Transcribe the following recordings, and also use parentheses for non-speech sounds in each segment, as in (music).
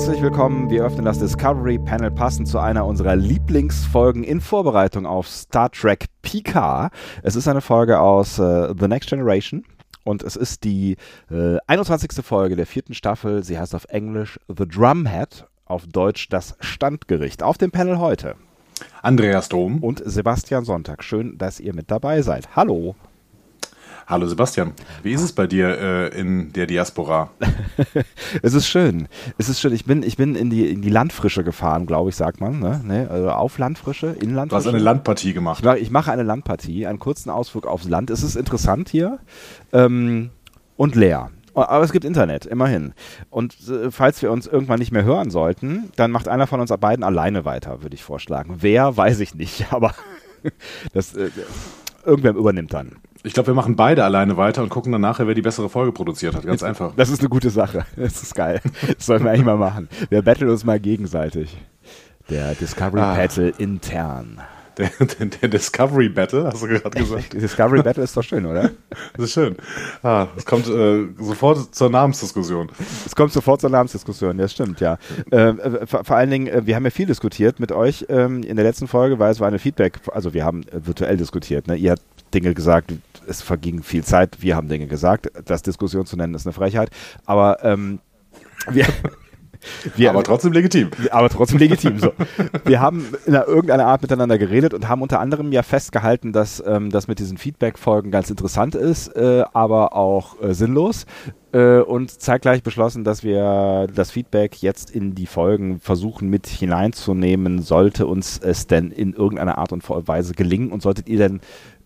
Herzlich willkommen. Wir öffnen das Discovery Panel passend zu einer unserer Lieblingsfolgen in Vorbereitung auf Star Trek Picard. Es ist eine Folge aus äh, The Next Generation. Und es ist die äh, 21. Folge der vierten Staffel. Sie heißt auf Englisch The Drumhead, auf Deutsch das Standgericht. Auf dem Panel heute Andreas Dom und Sebastian Sonntag. Schön, dass ihr mit dabei seid. Hallo. Hallo Sebastian, wie ist es bei dir äh, in der Diaspora? (laughs) es ist schön. Es ist schön. Ich bin, ich bin in die, in die Landfrische gefahren, glaube ich, sagt man. Ne? Ne? Also auf Landfrische, in Landfrische. Du hast eine Landpartie gemacht. Ich mache, ich mache eine Landpartie, einen kurzen Ausflug aufs Land. Es ist interessant hier ähm, und leer. Aber es gibt Internet, immerhin. Und äh, falls wir uns irgendwann nicht mehr hören sollten, dann macht einer von uns beiden alleine weiter, würde ich vorschlagen. Wer, weiß ich nicht. (laughs) Aber das, äh, irgendwer übernimmt dann. Ich glaube, wir machen beide alleine weiter und gucken dann nachher, wer die bessere Folge produziert hat. Ganz einfach. Das ist eine gute Sache. (laughs) Das ist geil. Das sollten wir eigentlich mal machen. Wir battlen uns mal gegenseitig. Der Discovery ah. Battle intern. Der, der, der, Discovery Battle, hast du gerade gesagt? (laughs) Discovery Battle ist doch schön, oder? Das ist schön. Ah, es kommt äh, sofort zur Namensdiskussion. Es kommt sofort zur Namensdiskussion, das stimmt, ja. Ähm, äh, vor, vor, allen Dingen, äh, wir haben ja viel diskutiert mit euch ähm, in der letzten Folge, weil es war eine Feedback, also wir haben äh, virtuell diskutiert. Ne? Ihr habt Dinge gesagt, es verging viel Zeit, wir haben Dinge gesagt. Das Diskussion zu nennen ist eine Frechheit. Aber ähm, wir. (laughs) Wir, aber trotzdem legitim. Aber trotzdem legitim. So. Wir haben in irgendeiner Art miteinander geredet und haben unter anderem ja festgehalten, dass ähm, das mit diesen Feedback-Folgen ganz interessant ist, äh, aber auch äh, sinnlos. Äh, und zeitgleich beschlossen, dass wir das Feedback jetzt in die Folgen versuchen mit hineinzunehmen, sollte uns es denn in irgendeiner Art und Weise gelingen und solltet ihr denn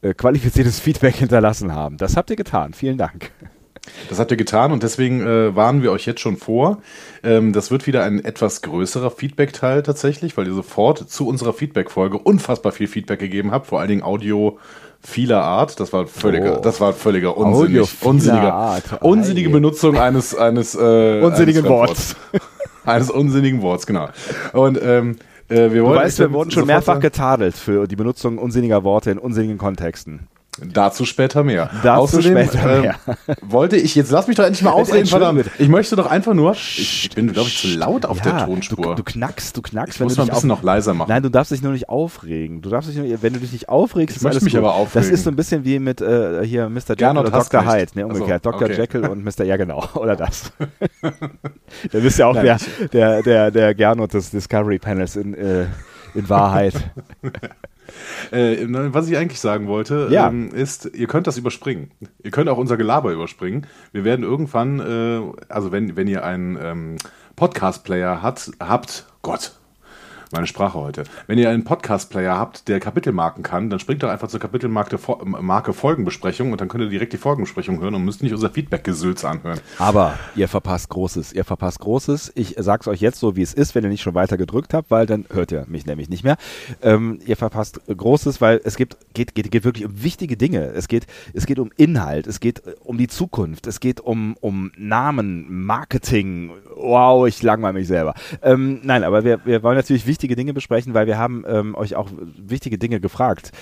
äh, qualifiziertes Feedback (laughs) hinterlassen haben. Das habt ihr getan. Vielen Dank. Das habt ihr getan und deswegen äh, warnen wir euch jetzt schon vor. Ähm, das wird wieder ein etwas größerer Feedback-Teil tatsächlich, weil ihr sofort zu unserer Feedback-Folge unfassbar viel Feedback gegeben habt, vor allen Dingen Audio vieler Art. Das war völliger, oh. das war völliger Unsinnig, unsinniger, Art. unsinnige Benutzung eines eines äh, unsinnigen eines Worts. (laughs) eines unsinnigen Worts, genau. Und ähm, äh, wir du weißt, wir wurden schon mehrfach getadelt für die Benutzung unsinniger Worte in unsinnigen Kontexten. Dazu später mehr. Dazu Außerdem, später mehr. Ähm, wollte ich, jetzt lass mich doch endlich mal (laughs) ausreden, verdammt. Ich möchte doch einfach nur, ich, ich bin, glaube ich, zu laut auf ja, der Tonspur. Du, du, knackst, du knackst. Ich wenn muss du mal ein bisschen noch leiser machen. Nein, du darfst dich nur nicht aufregen. Du darfst dich nur, wenn du dich nicht aufregst, ich möchte mich gut. aber aufregen. Das ist so ein bisschen wie mit äh, hier Mr. Jekyll oder Dr. Hyde. Ne, umgekehrt. Also, Dr. Okay. Jekyll und Mr. Ja, genau. (laughs) Oder das. (laughs) da bist ja auch Nein, der, der, der, der Gernot des Discovery Panels in, äh, in Wahrheit. Äh, was ich eigentlich sagen wollte, ja. ähm, ist, ihr könnt das überspringen. Ihr könnt auch unser Gelaber überspringen. Wir werden irgendwann, äh, also wenn, wenn ihr einen ähm, Podcast-Player habt, Gott, meine Sprache heute. Wenn ihr einen Podcast-Player habt, der Kapitelmarken kann, dann springt doch einfach zur Kapitelmarke Marke Folgenbesprechung und dann könnt ihr direkt die Folgenbesprechung hören und müsst nicht unser Feedback-Gesülz anhören. Aber ihr verpasst Großes. Ihr verpasst Großes. Ich sag's euch jetzt so, wie es ist, wenn ihr nicht schon weiter gedrückt habt, weil dann hört ihr mich nämlich nicht mehr. Ähm, ihr verpasst Großes, weil es gibt, geht, geht, geht wirklich um wichtige Dinge. Es geht, es geht um Inhalt, es geht äh, um die Zukunft, es geht um, um Namen, Marketing. Wow, ich langweile mich selber. Ähm, nein, aber wir, wir wollen natürlich wichtige Dinge besprechen, weil wir haben ähm, euch auch wichtige Dinge gefragt.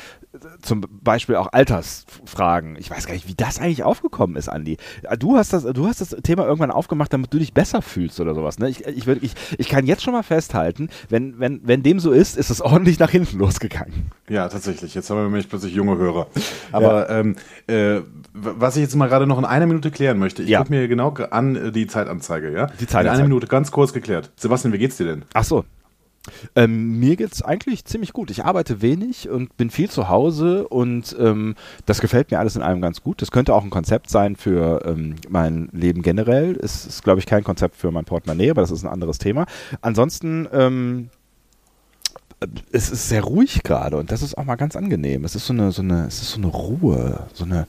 Zum Beispiel auch Altersfragen. Ich weiß gar nicht, wie das eigentlich aufgekommen ist, Andi. Du hast das, du hast das Thema irgendwann aufgemacht, damit du dich besser fühlst oder sowas. Ne? Ich, ich, ich, ich kann jetzt schon mal festhalten, wenn, wenn, wenn dem so ist, ist es (laughs) ordentlich nach hinten losgegangen. Ja, tatsächlich. Jetzt haben wir nämlich plötzlich junge Hörer. Aber ja. ähm, äh, was ich jetzt mal gerade noch in einer Minute klären möchte, ich ja. gucke mir genau an äh, die Zeitanzeige, ja? Die Zeitanzeige. In einer Minute ganz kurz geklärt. Sebastian, wie geht's dir denn? Ach so, ähm, mir geht's eigentlich ziemlich gut. Ich arbeite wenig und bin viel zu Hause und ähm, das gefällt mir alles in allem ganz gut. Das könnte auch ein Konzept sein für ähm, mein Leben generell. Es ist, glaube ich, kein Konzept für mein Portemonnaie, aber das ist ein anderes Thema. Ansonsten ähm, es ist sehr ruhig gerade und das ist auch mal ganz angenehm. Es ist so eine, so eine, es ist so eine Ruhe, so eine,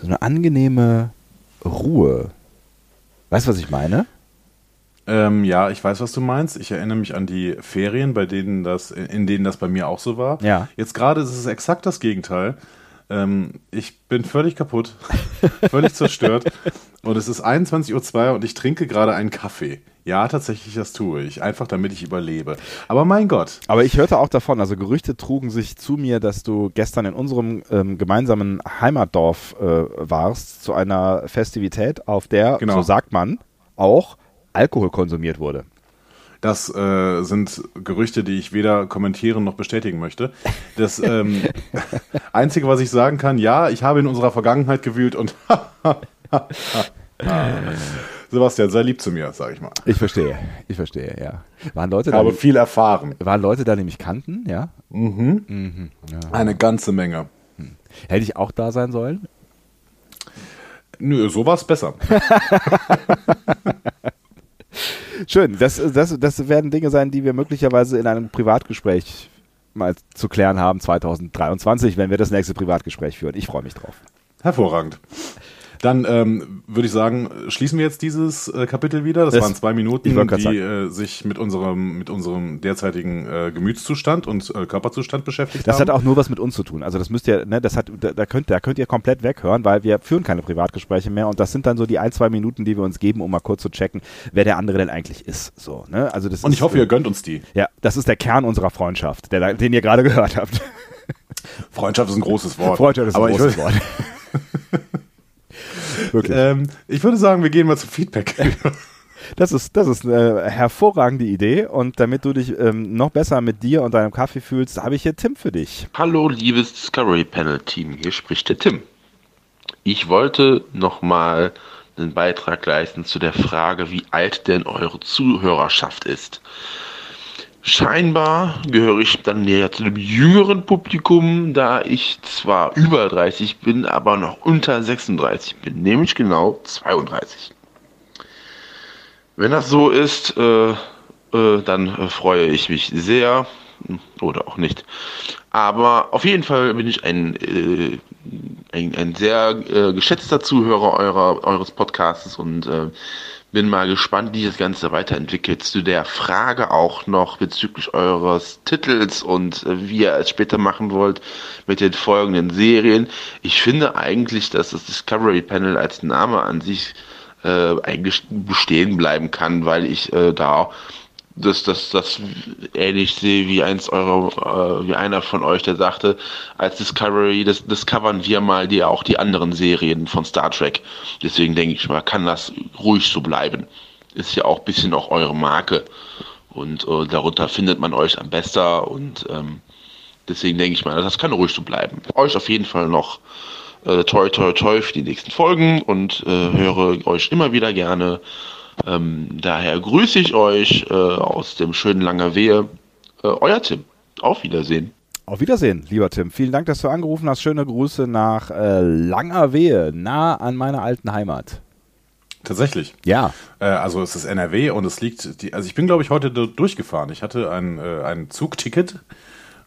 so eine angenehme Ruhe. Weißt du, was ich meine? Ähm, ja, ich weiß, was du meinst. Ich erinnere mich an die Ferien, bei denen das, in denen das bei mir auch so war. Ja. Jetzt gerade ist es exakt das Gegenteil. Ähm, ich bin völlig kaputt, (laughs) völlig zerstört. Und es ist 21.02 Uhr und ich trinke gerade einen Kaffee. Ja, tatsächlich, das tue ich. Einfach damit ich überlebe. Aber mein Gott. Aber ich hörte auch davon, also Gerüchte trugen sich zu mir, dass du gestern in unserem ähm, gemeinsamen Heimatdorf äh, warst, zu einer Festivität, auf der, genau. so sagt man, auch Alkohol konsumiert wurde. Das äh, sind Gerüchte, die ich weder kommentieren noch bestätigen möchte. Das ähm, (laughs) Einzige, was ich sagen kann, ja, ich habe in unserer Vergangenheit gewühlt und (laughs) Sebastian, sei lieb zu mir, sag ich mal. Ich verstehe, ich verstehe, ja. Waren Leute ich habe da, viel erfahren. Waren Leute da, die mich kannten, ja? Mhm. mhm. Ja. Eine ganze Menge. Hm. Hätte ich auch da sein sollen? Nö, so war es besser. (laughs) Schön, das, das, das werden Dinge sein, die wir möglicherweise in einem Privatgespräch mal zu klären haben 2023, wenn wir das nächste Privatgespräch führen. Ich freue mich drauf. Hervorragend. Dann ähm, würde ich sagen, schließen wir jetzt dieses äh, Kapitel wieder. Das, das waren zwei Minuten, die äh, sich mit unserem, mit unserem derzeitigen äh, Gemütszustand und äh, Körperzustand beschäftigt das haben. Das hat auch nur was mit uns zu tun. Also das müsst ihr, ne, das hat, da, da, könnt, da könnt ihr komplett weghören, weil wir führen keine Privatgespräche mehr und das sind dann so die ein, zwei Minuten, die wir uns geben, um mal kurz zu checken, wer der andere denn eigentlich ist. So, ne? also das und ich ist, hoffe, ihr gönnt uns die. Ja, das ist der Kern unserer Freundschaft, der, den ihr gerade (laughs) gehört habt. Freundschaft ist ein großes Wort. Freundschaft ist ein Aber großes Wort. (laughs) Wirklich. Ähm, ich würde sagen, wir gehen mal zum Feedback. (laughs) Das ist, das ist eine hervorragende Idee und damit du dich ähm, noch besser mit dir und deinem Kaffee fühlst, habe ich hier Tim für dich. Hallo, liebes Discovery Panel Team, hier spricht der Tim. Ich wollte nochmal einen Beitrag leisten zu der Frage, wie alt denn eure Zuhörerschaft ist. Scheinbar gehöre ich dann näher zu dem jüngeren Publikum, da ich zwar über 30 bin, aber noch unter 36 bin, nämlich genau 32. Wenn das so ist, äh, äh, dann äh, freue ich mich sehr oder auch nicht. Aber auf jeden Fall bin ich ein, äh, ein, ein, sehr äh, geschätzter Zuhörer eurer, eures Podcasts und äh, bin mal gespannt, wie das Ganze weiterentwickelt. Zu der Frage auch noch bezüglich eures Titels und äh, wie ihr es später machen wollt mit den folgenden Serien. Ich finde eigentlich, dass das Discovery Panel als Name an sich äh, eigentlich bestehen bleiben kann, weil ich äh, da das, das, das ähnlich sehe wie eins eurer, äh, wie einer von euch, der sagte, als Discovery, das discovern wir mal die auch die anderen Serien von Star Trek. Deswegen denke ich mal, kann das ruhig so bleiben. Ist ja auch ein bisschen auch eure Marke. Und äh, darunter findet man euch am besten und ähm, deswegen denke ich mal, das kann ruhig so bleiben. Euch auf jeden Fall noch äh, toi toi toi für die nächsten Folgen und äh, höre euch immer wieder gerne ähm, daher grüße ich euch äh, aus dem schönen Langerwehe. Äh, euer Tim. Auf Wiedersehen. Auf Wiedersehen, lieber Tim. Vielen Dank, dass du angerufen hast. Schöne Grüße nach äh, Langerwehe, nah an meiner alten Heimat. Tatsächlich. Ja. Äh, also es ist NRW und es liegt, die, also ich bin glaube ich heute durchgefahren. Ich hatte ein, äh, ein Zugticket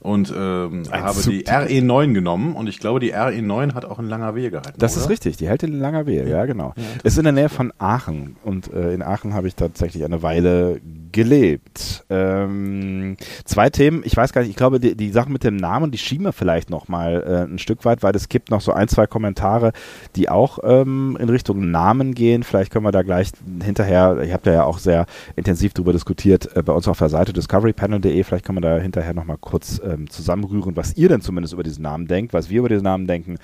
und ähm, habe die RE9 genommen und ich glaube, die RE9 hat auch in langer Wehe gehalten. Das oder? ist richtig, die hält in langer Wehe, ja, genau. Ja, ist in der Nähe von Aachen und äh, in Aachen habe ich tatsächlich eine Weile gelebt. Ähm, zwei Themen, ich weiß gar nicht, ich glaube, die, die Sachen mit dem Namen, die schieben wir vielleicht noch mal äh, ein Stück weit, weil es gibt noch so ein, zwei Kommentare, die auch ähm, in Richtung Namen gehen. Vielleicht können wir da gleich hinterher, ich habe da ja auch sehr intensiv darüber diskutiert, äh, bei uns auf der Seite discoverypanel.de, vielleicht können wir da hinterher noch mal kurz ähm, zusammenrühren, was ihr denn zumindest über diesen Namen denkt, was wir über diesen Namen denken.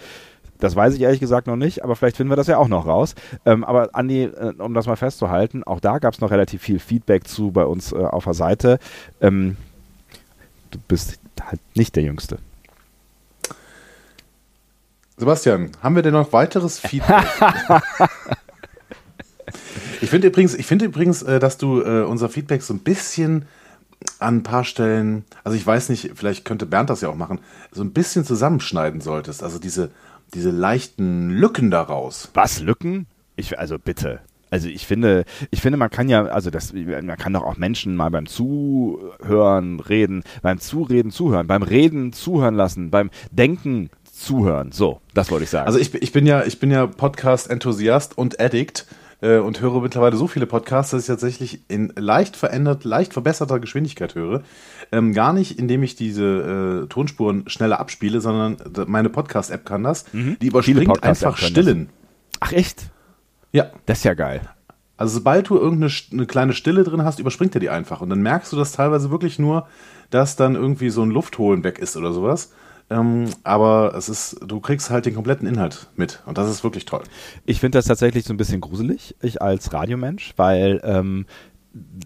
Das weiß ich ehrlich gesagt noch nicht, aber vielleicht finden wir das ja auch noch raus. Ähm, aber Andi, äh, um das mal festzuhalten, auch da gab es noch relativ viel Feedback zu bei uns äh, auf der Seite. Ähm, du bist halt nicht der Jüngste. Sebastian, haben wir denn noch weiteres Feedback? (laughs) ich finde übrigens, ich finde übrigens, äh, dass du äh, unser Feedback so ein bisschen an ein paar Stellen, also ich weiß nicht, vielleicht könnte Bernd das ja auch machen, so ein bisschen zusammenschneiden solltest. Also diese, diese leichten Lücken daraus. Was, Lücken? Ich, also bitte. Also ich finde, ich finde, man kann ja, also das, man kann doch auch Menschen mal beim Zuhören reden, beim Zureden zuhören, beim Reden zuhören lassen, beim Denken zuhören. So, das wollte ich sagen. Also ich, ich bin ja, ich bin ja Podcast-Enthusiast und Addict äh, und höre mittlerweile so viele Podcasts, dass ich tatsächlich in leicht verändert, leicht verbesserter Geschwindigkeit höre. Ähm, gar nicht, indem ich diese äh, Tonspuren schneller abspiele, sondern meine Podcast-App kann das. Mhm. Die überspringt einfach Stillen. Ach echt? Ja. Das ist ja geil. Also sobald du irgendeine eine kleine Stille drin hast, überspringt er die einfach. Und dann merkst du das teilweise wirklich nur, dass dann irgendwie so ein Luftholen weg ist oder sowas. Ähm, aber es ist, du kriegst halt den kompletten Inhalt mit und das ist wirklich toll. Ich finde das tatsächlich so ein bisschen gruselig, ich als Radiomensch, weil ähm,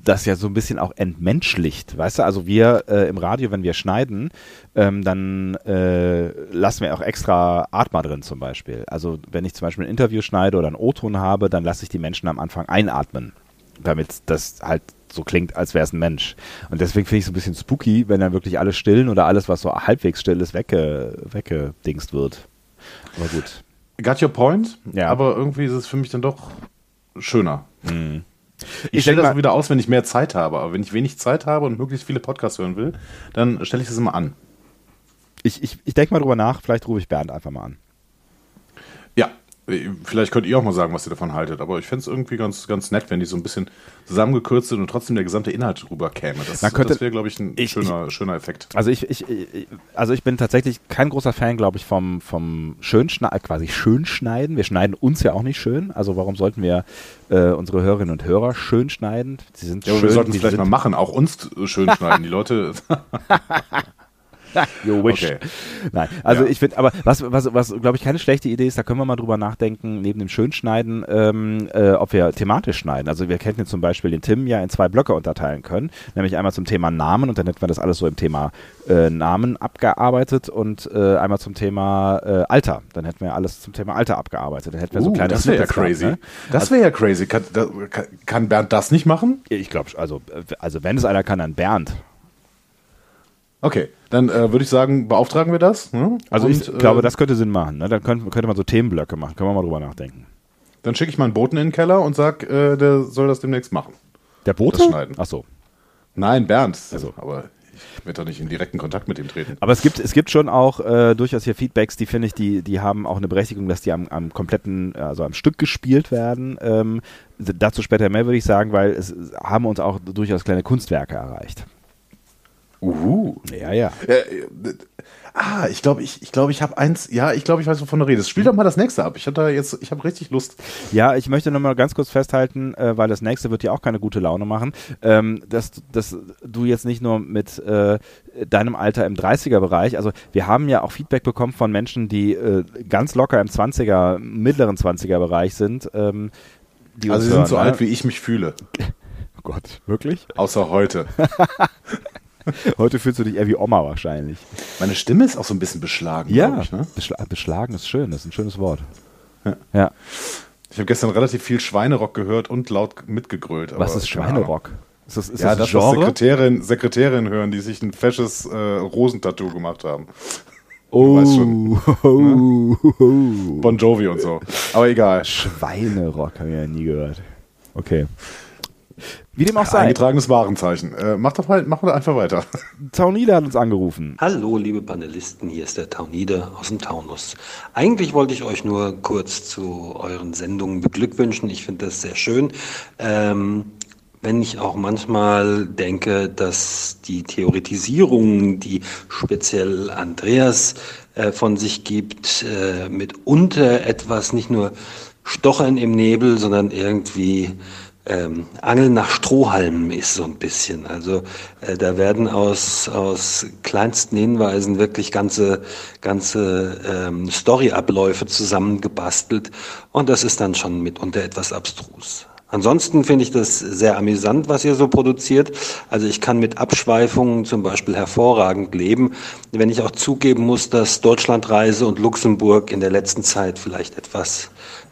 das ja so ein bisschen auch entmenschlicht, weißt du? Also wir äh, im Radio, wenn wir schneiden, ähm, dann äh, lassen wir auch extra Atmer drin zum Beispiel. Also wenn ich zum Beispiel ein Interview schneide oder einen O-Ton habe, dann lasse ich die Menschen am Anfang einatmen, damit das halt so klingt, als wäre es ein Mensch. Und deswegen finde ich es ein bisschen spooky, wenn dann wirklich alles stillen oder alles, was so halbwegs still ist, wegge, weggedingst wird. Aber gut. Got your point, ja. aber irgendwie ist es für mich dann doch schöner. Mhm. Ich, ich stelle das wieder aus, wenn ich mehr Zeit habe. Aber wenn ich wenig Zeit habe und möglichst viele Podcasts hören will, dann stelle ich das immer an. Ich, ich, ich denke mal drüber nach, vielleicht rufe ich Bernd einfach mal an. Vielleicht könnt ihr auch mal sagen, was ihr davon haltet, aber ich fände es irgendwie ganz, ganz nett, wenn die so ein bisschen zusammengekürzt sind und trotzdem der gesamte Inhalt rüberkäme. Das, das wäre, glaube ich, ein ich, schöner, ich, schöner Effekt. Also ich, ich, also ich bin tatsächlich kein großer Fan, glaube ich, vom, vom Schönschneiden, quasi Schönschneiden. Wir schneiden uns ja auch nicht schön. Also warum sollten wir äh, unsere Hörerinnen und Hörer schön schneiden? Sie sind ja, schön, wir sollten es vielleicht mal machen, auch uns schön schneiden. Die Leute. (laughs) (laughs) (laughs) you wish. Okay. Nein, also ja. ich finde, aber was, was, was glaube ich keine schlechte Idee ist, da können wir mal drüber nachdenken, neben dem Schönschneiden, ähm, äh, ob wir thematisch schneiden. Also wir hätten jetzt zum Beispiel den Tim ja in zwei Blöcke unterteilen können, nämlich einmal zum Thema Namen und dann hätten wir das alles so im Thema äh, Namen abgearbeitet und äh, einmal zum Thema äh, Alter. Dann hätten wir alles zum Thema Alter abgearbeitet. Dann hätten wir uh, so kleine Das wäre ja crazy. Gehabt, ne? Das also wäre ja crazy. Kann, da, kann Bernd das nicht machen? Ich glaube, also, also wenn es einer kann, dann Bernd. Okay, dann äh, würde ich sagen, beauftragen wir das. Ne? Also Und, ich glaube, äh, das könnte Sinn machen. Ne? Dann könnte, könnte man so Themenblöcke machen. Können wir mal drüber nachdenken. Dann schicke ich mal einen Boten in den Keller und sag, äh, der soll das demnächst machen. Der Bote? Das schneiden. Ach so. Nein, Bernd. Also. Aber ich werde doch nicht in direkten Kontakt mit ihm treten. Aber es gibt, es gibt schon auch äh, durchaus hier Feedbacks, die finde ich, die, die haben auch eine Berechtigung, dass die am, am kompletten, also am Stück gespielt werden. Ähm, dazu später mehr würde ich sagen, weil es haben uns auch durchaus kleine Kunstwerke erreicht. Uhu. Ja, ja. Äh, ah, ich glaube, ich, ich, glaub, ich habe eins. Ja, ich glaube, ich weiß, wovon du redest. Spiel doch mal das nächste ab. Ich habe da jetzt, ich habe richtig Lust. Ja, ich möchte noch mal ganz kurz festhalten, äh, weil das nächste wird dir auch keine gute Laune machen, ähm, dass, dass du jetzt nicht nur mit äh, deinem Alter im 30er-Bereich, also wir haben ja auch Feedback bekommen von Menschen, die äh, ganz locker im 20er, mittleren 20er-Bereich sind. Ähm, also sie sind so ne? alt, wie ich mich fühle. (laughs) Oh Gott, wirklich? Außer heute. (laughs) (laughs) Heute fühlst du dich eher wie Oma wahrscheinlich. Meine Stimme ist auch so ein bisschen beschlagen. Ja, ich, ne? Beschla beschlagen ist schön, das ist ein schönes Wort. Ja. ja. Ich habe gestern relativ viel Schweinerock gehört und laut mitgegrölt. Was ist Schweinerock? Ist das, ist ja, das, das Sekretärin, Sekretärin hören, die sich ein fesches äh, Rosentattoo gemacht haben. Oh, schon, ne? (laughs) Bon Jovi und so. Aber egal. Schweinerock habe ich ja nie gehört. Okay. Wie dem auch sei. Eingetragenes Warenzeichen. Äh, mach doch mal, mach doch einfach weiter. (laughs) Taunide hat uns angerufen. Hallo, liebe Panelisten, hier ist der Taunide aus dem Taunus. Eigentlich wollte ich euch nur kurz zu euren Sendungen beglückwünschen. Ich finde das sehr schön. Ähm, wenn ich auch manchmal denke, dass die Theoretisierungen, die speziell Andreas äh, von sich gibt, äh, mitunter etwas nicht nur Stochern im Nebel, sondern irgendwie ähm, Angeln nach Strohhalmen ist so ein bisschen. Also äh, da werden aus, aus kleinsten Hinweisen wirklich ganze, ganze ähm, Storyabläufe zusammengebastelt und das ist dann schon mitunter etwas abstrus. Ansonsten finde ich das sehr amüsant, was ihr so produziert. Also ich kann mit Abschweifungen zum Beispiel hervorragend leben, wenn ich auch zugeben muss, dass Deutschlandreise und Luxemburg in der letzten Zeit vielleicht etwas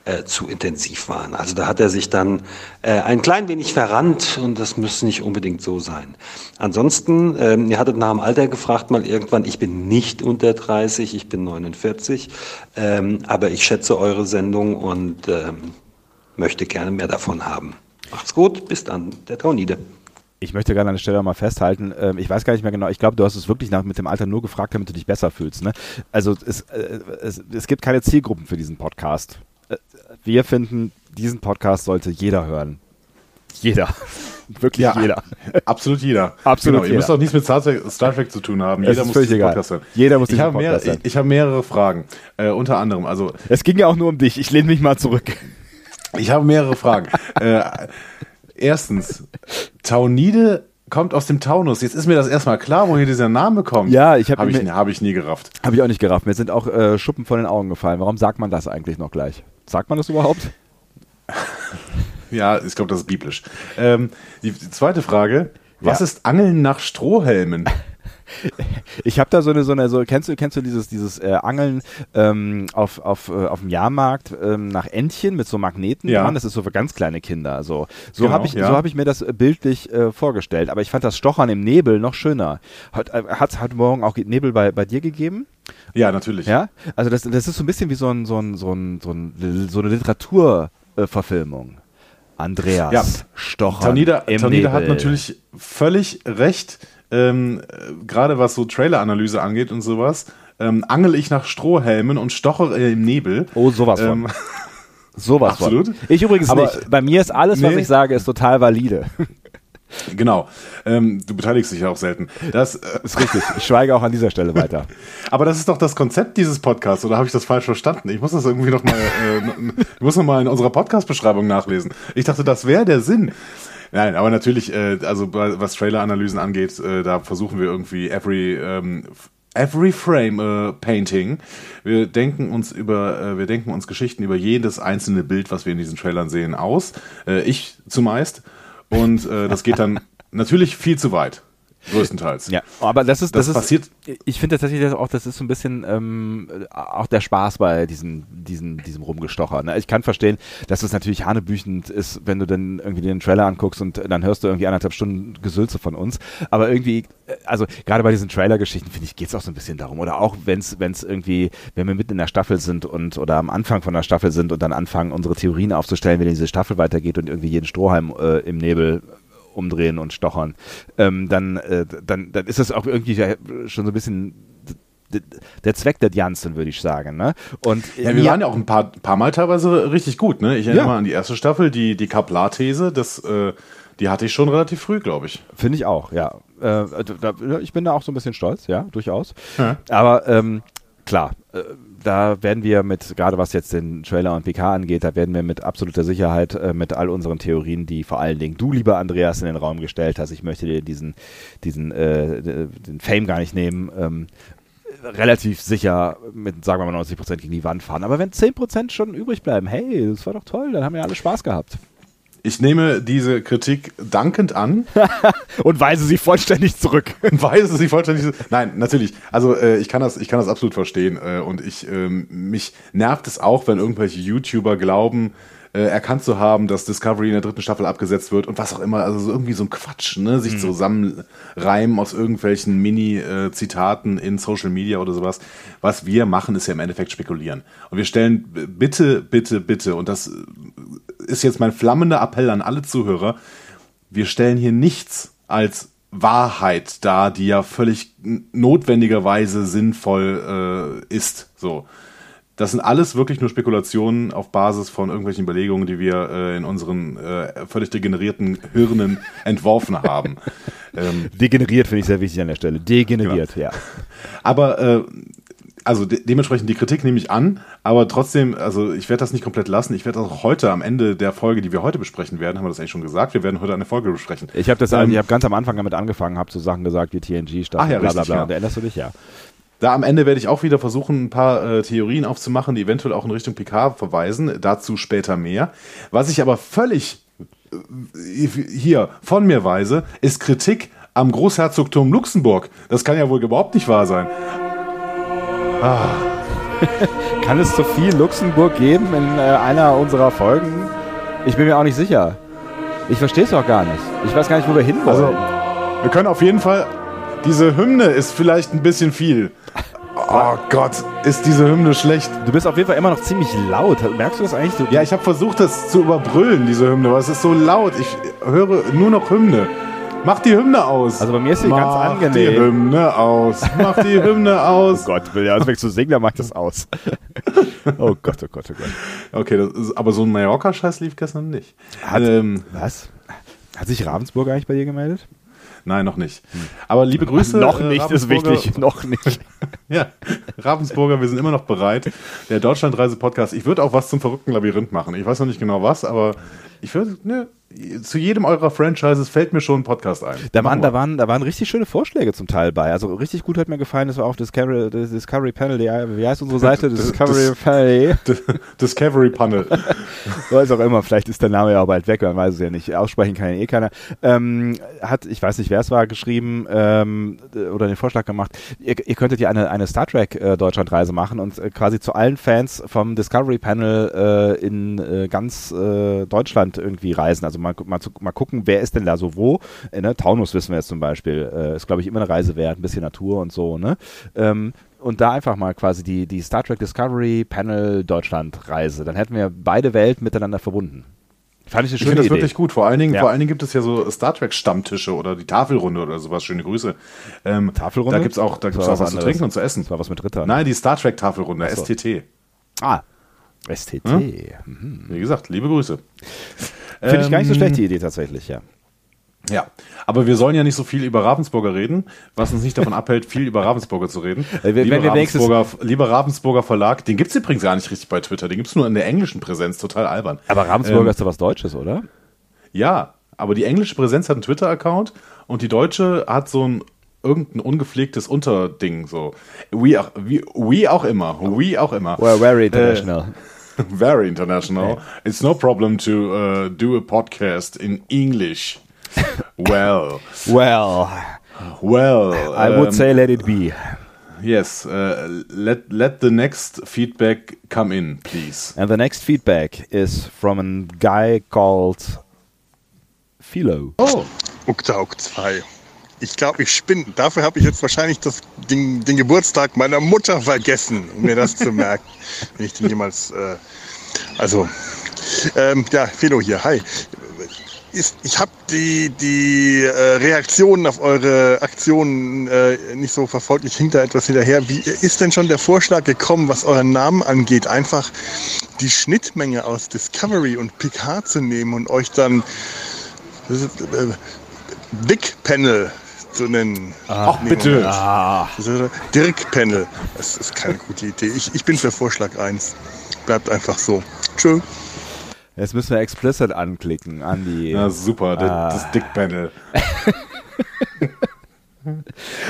äh, zu intensiv waren. Also da hat er sich dann äh, ein klein wenig verrannt und das müsste nicht unbedingt so sein. Ansonsten, ähm, ihr hattet nach dem Alter gefragt mal irgendwann, ich bin nicht unter 30, ich bin 49, ähm, aber ich schätze eure Sendung und ähm, möchte gerne mehr davon haben. Macht's gut, bis dann, der Taunide. Ich möchte gerne an der Stelle mal festhalten, ähm, ich weiß gar nicht mehr genau, ich glaube, du hast es wirklich nach, mit dem Alter nur gefragt, damit du dich besser fühlst. Ne? Also es, äh, es, es gibt keine Zielgruppen für diesen Podcast wir finden, diesen Podcast sollte jeder hören. Jeder. (laughs) Wirklich ja, jeder. (laughs) Absolut jeder. (laughs) Absolut. Genau, jeder. Ihr müsst auch nichts mit Star Trek, Star Trek zu tun haben. Jeder muss diesen egal. Podcast hören. Jeder muss diesen ich Podcast mehr, hören. Ich, ich habe mehrere Fragen. Äh, unter anderem, also. Es ging ja auch nur um dich. Ich lehne mich mal zurück. Ich habe mehrere Fragen. äh, erstens, Taunide kommt aus dem Taunus. Jetzt ist mir das erstmal klar, woher dieser Name kommt. Ja, ich habe hab ich, hab ich nie gerafft. Habe ich auch nicht gerafft. Mir sind auch äh, Schuppen von den Augen gefallen. Warum sagt man das eigentlich noch gleich? Sagt man das überhaupt? Ja, ich glaube, das ist biblisch. Ähm, die, zweite Frage: Was ja. ist Angeln nach Strohhelmen? Ich habe da so eine, so eine, so kennst du, kennst du dieses, dieses äh, Angeln ähm, auf, auf, äh, auf dem Jahrmarkt ähm, nach Entchen mit so Magneten ja. dran? Das ist so für ganz kleine Kinder. So, so genau, habe ich, ja. so habe ich mir das bildlich äh, vorgestellt. Aber ich fand das Stochern im Nebel noch schöner. Hat äh, hat hat morgen auch Nebel bei bei dir gegeben? Ja, natürlich. Ja, also das, das ist so ein bisschen wie so ein, so ein, so ein, so, ein, so eine Literaturverfilmung. Andreas ja. Stocher. Tanida, Tanida hat natürlich völlig recht ähm, gerade was so Trailer-Analyse angeht und sowas, ähm, angel ich nach Strohhelmen und stochere im Nebel. Oh, sowas ähm, von. Sowas Absolut. Von. Ich übrigens Aber, nicht. Bei mir ist alles, nee. was ich sage, ist total valide. (laughs) Genau. Ähm, du beteiligst dich ja auch selten. Das äh, ist richtig. Ich schweige auch an dieser Stelle weiter. (laughs) Aber das ist doch das Konzept dieses Podcasts, oder habe ich das falsch verstanden? Ich muss das irgendwie noch mal, äh, (laughs) ich muss noch mal in unserer Podcast-Beschreibung nachlesen. Ich dachte, das wäre der Sinn. Nein, aber natürlich, äh, also was Trailer-Analysen angeht, äh, da versuchen wir irgendwie every ähm, Every Frame äh, Painting. Wir denken uns über, äh, wir denken uns Geschichten über jedes einzelne Bild, was wir in diesen Trailern sehen, aus. Äh, ich zumeist. Und äh, das geht dann (laughs) natürlich viel zu weit. Größtenteils. Ja, aber das ist, das, das ist, passiert. Ich finde tatsächlich auch, das ist so ein bisschen ähm, auch der Spaß bei diesen, diesen, diesem Rumgestocher. Ne? Ich kann verstehen, dass es natürlich hanebüchend ist, wenn du dann irgendwie den Trailer anguckst und dann hörst du irgendwie anderthalb Stunden Gesülze von uns. Aber irgendwie, äh, also gerade bei diesen Trailer-Geschichten, finde ich, geht es auch so ein bisschen darum. Oder auch wenn es irgendwie, wenn wir mitten in der Staffel sind und oder am Anfang von der Staffel sind und dann anfangen, unsere Theorien aufzustellen, wenn diese Staffel weitergeht und irgendwie jeden Strohhalm äh, im Nebel umdrehen und stochern, ähm, dann, äh, dann, dann ist das auch irgendwie schon so ein bisschen der Zweck der Janssen, würde ich sagen. Ne? Und, ja, wir ja, waren ja auch ein paar, paar Mal teilweise richtig gut. Ne? Ich erinnere ja. mal an die erste Staffel, die, die Kaplar-These, äh, die hatte ich schon relativ früh, glaube ich. Finde ich auch, ja. Äh, da, ich bin da auch so ein bisschen stolz, ja, durchaus. Ja. Aber ähm, klar, äh, da werden wir mit, gerade was jetzt den Trailer und PK angeht, da werden wir mit absoluter Sicherheit äh, mit all unseren Theorien, die vor allen Dingen du, lieber Andreas, in den Raum gestellt hast, ich möchte dir diesen, diesen äh, den Fame gar nicht nehmen, ähm, relativ sicher mit, sagen wir mal, 90 Prozent gegen die Wand fahren. Aber wenn 10 Prozent schon übrig bleiben, hey, das war doch toll, dann haben wir alle Spaß gehabt. Ich nehme diese Kritik dankend an. (laughs) und weise sie vollständig zurück. (laughs) weise sie vollständig zurück. Nein, natürlich. Also äh, ich kann das, ich kann das absolut verstehen. Äh, und ich, äh, mich nervt es auch, wenn irgendwelche YouTuber glauben, äh, erkannt zu haben, dass Discovery in der dritten Staffel abgesetzt wird und was auch immer. Also so irgendwie so ein Quatsch, ne? Sich mhm. zusammenreimen aus irgendwelchen Mini-Zitaten in Social Media oder sowas. Was wir machen, ist ja im Endeffekt spekulieren. Und wir stellen bitte, bitte, bitte, und das ist jetzt mein flammender Appell an alle Zuhörer, wir stellen hier nichts als Wahrheit dar, die ja völlig notwendigerweise sinnvoll äh, ist. So. Das sind alles wirklich nur Spekulationen auf Basis von irgendwelchen Überlegungen, die wir äh, in unseren äh, völlig degenerierten Hirnen (laughs) entworfen haben. Ähm, Degeneriert finde ich sehr wichtig an der Stelle. Degeneriert, genau. ja. Aber äh, also de dementsprechend die Kritik nehme ich an, aber trotzdem, also ich werde das nicht komplett lassen. Ich werde auch heute am Ende der Folge, die wir heute besprechen werden, haben wir das eigentlich schon gesagt, wir werden heute eine Folge besprechen. Ich habe das, ähm, ich habe ganz am Anfang damit angefangen, habe so Sachen gesagt wie TNG, Staffel, ja, bla bla bla. Ja. Und erinnerst du dich, ja. Da am Ende werde ich auch wieder versuchen, ein paar äh, Theorien aufzumachen, die eventuell auch in Richtung PK verweisen. Dazu später mehr. Was ich aber völlig äh, hier von mir weise, ist Kritik am Großherzogtum Luxemburg. Das kann ja wohl überhaupt nicht wahr sein. Ah. (laughs) kann es so viel Luxemburg geben in äh, einer unserer Folgen? Ich bin mir auch nicht sicher. Ich verstehe es auch gar nicht. Ich weiß gar nicht, wo wir hinwollen. Also, wir können auf jeden Fall diese Hymne ist vielleicht ein bisschen viel. Oh Gott, ist diese Hymne schlecht. Du bist auf jeden Fall immer noch ziemlich laut. Merkst du das eigentlich? ja, ich habe versucht, das zu überbrüllen, diese Hymne, aber es ist so laut. Ich höre nur noch Hymne. Mach die Hymne aus. Also bei mir ist sie mach ganz angenehm. Mach die Hymne aus. Mach die Hymne (laughs) aus. oh Gott, will ja weg zu singen, dann macht das aus. (laughs) oh Gott, oh Gott, oh Gott. Okay, ist, aber so ein Mallorca-Scheiß lief gestern nicht. Hat, ähm, was? Hat sich Ravensburg eigentlich bei dir gemeldet? Nein, noch nicht. Hm. Aber liebe Grüße. noch nicht ist wichtig, noch nicht. (laughs) ja, Ravensburger, wir sind immer noch bereit. Der Deutschlandreise-Podcast. Ich würde auch was zum verrückten Labyrinth machen. Ich weiß noch nicht genau was, aber ich würde, ne, zu jedem eurer Franchises fällt mir schon ein Podcast ein. Da waren, da waren, da waren richtig schöne Vorschläge zum Teil bei. Also richtig gut hat mir gefallen, das war auch Discovery, Discovery Panel, die, wie heißt unsere Seite? Discovery Panel. Discovery Panel. Weiß auch immer, vielleicht ist der Name ja auch bald weg, man weiß es ja nicht. Aussprechen kann ja eh keiner. Ähm, hat, ich weiß nicht, wer es war, geschrieben ähm, oder den Vorschlag gemacht, ihr, ihr könntet ja eine, eine Star Trek äh, Deutschlandreise machen und äh, quasi zu allen Fans vom Discovery Panel äh, in äh, ganz äh, Deutschland irgendwie reisen. Also mal, mal, mal gucken, wer ist denn da so wo. Äh, ne? Taunus wissen wir jetzt zum Beispiel, äh, ist glaube ich immer eine Reise wert, ein bisschen Natur und so. Ne? Ähm, und da einfach mal quasi die, die Star Trek Discovery Panel Deutschland Reise. Dann hätten wir beide Welten miteinander verbunden. Fand ich eine schöne ich finde das wirklich gut. Vor allen Dingen, ja. vor allen Dingen gibt es ja so Star Trek Stammtische oder die Tafelrunde oder sowas. Schöne Grüße. Ähm, Tafelrunde? Da gibt es auch, da gibt's auch was, was zu trinken und zu essen. Das war was mit Ritter. Ne? Nein, die Star Trek Tafelrunde, so. STT. Ah, STT. Hm? Mhm. Wie gesagt, liebe Grüße. Finde ich gar nicht so schlecht, die Idee tatsächlich, ja. Ja, aber wir sollen ja nicht so viel über Ravensburger reden, was uns nicht davon abhält, viel über Ravensburger zu reden. Wenn, lieber, wenn Ravensburger, lieber Ravensburger Verlag, den gibt's übrigens gar nicht richtig bei Twitter, den gibt's nur in der englischen Präsenz, total albern. Aber Ravensburger ähm, ist doch was Deutsches, oder? Ja, aber die englische Präsenz hat einen Twitter-Account und die deutsche hat so ein irgendein ungepflegtes Unterding so. Wie auch, wie, wie auch immer, wie auch immer. Well, very international. Äh, (laughs) very international. Okay. It's no problem to uh, do a podcast in English. (laughs) well. well. Well. I um, would say let it be. Yes, uh, let let the next feedback come in, please. And the next feedback is from a guy called Philo. Oh, Uktauk 2. Ich glaube, ich spinne. Dafür habe ich jetzt wahrscheinlich das, den, den, Geburtstag meiner Mutter vergessen, um mir das zu merken. (laughs) Wenn ich den jemals. Äh, also, ähm, ja, Felo hier. Hi. ich habe die, die äh, Reaktionen auf eure Aktionen äh, nicht so verfolgt. Ich hink da etwas hinterher. Wie ist denn schon der Vorschlag gekommen, was euren Namen angeht, einfach die Schnittmenge aus Discovery und Picard zu nehmen und euch dann äh, Big Panel zu nennen. Ach, bitte. Ah. Dirk Panel. Das ist keine gute Idee. Ich, ich bin für Vorschlag 1. Bleibt einfach so. Tschö. Jetzt müssen wir explicit anklicken, Andi. Na super, ah. das Dick Panel. (laughs)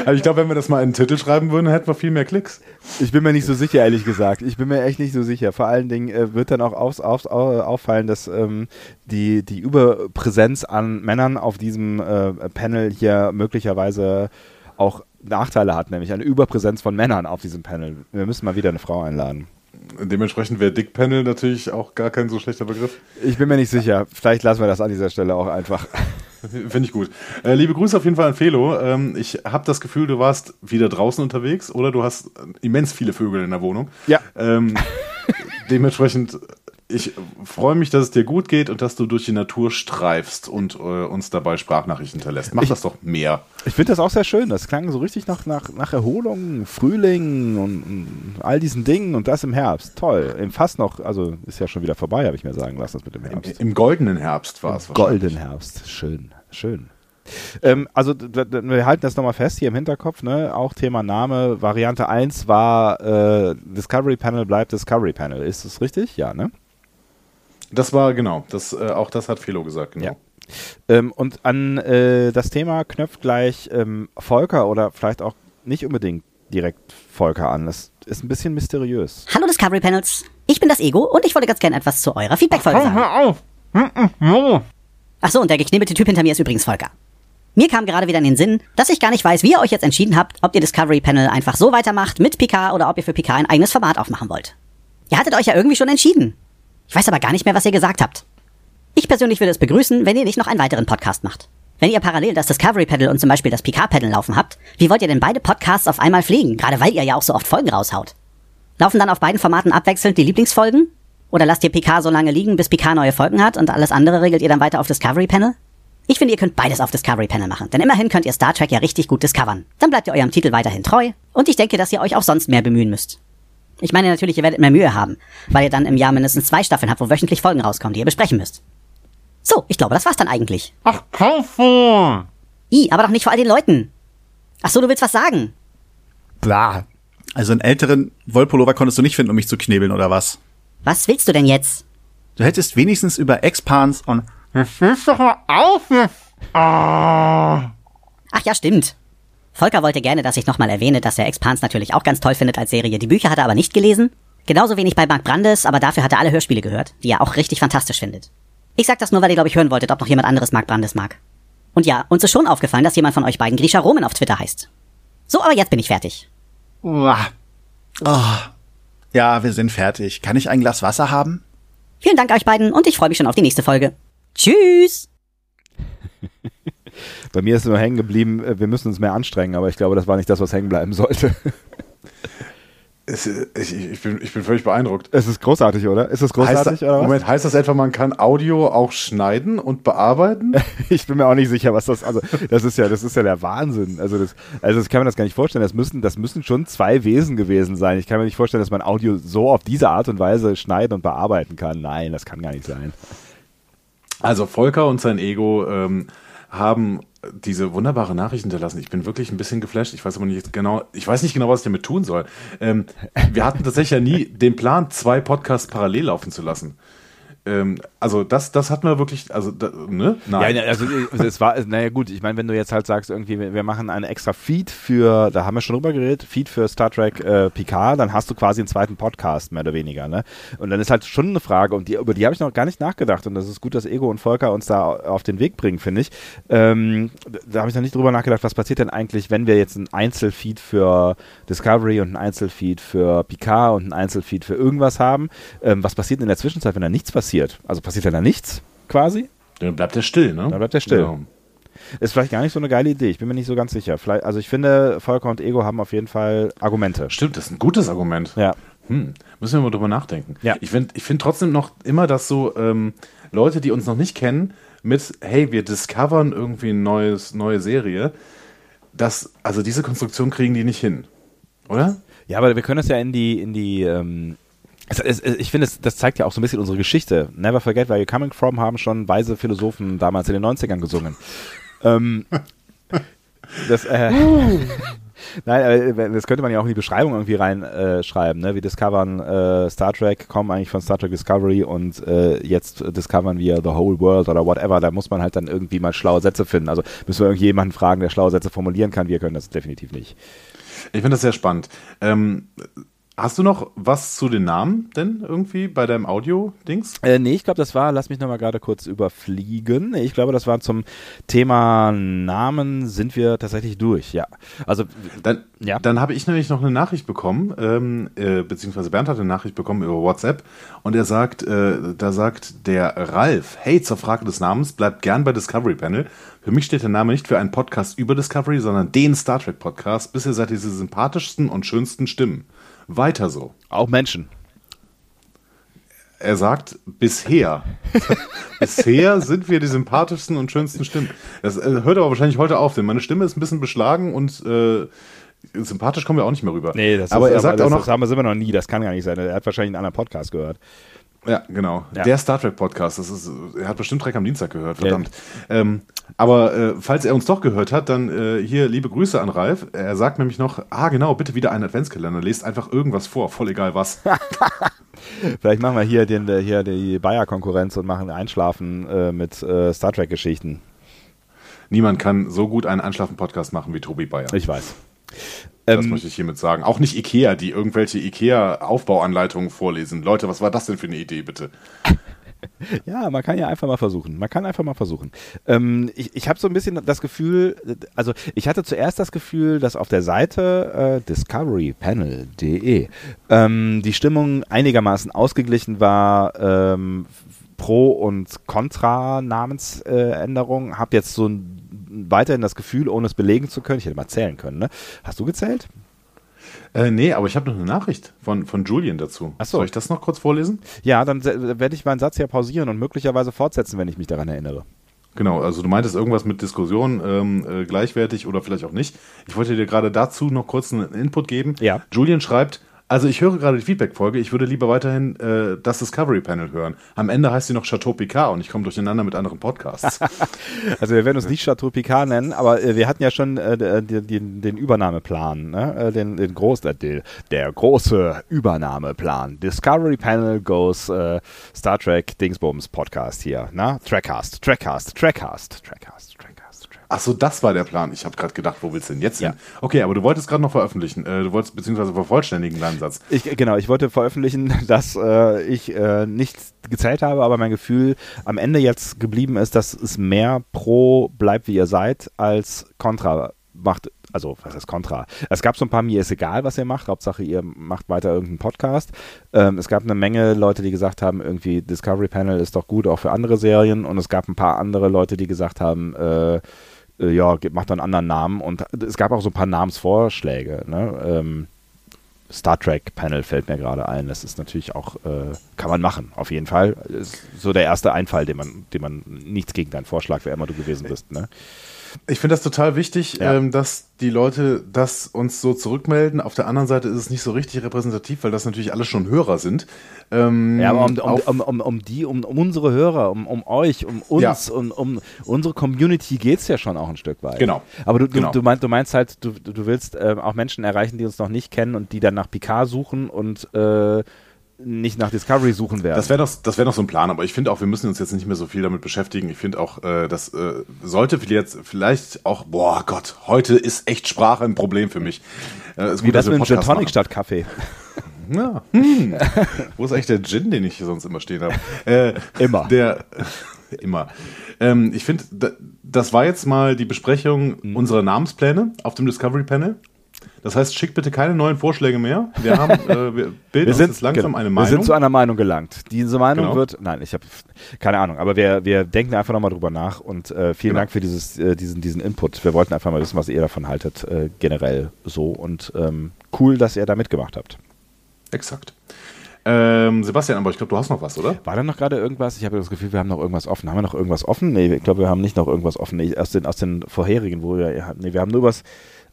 Aber ich glaube, wenn wir das mal in den Titel schreiben würden, hätten wir viel mehr Klicks. Ich bin mir nicht so sicher, ehrlich gesagt. Ich bin mir echt nicht so sicher. Vor allen Dingen äh, wird dann auch auf, auf, auffallen, dass ähm, die, die Überpräsenz an Männern auf diesem äh, Panel hier möglicherweise auch Nachteile hat, nämlich eine Überpräsenz von Männern auf diesem Panel. Wir müssen mal wieder eine Frau einladen. Dementsprechend wäre Dick Panel natürlich auch gar kein so schlechter Begriff. Ich bin mir nicht sicher. Vielleicht lassen wir das an dieser Stelle auch einfach. (laughs) Finde ich gut. Äh, liebe Grüße auf jeden Fall an Felo. Ähm, ich habe das Gefühl, du warst wieder draußen unterwegs oder du hast immens viele Vögel in der Wohnung. Ja. Ähm, (laughs) dementsprechend ich freue mich, dass es dir gut geht und dass du durch die Natur streifst und äh, uns dabei Sprachnachrichten hinterlässt. Mach ich, das doch mehr. Ich finde das auch sehr schön. Das klang so richtig nach, nach, nach Erholung, Frühling und, und, all diesen Dingen und das im Herbst. Toll. Im Fast noch, also ist ja schon wieder vorbei, habe ich mir sagen lassen, das mit dem Herbst. Im, im goldenen Herbst war es wahrscheinlich. Golden Herbst. Schön, schön. Ähm, also wir halten das nochmal fest hier im Hinterkopf, ne? Auch Thema Name. Variante 1 war äh, Discovery Panel bleibt Discovery Panel. Ist das richtig? Ja, ne? Das war genau, das, äh, auch das hat Felo gesagt, genau. Ja. Ähm, und an äh, das Thema knöpft gleich ähm, Volker oder vielleicht auch nicht unbedingt direkt Volker an. Das ist ein bisschen mysteriös. Hallo Discovery Panels, ich bin das Ego und ich wollte ganz gerne etwas zu eurer Feedback-Folge sagen. Hör auf! Ach so, und der geknebelte Typ hinter mir ist übrigens Volker. Mir kam gerade wieder in den Sinn, dass ich gar nicht weiß, wie ihr euch jetzt entschieden habt, ob ihr Discovery Panel einfach so weitermacht mit Picard oder ob ihr für Picard ein eigenes Format aufmachen wollt. Ihr hattet euch ja irgendwie schon entschieden. Ich weiß aber gar nicht mehr, was ihr gesagt habt. Ich persönlich würde es begrüßen, wenn ihr nicht noch einen weiteren Podcast macht. Wenn ihr parallel das Discovery Pedal und zum Beispiel das Picard Pedal laufen habt, wie wollt ihr denn beide Podcasts auf einmal pflegen? Gerade weil ihr ja auch so oft Folgen raushaut. Laufen dann auf beiden Formaten abwechselnd die Lieblingsfolgen? Oder lasst ihr Picard so lange liegen, bis Picard neue Folgen hat und alles andere regelt ihr dann weiter auf Discovery Panel? Ich finde, ihr könnt beides auf Discovery Panel machen, denn immerhin könnt ihr Star Trek ja richtig gut discovern. Dann bleibt ihr eurem Titel weiterhin treu und ich denke, dass ihr euch auch sonst mehr bemühen müsst. Ich meine natürlich, ihr werdet mehr Mühe haben, weil ihr dann im Jahr mindestens zwei Staffeln habt, wo wöchentlich Folgen rauskommen, die ihr besprechen müsst. So, ich glaube, das war's dann eigentlich. Ach, kaufe! I, aber doch nicht vor all den Leuten. Ach so, du willst was sagen? Bla. Also einen älteren Wollpullover konntest du nicht finden, um mich zu knebeln, oder was? Was willst du denn jetzt? Du hättest wenigstens über Expans und Jetzt ist doch mal auf jetzt. Ah. Ach ja, stimmt. Volker wollte gerne, dass ich nochmal erwähne, dass er Expans natürlich auch ganz toll findet als Serie. Die Bücher hat er aber nicht gelesen. Genauso wenig bei Mark Brandes, aber dafür hat er alle Hörspiele gehört, die er auch richtig fantastisch findet. Ich sag das nur, weil ihr, glaube ich, hören wolltet, ob noch jemand anderes Mark Brandes mag. Und ja, uns ist schon aufgefallen, dass jemand von euch beiden Grisha Roman auf Twitter heißt. So, aber jetzt bin ich fertig. Uah. Oh. Ja, wir sind fertig. Kann ich ein Glas Wasser haben? Vielen Dank euch beiden und ich freue mich schon auf die nächste Folge. Tschüss! (laughs) Bei mir ist nur hängen geblieben, äh, wir müssen uns mehr anstrengen, aber ich glaube, das war nicht das, was hängen bleiben sollte. (laughs) Es, ich, ich, bin, ich bin völlig beeindruckt. Es ist großartig, oder? Ist es großartig, heißt, oder was? Moment, heißt das etwa, man kann Audio auch schneiden und bearbeiten? (laughs) ich bin mir auch nicht sicher, was das, also, das ist ja, das ist ja der Wahnsinn. Also das, also das kann man das gar nicht vorstellen. Das müssen, das müssen schon zwei Wesen gewesen sein. Ich kann mir nicht vorstellen, dass man Audio so auf diese Art und Weise schneiden und bearbeiten kann. Nein, das kann gar nicht sein. Also Volker und sein Ego ähm, haben diese wunderbare Nachricht hinterlassen. Ich bin wirklich ein bisschen geflasht. Ich weiß aber nicht genau, ich weiß nicht genau, was ich damit tun soll. Ähm, wir hatten tatsächlich ja nie den Plan, zwei Podcasts parallel laufen zu lassen ähm, also das, das hat man wirklich, also da, ne? Nein. Ja, also, also es war, naja gut, ich meine, wenn du jetzt halt sagst, irgendwie, wir, machen eine extra Feed für, da haben wir schon drüber geredet, Feed für Star Trek äh, Picard, dann hast du quasi einen zweiten Podcast, mehr oder weniger, ne? Und dann ist halt schon eine Frage, und die, über die habe ich noch gar nicht nachgedacht, und das ist gut, dass Ego und Volker uns da auf den Weg bringen, finde ich. Ähm, da habe ich noch nicht drüber nachgedacht, was passiert denn eigentlich, wenn wir jetzt einen Einzelfeed für Discovery und einen Einzelfeed für Picard und einen Einzelfeed für irgendwas haben. Ähm, was passiert in der Zwischenzeit, wenn da nichts passiert? Passiert. Also passiert ja da nichts, quasi. Dann bleibt er still, ne? Dann bleibt er still. Genau. Ist vielleicht gar nicht so eine geile Idee. Ich bin mir nicht so ganz sicher. Vielleicht, also ich finde, Volker und Ego haben auf jeden Fall Argumente. Stimmt, das ist ein gutes Argument. Ja. Hm, müssen wir mal drüber nachdenken. Ja. Ich finde ich find trotzdem noch immer, dass so ähm, Leute, die uns noch nicht kennen, mit, hey, wir discovern irgendwie eine neues, neue Serie, das, also diese Konstruktion kriegen die nicht hin. Oder? Ja, aber wir können das ja in die, in die, ähm, ich finde, das zeigt ja auch so ein bisschen unsere Geschichte. Never forget where you're coming from haben schon weise Philosophen damals in den 90ern gesungen. ähm, (laughs) das, äh, (laughs) Nein, das könnte man ja auch in die Beschreibung irgendwie reinschreiben. Äh, ne? Wir discovern äh, Star Trek, kommen eigentlich von Star Trek Discovery und äh, jetzt discovern wir the whole world oder whatever. Da muss man halt dann irgendwie mal schlaue Sätze finden. Also müssen wir irgendjemanden fragen, der schlaue Sätze formulieren kann. Wir können das definitiv nicht. Ich finde das sehr spannend. Ähm, Hast du noch was zu den Namen denn irgendwie bei deinem Audio-Dings? Äh, nee, ich glaube, das war, lass mich nochmal gerade kurz überfliegen. Ich glaube, das war zum Thema Namen sind wir tatsächlich durch, ja. Also, dann, ja. dann habe ich nämlich noch eine Nachricht bekommen, ähm, äh, beziehungsweise Bernd hat eine Nachricht bekommen über WhatsApp und er sagt, äh, da sagt der Ralf, hey, zur Frage des Namens, bleibt gern bei Discovery Panel. Für mich steht der Name nicht für einen Podcast über Discovery, sondern den Star Trek Podcast. Bisher seid ihr die sympathischsten und schönsten Stimmen. Weiter so. Auch Menschen. Er sagt, bisher. (laughs) bisher sind wir die sympathischsten und schönsten Stimmen. Das äh, hört aber wahrscheinlich heute auf, denn meine Stimme ist ein bisschen beschlagen und äh, sympathisch kommen wir auch nicht mehr rüber. Nee, das aber ist, er sagt das, auch noch, das haben wir, sind wir noch nie, das kann gar nicht sein. Er hat wahrscheinlich einen anderen Podcast gehört. Ja, genau. Ja. Der Star Trek Podcast. Das ist, er hat bestimmt Trek am Dienstag gehört, verdammt. Ja. Ähm, aber äh, falls er uns doch gehört hat, dann äh, hier liebe Grüße an Ralf. Er sagt nämlich noch, ah genau, bitte wieder einen Adventskalender. Lest einfach irgendwas vor, voll egal was. (laughs) Vielleicht machen wir hier, den, hier die Bayer-Konkurrenz und machen Einschlafen äh, mit äh, Star Trek-Geschichten. Niemand kann so gut einen Einschlafen-Podcast machen wie Tobi Bayer. Ich weiß. Das ähm, möchte ich hiermit sagen. Auch nicht Ikea, die irgendwelche Ikea-Aufbauanleitungen vorlesen. Leute, was war das denn für eine Idee, bitte? (laughs) Ja, man kann ja einfach mal versuchen. Man kann einfach mal versuchen. Ähm, ich ich habe so ein bisschen das Gefühl, also ich hatte zuerst das Gefühl, dass auf der Seite äh, discoverypanel.de ähm, die Stimmung einigermaßen ausgeglichen war. Ähm, Pro- und Contra-Namensänderung. Äh, hab jetzt so ein weiterhin das Gefühl, ohne es belegen zu können, ich hätte mal zählen können, ne? Hast du gezählt? Äh, nee, aber ich habe noch eine Nachricht von, von Julian dazu. Achso. Soll ich das noch kurz vorlesen? Ja, dann werde ich meinen Satz hier pausieren und möglicherweise fortsetzen, wenn ich mich daran erinnere. Genau, also du meintest irgendwas mit Diskussion ähm, äh, gleichwertig oder vielleicht auch nicht. Ich wollte dir gerade dazu noch kurz einen Input geben. Ja. Julian schreibt, Also ich höre gerade die Feedback-Folge. Ich würde lieber weiterhin äh, das Discovery Panel hören. Am Ende heißt sie noch Chateau Picard und ich komme durcheinander mit anderen Podcasts. (laughs) (laughs) also wir werden uns nicht Chateau Picard nennen, aber äh, wir hatten ja schon äh, den, den, den Übernahmeplan, ne? äh, den, den groß, äh, der, der große Übernahmeplan. Discovery Panel goes äh, Star Trek Dingsbums Podcast hier, ne? Trackcast, Trackcast, Trackcast, Trackcast. Ach so, das war der Plan. Ich habe gerade gedacht, wo willst du denn jetzt ja. hin? Okay, aber du wolltest gerade noch veröffentlichen. Äh, du wolltest beziehungsweise vervollständigen deinen Satz. Ich, genau, ich wollte veröffentlichen, (laughs) dass äh, ich äh, nicht gezählt habe, aber mein Gefühl am Ende jetzt geblieben ist, dass es mehr pro bleibt, wie ihr seid, als kontra macht. Also, was heißt Contra? Es gab so ein paar, mir ist egal, was ihr macht. Hauptsache, ihr macht weiter irgendeinen Podcast. Ähm, es gab eine Menge Leute, die gesagt haben, irgendwie Discovery Panel ist doch gut auch für andere Serien. Und es gab ein paar andere Leute, die gesagt haben, äh, äh, ja, macht einen anderen Namen. Und es gab auch so ein paar Namensvorschläge. Ne? Ähm, Star Trek Panel fällt mir gerade ein. Das ist natürlich auch, äh, kann man machen, auf jeden Fall. Ist so der erste Einfall, den man, den man nichts gegen deinen Vorschlag, wer immer du gewesen bist. Ne? Ich finde das total wichtig, ja. ähm, dass die Leute das uns so zurückmelden. Auf der anderen Seite ist es nicht so richtig repräsentativ, weil das natürlich alle schon Hörer sind. Ähm, ja, aber um, um, um, um, die, um, unsere Hörer, um, euch, um uns, ja. um, um unsere Community geht es ja schon auch ein Stück weit. Genau. Aber du, du, genau. du, meinst, du meinst halt, du, du willst äh, auch Menschen erreichen, die uns noch nicht kennen und die dann nach Picard suchen und äh, nicht nach Discovery suchen werden. Das wäre doch, das wär doch so ein Plan, aber ich finde auch, wir müssen uns jetzt nicht mehr so viel damit beschäftigen. Ich finde auch, äh, das äh, sollte jetzt vielleicht auch, boah Gott, heute ist echt Sprache ein Problem für mich. Äh, Wie gut, das mit Gin Tonic statt Kaffee. Ja. Hm. Wo ist eigentlich der Gin, den ich hier sonst immer stehen habe? Äh, immer. Der, (laughs) immer. Ähm, ich finde, das war jetzt mal die Besprechung mhm. unserer Namenspläne auf dem Discovery Panel. Das heißt, schickt bitte keine neuen Vorschläge mehr. Wir haben, äh, wir (laughs) bilden wir sind, uns langsam genau, eine Meinung. Wir sind zu einer Meinung gelangt. Diese Meinung genau. wird, nein, ich habe keine Ahnung, aber wir, wir denken einfach nochmal drüber nach und äh, vielen genau. Dank für dieses, äh, diesen, diesen Input. Wir wollten einfach mal wissen, was ihr davon haltet, äh, generell so und ähm, cool, dass ihr da mitgemacht habt. Exakt. Ähm, Sebastian, aber ich glaube, du hast noch was, oder? War da noch gerade irgendwas? Ich habe das Gefühl, wir haben noch irgendwas offen. Haben wir noch irgendwas offen? Nee, ich glaube, wir haben nicht noch irgendwas offen. Nee, aus, den, aus den vorherigen, wo wir, nee, wir haben nur was,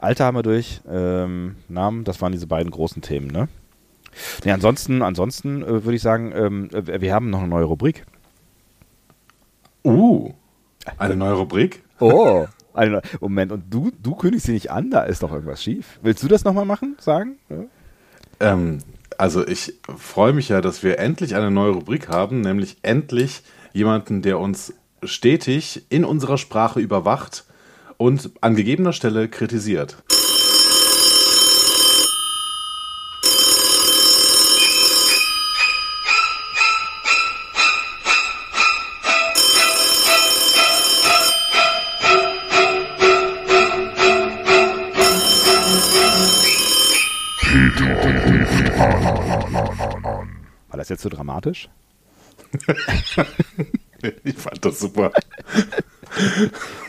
Alter haben wir durch, ähm, Namen, das waren diese beiden großen Themen, ne? Nee, ansonsten, ansonsten äh, würde ich sagen, ähm, äh, wir haben noch eine neue Rubrik. Uh, eine neue Rubrik? Oh, eine, Moment, und du, du kündigst sie nicht an, da ist doch irgendwas schief. Willst du das nochmal machen, sagen? Ja. Ähm, also ich freue mich ja, dass wir endlich eine neue Rubrik haben, nämlich endlich jemanden, der uns stetig in unserer Sprache überwacht und an gegebener Stelle kritisiert. War das jetzt so dramatisch? (laughs) ich fand das super. (laughs)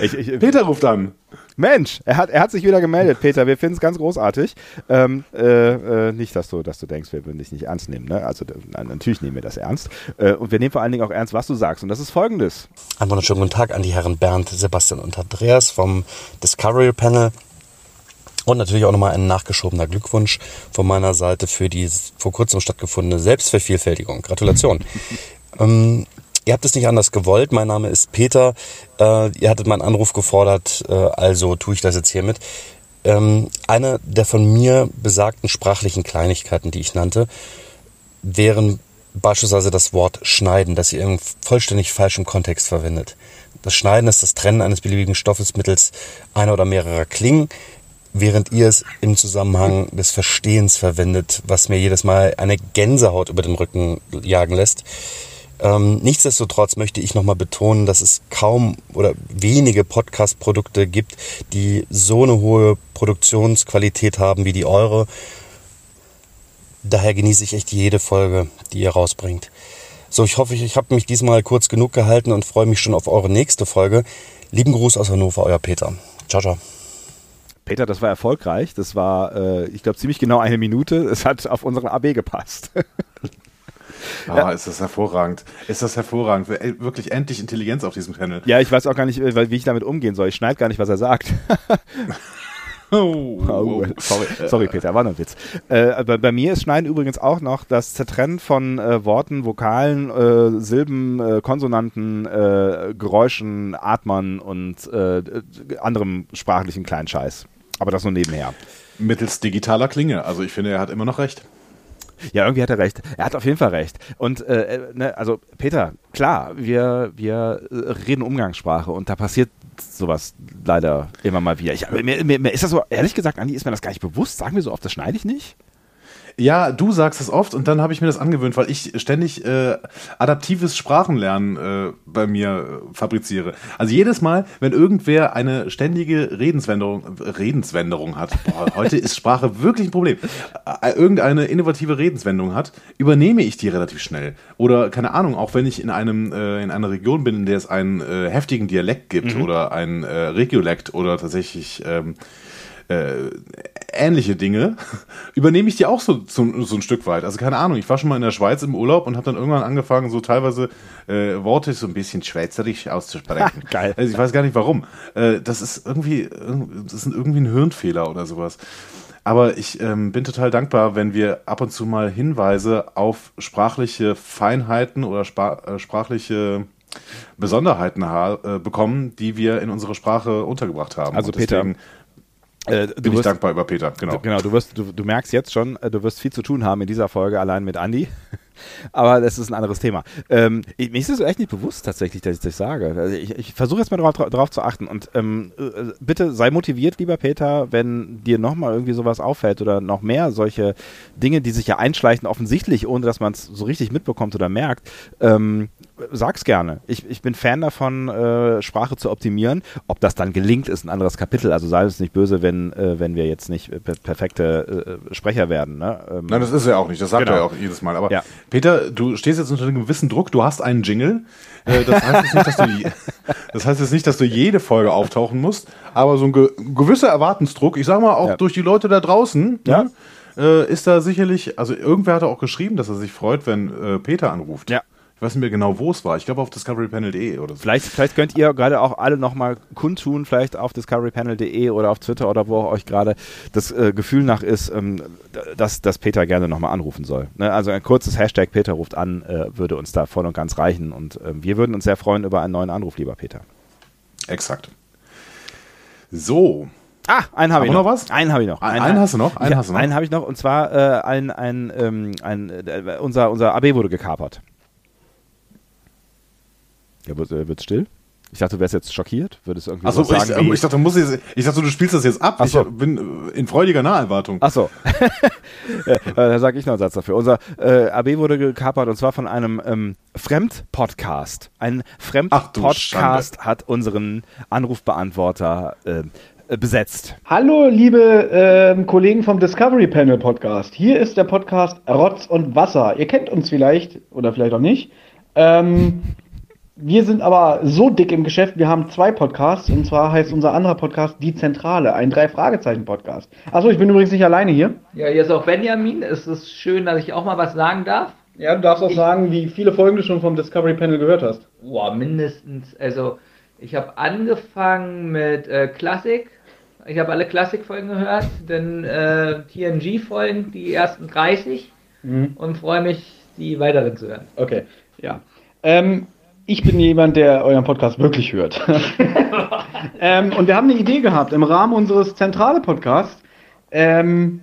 Ich, ich, Peter ruft an. Mensch, er hat, er hat sich wieder gemeldet, Peter. Wir finden es ganz großartig. Ähm, äh, äh, nicht, dass du, dass du denkst, wir würden dich nicht ernst nehmen. Ne? Also nein, natürlich nehmen wir das ernst. Äh, und wir nehmen vor allen Dingen auch ernst, was du sagst. Und das ist folgendes. Einen wunderschönen guten Tag an die Herren Bernd, Sebastian und Andreas vom Discovery Panel. Und natürlich auch nochmal ein nachgeschobener Glückwunsch von meiner Seite für die vor kurzem stattgefundene Selbstvervielfältigung. Gratulation. (laughs) ähm, Ihr habt es nicht anders gewollt. Mein Name ist Peter. Äh, ihr hattet meinen Anruf gefordert, äh, also tue ich das jetzt hiermit. Ähm, eine der von mir besagten sprachlichen Kleinigkeiten, die ich nannte, wären beispielsweise das Wort schneiden, das ihr in vollständig falschem Kontext verwendet. Das Schneiden ist das Trennen eines beliebigen Stoffes mittels einer oder mehrerer Klingen, während ihr es im Zusammenhang des Verstehens verwendet, was mir jedes Mal eine Gänsehaut über den Rücken jagen lässt. Ähm, nichtsdestotrotz möchte ich nochmal betonen, dass es kaum oder wenige Podcast-Produkte gibt, die so eine hohe Produktionsqualität haben wie die eure. Daher genieße ich echt jede Folge, die ihr rausbringt. So, ich hoffe, ich habe mich diesmal kurz genug gehalten und freue mich schon auf eure nächste Folge. Lieben Gruß aus Hannover, euer Peter. Ciao, ciao. Peter, das war erfolgreich. Das war, äh, ich glaube, ziemlich genau eine Minute. Es hat auf unseren AB gepasst. (laughs) Ah, ist das hervorragend. Ist das hervorragend. Wirklich endlich Intelligenz auf diesem Panel. Ja, ich weiß auch gar nicht, wie ich damit umgehen soll. Ich schneide gar nicht, was er sagt. (laughs) Oh, oh, sorry, sorry, Peter, war nur ein Witz. Äh, bei, bei, mir ist Schneiden übrigens auch noch das Zertrennen von äh, Worten, Vokalen, äh, Silben, äh, Konsonanten, äh, Geräuschen, Atmern und äh, anderem sprachlichen Kleinscheiß. Aber das nur nebenher. Mittels digitaler Klinge. Also ich finde, er hat immer noch recht. Ja, irgendwie hat er recht. Er hat auf jeden Fall recht. Und äh, ne, also Peter, klar, wir, wir reden Umgangssprache und da passiert sowas leider immer mal wieder. Ich, mir, mir, mir ist das so, ehrlich gesagt, Andi, ist mir das gar nicht bewusst. Sagen wir so oft, das schneide ich nicht? Ja, du sagst es oft und dann habe ich mir das angewöhnt, weil ich ständig äh, adaptives Sprachenlernen äh, bei mir äh, fabriziere. Also jedes Mal, wenn irgendwer eine ständige Redenswenderung, Redenswenderung hat, boah, heute ist Sprache wirklich ein Problem, äh, irgendeine innovative Redenswendung hat, übernehme ich die relativ schnell. Oder keine Ahnung, auch wenn ich in einem äh, in einer Region bin, in der es einen äh, heftigen Dialekt gibt mhm. oder ein äh, Regiolekt oder tatsächlich ähm, äh, ähnliche Dinge, (laughs) übernehme ich die auch so, so, so, ein Stück weit. Also keine Ahnung, ich war schon mal in der Schweiz im Urlaub und habe dann irgendwann angefangen, so teilweise äh, Worte so ein bisschen schweizerisch auszusprechen. (laughs) Geil. Also ich weiß gar nicht warum. Äh, das ist irgendwie, das ist irgendwie ein Hirnfehler oder sowas. Aber ich ähm, bin total dankbar, wenn wir ab und zu mal Hinweise auf sprachliche Feinheiten oder äh, sprachliche Besonderheiten äh, bekommen, die wir in unsere Sprache untergebracht haben. Also Peter, äh, Bin ich dankbar über Peter, genau. Genau, du, wirst, du, du merkst jetzt schon, äh, du wirst viel zu tun haben in dieser Folge allein mit Andy. Aber das ist ein anderes Thema. Ähm, mir ist es echt nicht bewusst tatsächlich, dass ich das sage. Also ich, ich versuche jetzt mal darauf, darauf zu achten. Und ähm, äh, bitte sei motiviert, lieber Peter, wenn dir nochmal irgendwie sowas auffällt oder noch mehr solche Dinge, die sich ja einschleichen, offensichtlich, ohne dass man es so richtig mitbekommt oder merkt. Ähm, sag's gerne. Ich, ich bin Fan davon, äh, Sprache zu optimieren. Ob das dann gelingt, ist ein anderes Kapitel. Also sei es nicht böse, wenn, äh, wenn wir jetzt nicht per perfekte äh, Sprecher werden. Ne? Ähm, Nein, das ist er auch nicht. Das sagt genau. er ja auch jedes Mal. Aber ja. Peter, du stehst jetzt unter einem gewissen Druck. Du hast einen Jingle. Äh, das, heißt jetzt nicht, dass du, (laughs) das heißt jetzt nicht, dass du jede Folge auftauchen musst. Aber so ein ge gewisser Erwartensdruck, ich sag mal auch ja. durch die Leute da draußen, ja. Ne, äh, ist da sicherlich, also irgendwer hat auch geschrieben, dass er sich freut, wenn äh, Peter anruft. Ja. Ich weiß nicht mehr genau, wo es war. Ich glaube auf discoverypanel.de oder so. Vielleicht, vielleicht könnt ihr gerade auch alle nochmal kundtun, vielleicht auf discoverypanel.de oder auf Twitter oder wo auch euch gerade das äh, Gefühl nach ist, ähm, dass, dass Peter gerne nochmal anrufen soll. Ne? Also ein kurzes Hashtag Peter ruft an äh, würde uns da voll und ganz reichen und äh, wir würden uns sehr freuen über einen neuen Anruf, lieber Peter. Exakt. So, Ah, einen habe ich noch. noch was? Einen habe ich noch. Einen, einen hast du noch? Einen, ja, hast du noch? einen habe ich noch. Und zwar äh, ein, ein, ähm, ein, äh, unser, unser AB wurde gekapert. Ja, wird es äh, still? Ich dachte, du wärst jetzt schockiert, würdest irgendwie Achso, sagen. Ich, ich, dachte, muss jetzt, ich dachte, du spielst das jetzt ab. Ach so. Ich bin in freudiger Naherwartung. Achso. (laughs) Äh, da sage ich noch einen Satz dafür. Unser äh, AB wurde gekapert und zwar von einem ähm, Fremdpodcast. Ein Fremdpodcast hat unseren Anrufbeantworter äh, besetzt. Hallo, liebe äh, Kollegen vom Discovery Panel Podcast. Hier ist der Podcast Rotz und Wasser. Ihr kennt uns vielleicht oder vielleicht auch nicht. Ähm, wir sind aber so dick im Geschäft, wir haben zwei Podcasts und zwar heißt unser anderer Podcast Die Zentrale, ein Drei-Fragezeichen-Podcast. Achso, ich bin übrigens nicht alleine hier. Ja, hier ist auch Benjamin. Es ist schön, dass ich auch mal was sagen darf. Ja, du darfst auch ich, sagen, wie viele Folgen du schon vom Discovery Panel gehört hast. Boah, mindestens. Also, ich habe angefangen mit äh, Klassik. Ich habe alle Klassik-Folgen gehört, dann äh, TNG-Folgen, die ersten 30 mhm. und freue mich, die weiteren zu hören. Okay, ja. Ähm, ich bin jemand, der euren Podcast wirklich hört. (laughs) ähm, und wir haben eine Idee gehabt im Rahmen unseres zentrale Podcasts, ähm,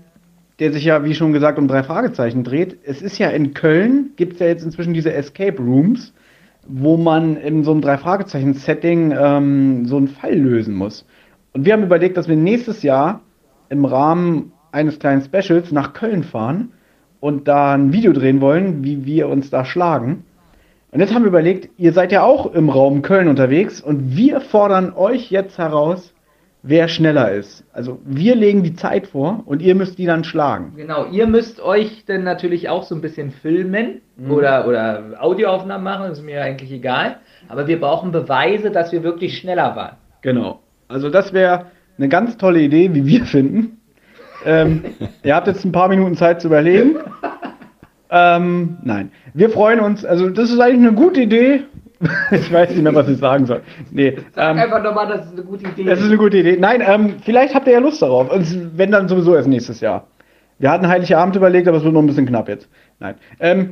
der sich ja, wie schon gesagt, um drei Fragezeichen dreht. Es ist ja in Köln, gibt es ja jetzt inzwischen diese Escape Rooms, wo man in so einem drei Fragezeichen Setting ähm, so einen Fall lösen muss. Und wir haben überlegt, dass wir nächstes Jahr im Rahmen eines kleinen Specials nach Köln fahren und da ein Video drehen wollen, wie wir uns da schlagen. Und jetzt haben wir überlegt, ihr seid ja auch im Raum Köln unterwegs und wir fordern euch jetzt heraus, wer schneller ist. Also wir legen die Zeit vor und ihr müsst die dann schlagen. Genau, ihr müsst euch dann natürlich auch so ein bisschen filmen mhm. oder, oder Audioaufnahmen machen, ist mir eigentlich egal. Aber wir brauchen Beweise, dass wir wirklich schneller waren. Genau. Also das wäre eine ganz tolle Idee, wie wir finden. ähm, (laughs) ihr habt jetzt ein paar Minuten Zeit zu überlegen. Ähm, nein. Wir freuen uns, also das ist eigentlich eine gute Idee (laughs) ich weiß nicht mehr, was ich sagen soll. Nee, Sag ähm, einfach nochmal, das ist eine gute Idee. das ist eine gute Idee. Nein, ähm, vielleicht habt ihr ja Lust darauf. Und wenn dann sowieso erst nächstes Jahr. Wir hatten Heiligabend überlegt, aber es wird noch ein bisschen knapp jetzt. Nein. Ähm,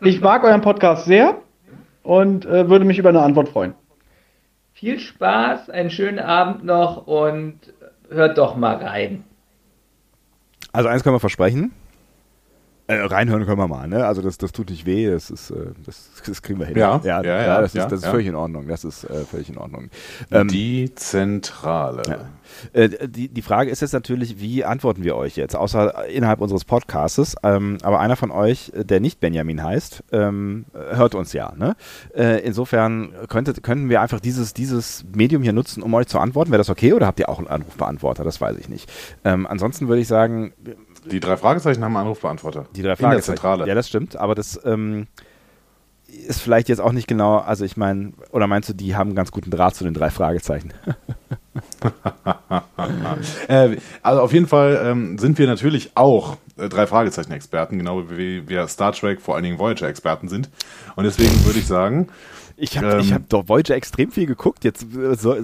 ich mag euren Podcast sehr und äh, würde mich über eine Antwort freuen. Viel Spaß, einen schönen Abend noch und hört doch mal rein. Also eins können wir versprechen. Äh, reinhören können wir mal, ne? Also das, das tut nicht weh, das ist, äh, das, das kriegen wir hin. Ja, ja, ja, ja, das ist, ja, das ist völlig in Ordnung. Das ist äh, völlig in Ordnung. Ähm, Die Zentrale. Äh, die, die Frage ist jetzt natürlich, wie antworten wir euch jetzt, außer innerhalb unseres Podcastes. Ähm, aber einer von euch, der nicht Benjamin heißt, ähm, hört uns ja. Ne? Äh, insofern könnte, könnten wir einfach dieses, dieses Medium hier nutzen, um euch zu antworten. Wäre das okay oder habt ihr auch einen Anrufbeantworter? Das weiß ich nicht. Ähm, ansonsten würde ich sagen, Die drei Fragezeichen haben einen Anrufbeantworter. die drei In der Fragezeichen. Zentrale. Ja, das stimmt, aber das ähm, ist vielleicht jetzt auch nicht genau, also ich meine, oder meinst du, die haben einen ganz guten Draht zu den drei Fragezeichen? (laughs) (laughs) Äh, also auf jeden Fall ähm, sind wir natürlich auch äh, drei Fragezeichen-Experten, genau wie wir Star Trek, vor allen Dingen Voyager-Experten sind. Und deswegen würde ich sagen, Ich habe Ähm, ich hab doch Voyager extrem viel geguckt. Jetzt äh, so,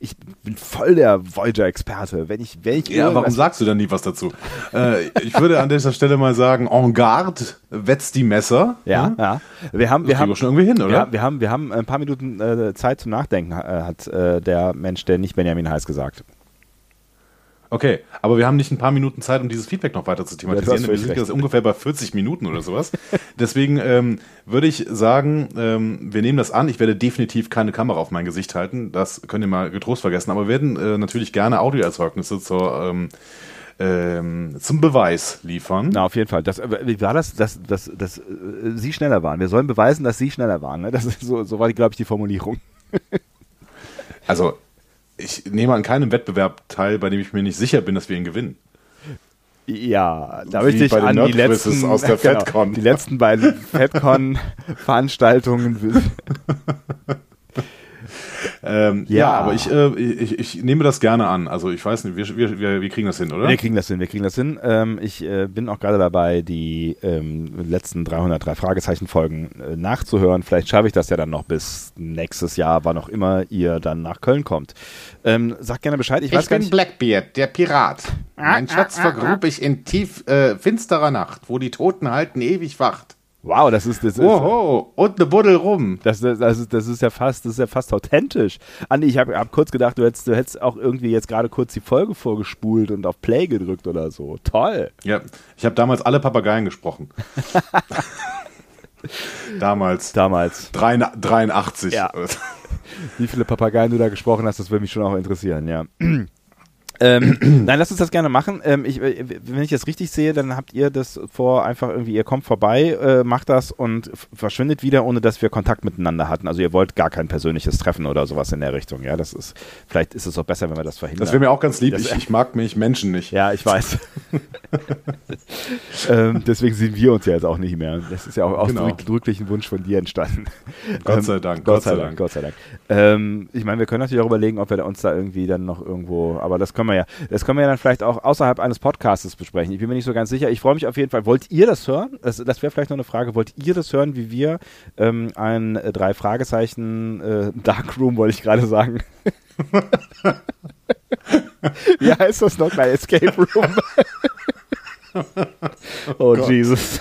ich bin voll der Voyager-Experte. Wenn ich, wenn ich ja, warum sagst du dann nie was dazu? (laughs) äh, ich würde an dieser Stelle mal sagen, en garde, wetzt die Messer. Ja, Hm? ja. Wir haben, Das wir haben schon irgendwie hin, oder? Ja, wir haben, wir haben ein paar Minuten äh, Zeit zum Nachdenken, hat der Mensch, der nicht Benjamin heißt, gesagt. Okay, aber wir haben nicht ein paar Minuten Zeit, um dieses Feedback noch weiter zu thematisieren. wir sind jetzt ungefähr bei 40 Minuten oder sowas. (laughs) Deswegen ähm, würde ich sagen, ähm, wir nehmen das an. Ich werde definitiv keine Kamera auf mein Gesicht halten. Das könnt ihr mal getrost vergessen. Aber wir werden äh, natürlich gerne Audioerzeugnisse zur, ähm, ähm, zum Beweis liefern. Na, auf jeden Fall. Das, äh, wie war das, dass, dass, dass äh, Sie schneller waren? Wir sollen beweisen, dass Sie schneller waren. Ne? Das ist so, so war, glaube ich, die Formulierung. Also, ich nehme an keinem Wettbewerb teil, bei dem ich mir nicht sicher bin, dass wir ihn gewinnen. Ja, da möchte ich bei den an die letzten, aus der (laughs) genau, FedCon. die letzten beiden (laughs) FedCon-Veranstaltungen. (laughs) Ähm, ja. Ja. aber ich, äh, ich, ich nehme das gerne an. Also ich weiß nicht, wir, wir, wir, wir kriegen das hin, oder? Wir kriegen das hin, wir kriegen das hin. Ähm, ich äh, bin auch gerade dabei, die ähm, letzten 303 Fragezeichen-Folgen äh, nachzuhören. Vielleicht schaffe ich das ja dann noch bis nächstes Jahr, wann auch immer ihr dann nach Köln kommt. Ähm, sag gerne Bescheid. Ich, weiß gar nicht. Blackbeard, der Pirat. Mein Schatz vergrub ich in tief äh, finsterer Nacht, wo die Toten halten ewig wacht. Wow, das ist das ist, Oho, und ne Buddel rum. das, das, das, ist, das ist ja fast, das ist ja fast authentisch. Andi, ich habe hab kurz gedacht, du hättest, du hättest auch irgendwie jetzt gerade kurz die Folge vorgespult und auf Play gedrückt oder so. Toll. Ja, ich habe damals alle Papageien gesprochen. (laughs) damals. Damals. 83. Ja. (laughs) Wie viele Papageien du da gesprochen hast, das würde mich schon auch interessieren, ja. Ähm, (clears throat) nein, lass uns das gerne machen. Ähm, ich, äh, wenn ich das richtig sehe, dann habt ihr das vor, einfach irgendwie, ihr kommt vorbei, äh, macht das und verschwindet wieder, ohne dass wir Kontakt miteinander hatten. Also ihr wollt gar kein persönliches Treffen oder sowas in der Richtung, ja. Das ist, vielleicht ist es auch besser, wenn wir das verhindern. Das wäre mir auch ganz lieb. Ich, ich mag mich Menschen nicht. ja, ich weiß. (laughs) ähm, deswegen sehen wir uns ja jetzt auch nicht mehr. Das ist ja auch aus Genau. drücklichen Wunsch von dir entstanden. Gott sei Dank, Gott sei Dank, Gott sei Dank. Ähm, ich meine, wir können natürlich auch überlegen, ob wir uns da irgendwie dann noch irgendwo, aber das können wir ja, das können wir ja dann vielleicht auch außerhalb eines Podcastes besprechen. Ich bin mir nicht so ganz sicher. Ich freue mich auf jeden Fall. Wollt ihr das hören? Das, das wäre vielleicht noch eine Frage. Wollt ihr das hören, wie wir ähm, ein äh, drei Fragezeichen äh, Darkroom, wollte ich gerade sagen. (laughs) wie heißt das noch? Nein, Escape Room. (laughs) oh Gott. Jesus.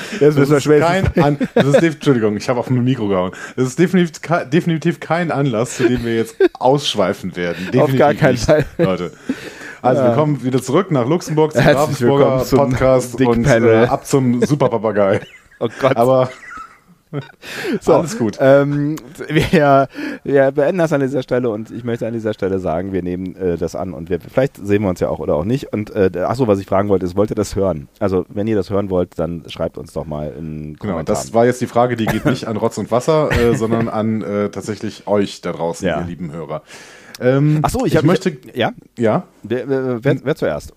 (laughs) Das wir ist schwer. kein An (laughs) das ist Entschuldigung, ich habe auf mein Mikro gehauen. Das ist definitiv, definitiv kein Anlass, zu dem wir jetzt (laughs) ausschweifen werden. Definitiv Auf gar keinen nicht, Fall. Leute. Also wir kommen wieder zurück nach Luxemburg zum Herzlich Ravensburger Podcast und äh, ab zum Superpapagei. Oh Gott. Aber (laughs) So, alles gut. Ähm, wir, wir beenden das an dieser Stelle und ich möchte an dieser Stelle sagen, wir nehmen äh, das an und wir, vielleicht sehen wir uns ja auch oder auch nicht. Und äh, achso, was ich fragen wollte, ist, wollt ihr das hören? Also, wenn ihr das hören wollt, dann schreibt uns doch mal in Genau, Kommentaren. das war jetzt die Frage, die geht nicht an Rotz und Wasser, äh, (laughs) sondern an äh, tatsächlich euch da draußen, Ja. ihr lieben Hörer. Ähm, Achso, ich, ich hab, möchte, ja? ja, Wer, wer, wer, wer zuerst?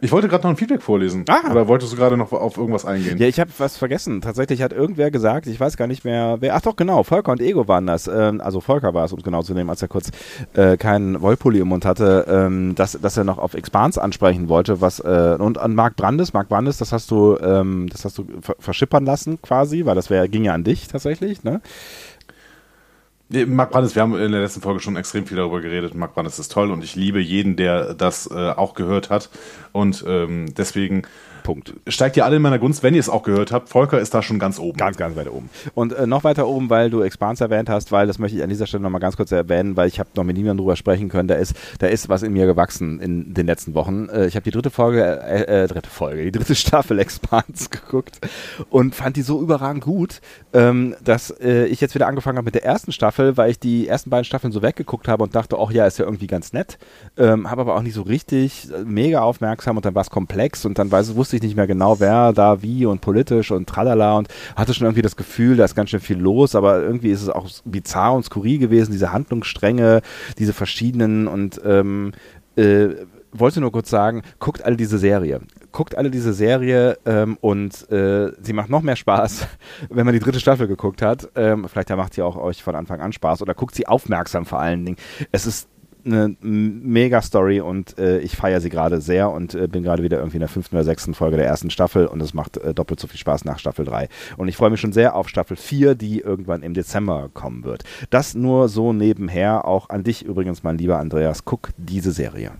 Ich wollte gerade noch ein Feedback vorlesen. Ah. Oder wolltest du gerade noch auf irgendwas eingehen? Ja, ich habe was vergessen. Tatsächlich hat irgendwer gesagt, ich weiß gar nicht mehr, wer. Ach doch, genau, Volker und Ego waren das. Ähm, also Volker war es, um es genau zu nehmen, als er kurz äh, keinen Wollpulli im Mund hatte, ähm, dass, dass er noch auf Expans ansprechen wollte, was äh, und an Marc Brandes, Marc Brandes, das hast du, ähm, das hast du verschippern lassen quasi, weil das wär, ging ja an dich tatsächlich, ne? Mark Brandes, wir haben in der letzten Folge schon extrem viel darüber geredet. Mark Brandes ist toll und ich liebe jeden, der das äh, auch gehört hat. Und ähm, deswegen Punkt. Steigt ihr alle in meiner Gunst, wenn ihr es auch gehört habt. Volker ist da schon ganz oben. Ganz, ganz weit oben. Und äh, noch weiter oben, weil du Expans erwähnt hast, weil das möchte ich an dieser Stelle nochmal ganz kurz erwähnen, weil ich habe noch mit niemandem drüber sprechen können. Da ist, da ist was in mir gewachsen in den letzten Wochen. Äh, ich habe die dritte Folge, äh, äh, dritte Folge, die dritte (laughs) Staffel Expans (laughs) geguckt und fand die so überragend gut, ähm, dass äh, ich jetzt wieder angefangen habe mit der ersten Staffel, weil ich die ersten beiden Staffeln so weggeguckt habe und dachte, ach ja, ist ja irgendwie ganz nett. Ähm, habe aber auch nicht so richtig äh, mega aufmerksam und dann war es komplex und dann weiß, wusste ich nicht mehr genau, wer da wie und politisch und tralala und hatte schon irgendwie das Gefühl, da ist ganz schön viel los, aber irgendwie ist es auch bizarr und skurril gewesen, diese Handlungsstränge, diese verschiedenen und ähm, äh, wollte nur kurz sagen, guckt alle diese Serie. Guckt alle diese Serie ähm, und äh, sie macht noch mehr Spaß, (laughs) wenn man die dritte Staffel geguckt hat. Ähm, vielleicht macht sie auch euch von Anfang an Spaß oder guckt sie aufmerksam vor allen Dingen. Es ist eine Mega-Story und äh, ich feiere sie gerade sehr und äh, bin gerade wieder irgendwie in der fünften oder sechsten Folge der ersten Staffel und es macht äh, doppelt so viel Spaß nach Staffel 3. Und ich freue mich schon sehr auf Staffel 4, die irgendwann im Dezember kommen wird. Das nur so nebenher, auch an dich übrigens, mein lieber Andreas, guck diese Serie.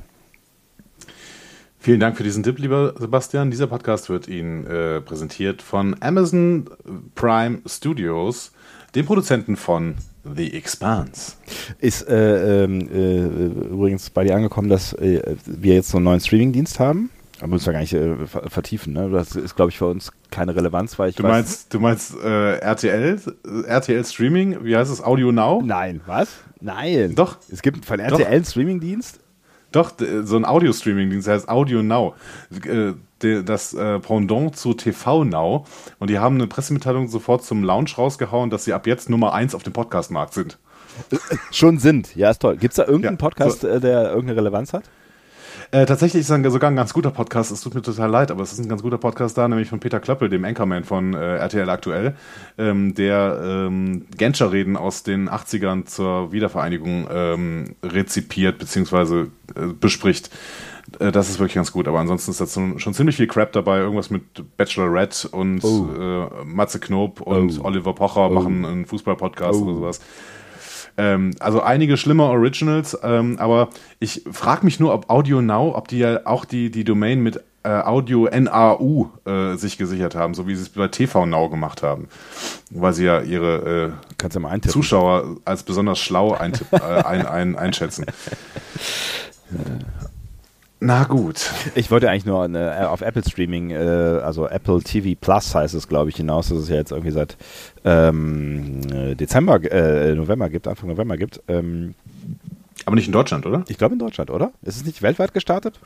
Vielen Dank für diesen Tipp, lieber Sebastian. Dieser Podcast wird Ihnen äh, präsentiert von Amazon Prime Studios, dem Produzenten von The Expanse. Ist äh, ähm, äh, übrigens bei dir angekommen, dass äh, wir jetzt so einen neuen Streamingdienst haben? Aber müssen wir gar nicht äh, vertiefen, ne? Das ist, glaube ich, für uns keine Relevanz, weil ich Du meinst, du meinst äh, RTL, RTL Streaming, wie heißt es, Audio Now? Nein, was? Nein. Doch. Es gibt von RTL einen Streamingdienst? Doch, so ein Audio-Streaming-Dienst, der heißt Audio Now. Äh, das äh, Pendant zu TV Now und die haben eine Pressemitteilung sofort zum Launch rausgehauen, dass sie ab jetzt Nummer 1 auf dem Podcast-Markt sind. Schon sind, ja, ist toll. Gibt es da irgendeinen ja, Podcast, so. Äh, der irgendeine Relevanz hat? Äh, tatsächlich ist es sogar ein ganz guter Podcast. Es tut mir total leid, aber es ist ein ganz guter Podcast da, nämlich von Peter Klöppel, dem Anchorman von äh, RTL aktuell, ähm, der ähm, Genscher-Reden aus den 80ern zur Wiedervereinigung ähm, rezipiert bzw. Äh, bespricht. Äh, das ist wirklich ganz gut, aber ansonsten ist da schon ziemlich viel Crap dabei. Irgendwas mit Bachelorette und oh. äh, Matze Knob und oh. Oliver Pocher oh. machen einen Fußball-Podcast oder oh. sowas. Ähm, also einige schlimme Originals, ähm, aber ich frage mich nur, ob Audio Now, ob die ja auch die, die Domain mit äh, Audio NAU äh, sich gesichert haben, so wie sie es bei TV Now gemacht haben. Weil sie ja ihre äh, Zuschauer als besonders schlau ein, ein, ein, einschätzen. (laughs) Na gut. Ich wollte eigentlich nur eine, äh, auf Apple Streaming, äh, also Apple TV Plus heißt es, glaube ich, hinaus, dass es ja jetzt irgendwie seit ähm, Dezember, äh, November gibt, Anfang November gibt. Ähm, Aber nicht in Deutschland, oder? Ich glaube in Deutschland, oder? Ist es nicht weltweit gestartet?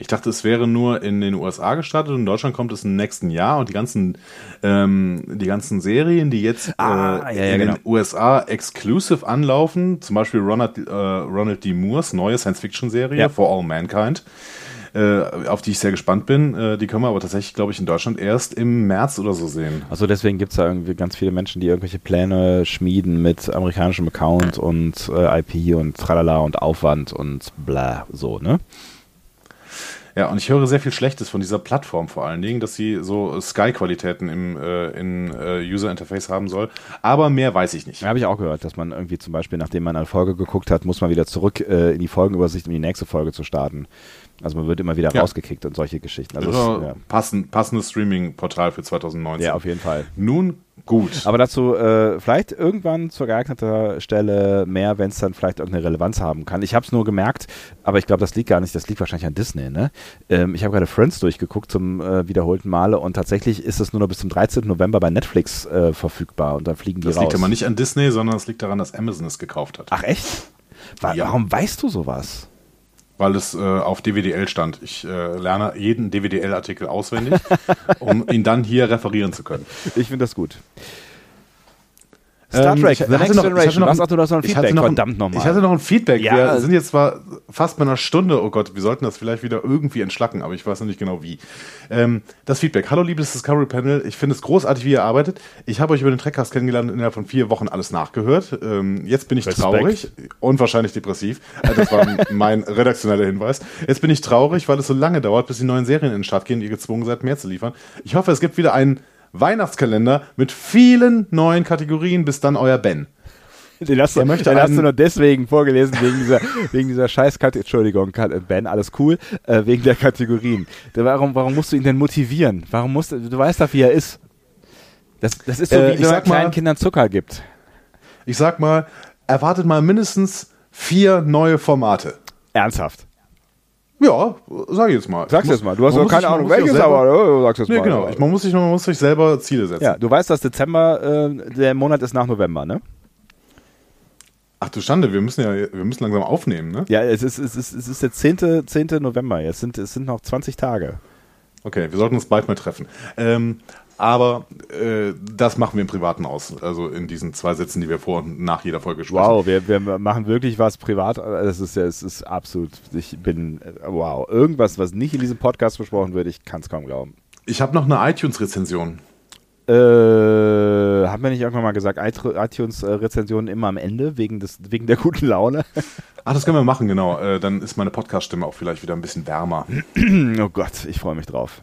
Ich dachte, es wäre nur in den USA gestartet und in Deutschland kommt es im nächsten Jahr und die ganzen, ähm, die ganzen Serien, die jetzt ah, äh, ja, ja, in genau. den USA exclusive anlaufen, zum Beispiel Ronald, äh, Ronald D. Moores neue Science-Fiction-Serie ja. For All Mankind, äh, auf die ich sehr gespannt bin. Äh, die können wir aber tatsächlich, glaube ich, in Deutschland erst im März oder so sehen. Also deswegen gibt es da irgendwie ganz viele Menschen, die irgendwelche Pläne schmieden mit amerikanischem Account und äh, IP und tralala und Aufwand und bla, so, ne? Ja, und ich höre sehr viel Schlechtes von dieser Plattform vor allen Dingen, dass sie so Sky-Qualitäten im äh, in, äh, User-Interface haben soll. Aber mehr weiß ich nicht. Ja, habe ich auch gehört, dass man irgendwie zum Beispiel, nachdem man eine Folge geguckt hat, muss man wieder zurück äh, in die Folgenübersicht, um die nächste Folge zu starten. Also man wird immer wieder ja. rausgekickt und solche Geschichten. Also ja, ja. Passen, passendes Streaming-Portal für 2019. Ja, auf jeden Fall. Nun gut. Aber dazu äh, vielleicht irgendwann zur geeigneten Stelle mehr, wenn es dann vielleicht irgendeine Relevanz haben kann. Ich habe es nur gemerkt, aber ich glaube, das liegt gar nicht, das liegt wahrscheinlich an Disney. Ne? Ähm, ich habe gerade Friends durchgeguckt zum äh, wiederholten Male und tatsächlich ist es nur noch bis zum 13. November bei Netflix äh, verfügbar und dann fliegen die das raus. Das liegt aber nicht an Disney, sondern es liegt daran, dass Amazon es gekauft hat. Ach echt? Warum weißt du sowas? Weil es äh, auf DWDL stand. Ich äh, lerne jeden DWDL-Artikel auswendig, (laughs) um ihn dann hier referieren zu können. Ich finde das gut. Star Trek, ähm, The Next noch, Generation. Noch, Was hast du noch so ein Feedback? Noch Verdammt nochmal. Ich hatte noch ein Feedback. Ja. Wir sind jetzt zwar fast bei einer Stunde. Oh Gott, wir sollten das vielleicht wieder irgendwie entschlacken, aber ich weiß noch nicht genau wie. Ähm, das Feedback. Hallo, liebes Discovery Panel. Ich finde es großartig, wie ihr arbeitet. Ich habe euch über den Trackcast kennengelernt und innerhalb von vier Wochen alles nachgehört. Ähm, jetzt bin ich Respekt. traurig und wahrscheinlich depressiv. Also das war (laughs) mein redaktioneller Hinweis. Jetzt bin ich traurig, weil es so lange dauert, bis die neuen Serien in den Start gehen und ihr gezwungen seid, mehr zu liefern. Ich hoffe, es gibt wieder einen Weihnachtskalender mit vielen neuen Kategorien, bis dann euer Ben. Den hast, du, möchte den hast du nur deswegen vorgelesen, wegen dieser, (laughs) wegen dieser scheiß Entschuldigung, Ben, alles cool, äh, wegen der Kategorien. Warum, warum musst du ihn denn motivieren? Warum musst du, du weißt doch, wie er ist. Das, das ist so, Äh, wie wenn man sag mal- kleinen Kindern Zucker gibt. Ich sag mal, erwartet mal mindestens vier neue Formate. Ernsthaft. Ja, sag ich jetzt mal. Sag's muss- jetzt mal. Du hast doch keine sich- Ahnung, welches, selber- aber oh, sag's jetzt Nee, mal. genau. Ich, man, muss sich, man muss sich selber Ziele setzen. Ja, du weißt, dass Dezember, äh, der Monat ist nach November, ne? Ach du Schande, wir müssen ja, wir müssen langsam aufnehmen, ne? Ja, es ist, es ist, es ist der 10. 10. November. Jetzt sind, es sind noch 20 Tage. Okay, wir sollten uns bald mal treffen. Ähm, aber äh, das machen wir im Privaten aus. Also in diesen zwei Sätzen, die wir vor und nach jeder Folge sprechen. Wow, wir, wir machen wirklich was privat. Es ist ja, es ist absolut. Ich bin wow. Irgendwas, was nicht in diesem Podcast besprochen wird, ich kann es kaum glauben. Ich habe noch eine iTunes-Rezension. Äh, haben wir nicht irgendwann mal gesagt, iTunes-Rezensionen immer am Ende wegen des wegen der guten Laune? (laughs) Ach, das können wir machen, genau. Äh, dann ist meine Podcast-Stimme auch vielleicht wieder ein bisschen wärmer. (clears throat) oh Gott, ich freue mich drauf.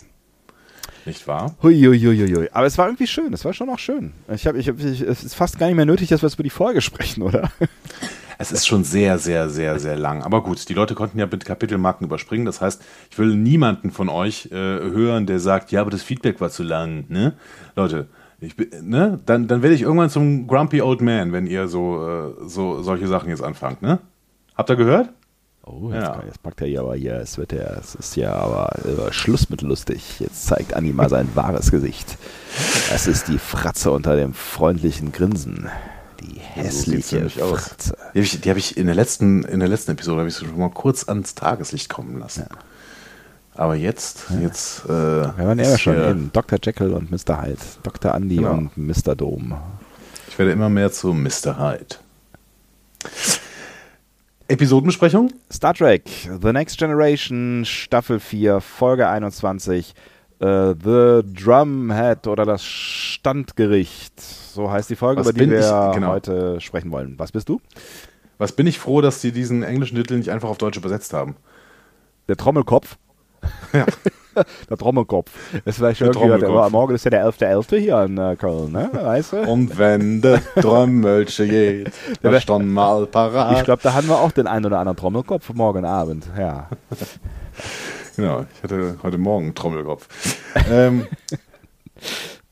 Nicht wahr? Huiuiuiui. Aber es war irgendwie schön. Es war schon auch schön. Ich habe, ich, hab- ich, es ist fast gar nicht mehr nötig, dass wir jetzt über die Folge sprechen, oder? (laughs) Es ist schon sehr, sehr, sehr, sehr lang. Aber gut, die Leute konnten ja mit Kapitelmarken überspringen. Das heißt, ich will niemanden von euch äh, hören, der sagt, ja, aber das Feedback war zu lang. Ne? Leute, ich, bin- ne? dann, dann werde ich irgendwann zum Grumpy Old Man, wenn ihr so, äh, so solche Sachen jetzt anfangt. Ne? Habt ihr gehört? Oh, jetzt, Ja. jetzt packt er hier aber hier. Es wird ja, es ist ja aber äh, Schluss mit lustig. Jetzt zeigt Anni mal sein wahres Gesicht. Es ist die Fratze unter dem freundlichen Grinsen. Die hässliche aus. Fratze. Die habe ich, die hab ich in der letzten, in der letzten Episode habe ich sie schon mal kurz ans Tageslicht kommen lassen. Aber jetzt, jetzt. Äh, Wir waren ja schon in Dr. Jekyll und Mr. Hyde. Dr. Andy Genau. und Mr. Dome. Ich werde immer mehr zu Mr. Hyde. Episodenbesprechung? Star Trek, The Next Generation, Staffel 4, Folge 21, äh, The Drumhead oder das Standgericht. So heißt die Folge, Was über die wir ich? Genau. heute sprechen wollen. Was bist du? Was bin ich froh, dass sie diesen englischen Titel nicht einfach auf Deutsch übersetzt haben. Der Trommelkopf. Ja. (laughs) (laughs) der Trommelkopf. Das ist Der irgendwie, Trommelkopf. aber morgen ist ja der 11.11. hier in äh, Köln, ne? Weißt du? Und wenn der Trommelche geht, (laughs) Der da stand mal parat. Ich glaube, da haben wir auch den einen oder anderen Trommelkopf morgen Abend. Ja. Genau, ich hatte heute Morgen einen Trommelkopf. ähm, (laughs)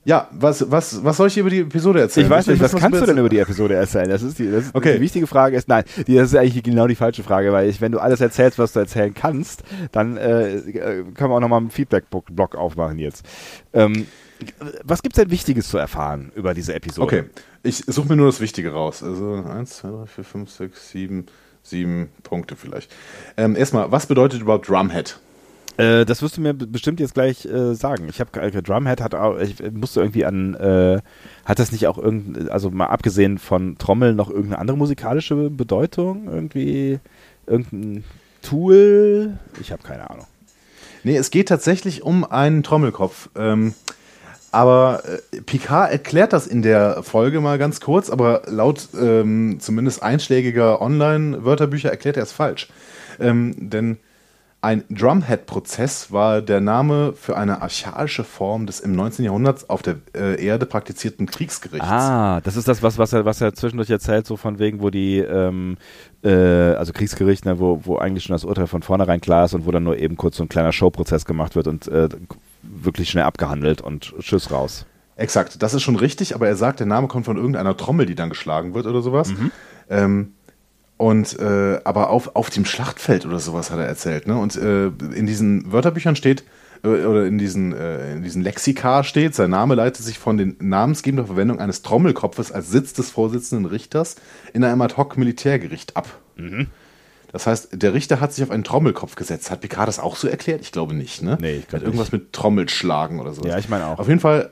ja, was, was, was soll ich über die Episode erzählen? Ich weiß nicht, was kannst du denn über die Episode erzählen? Das ist die, das ist Okay. die wichtige Frage. Ist, nein, die, das ist eigentlich genau die falsche Frage, weil ich, wenn du alles erzählst, was du erzählen kannst, dann äh, können wir auch nochmal einen Feedback-Block aufmachen jetzt. Ähm, was gibt's denn Wichtiges zu erfahren über diese Episode? Okay, ich suche mir nur das Wichtige raus. Also 1, 2, 3, 4, 5, 6, 7, 7 Punkte vielleicht. Ähm, erstmal, was bedeutet überhaupt Drumhead? Äh, das wirst du mir bestimmt jetzt gleich äh, sagen. Ich habe äh, Drumhead hat auch, ich äh, musste irgendwie an, äh, hat das nicht auch irgendein, also mal abgesehen von Trommeln noch irgendeine andere musikalische Bedeutung? Irgendwie irgendein Tool? Ich habe keine Ahnung. Nee, es geht tatsächlich um einen Trommelkopf. Ähm, aber Picard erklärt das in der Folge mal ganz kurz, aber laut ähm, zumindest einschlägiger Online-Wörterbücher erklärt er es falsch. Ähm, denn ein Drumhead-Prozess war der Name für eine archaische Form des im 19. Jahrhundert auf der äh, Erde praktizierten Kriegsgerichts. Ah, das ist das, was, was, er, was er zwischendurch erzählt, so von wegen, wo die, ähm, äh, also Kriegsgericht, ne, wo, wo eigentlich schon das Urteil von vornherein klar ist und wo dann nur eben kurz so ein kleiner Showprozess gemacht wird und äh, wirklich schnell abgehandelt und Tschüss raus. Exakt, das ist schon richtig, aber er sagt, der Name kommt von irgendeiner Trommel, die dann geschlagen wird oder sowas. Mhm. Ähm, und äh, aber auf, auf dem Schlachtfeld oder sowas hat er erzählt. Ne? Und äh, in diesen Wörterbüchern steht, äh, oder in diesen, äh, in diesen Lexika steht, sein Name leitet sich von den namensgebender Verwendung eines Trommelkopfes als Sitz des Vorsitzenden Richters in einem Ad-Hoc-Militärgericht ab. Mhm. Das heißt, der Richter hat sich auf einen Trommelkopf gesetzt. Hat Picard das auch so erklärt? Ich glaube nicht. Ne? Nee, ich glaub Hat irgendwas mit Trommelschlagen oder so. Ja, ich meine auch. Auf jeden Fall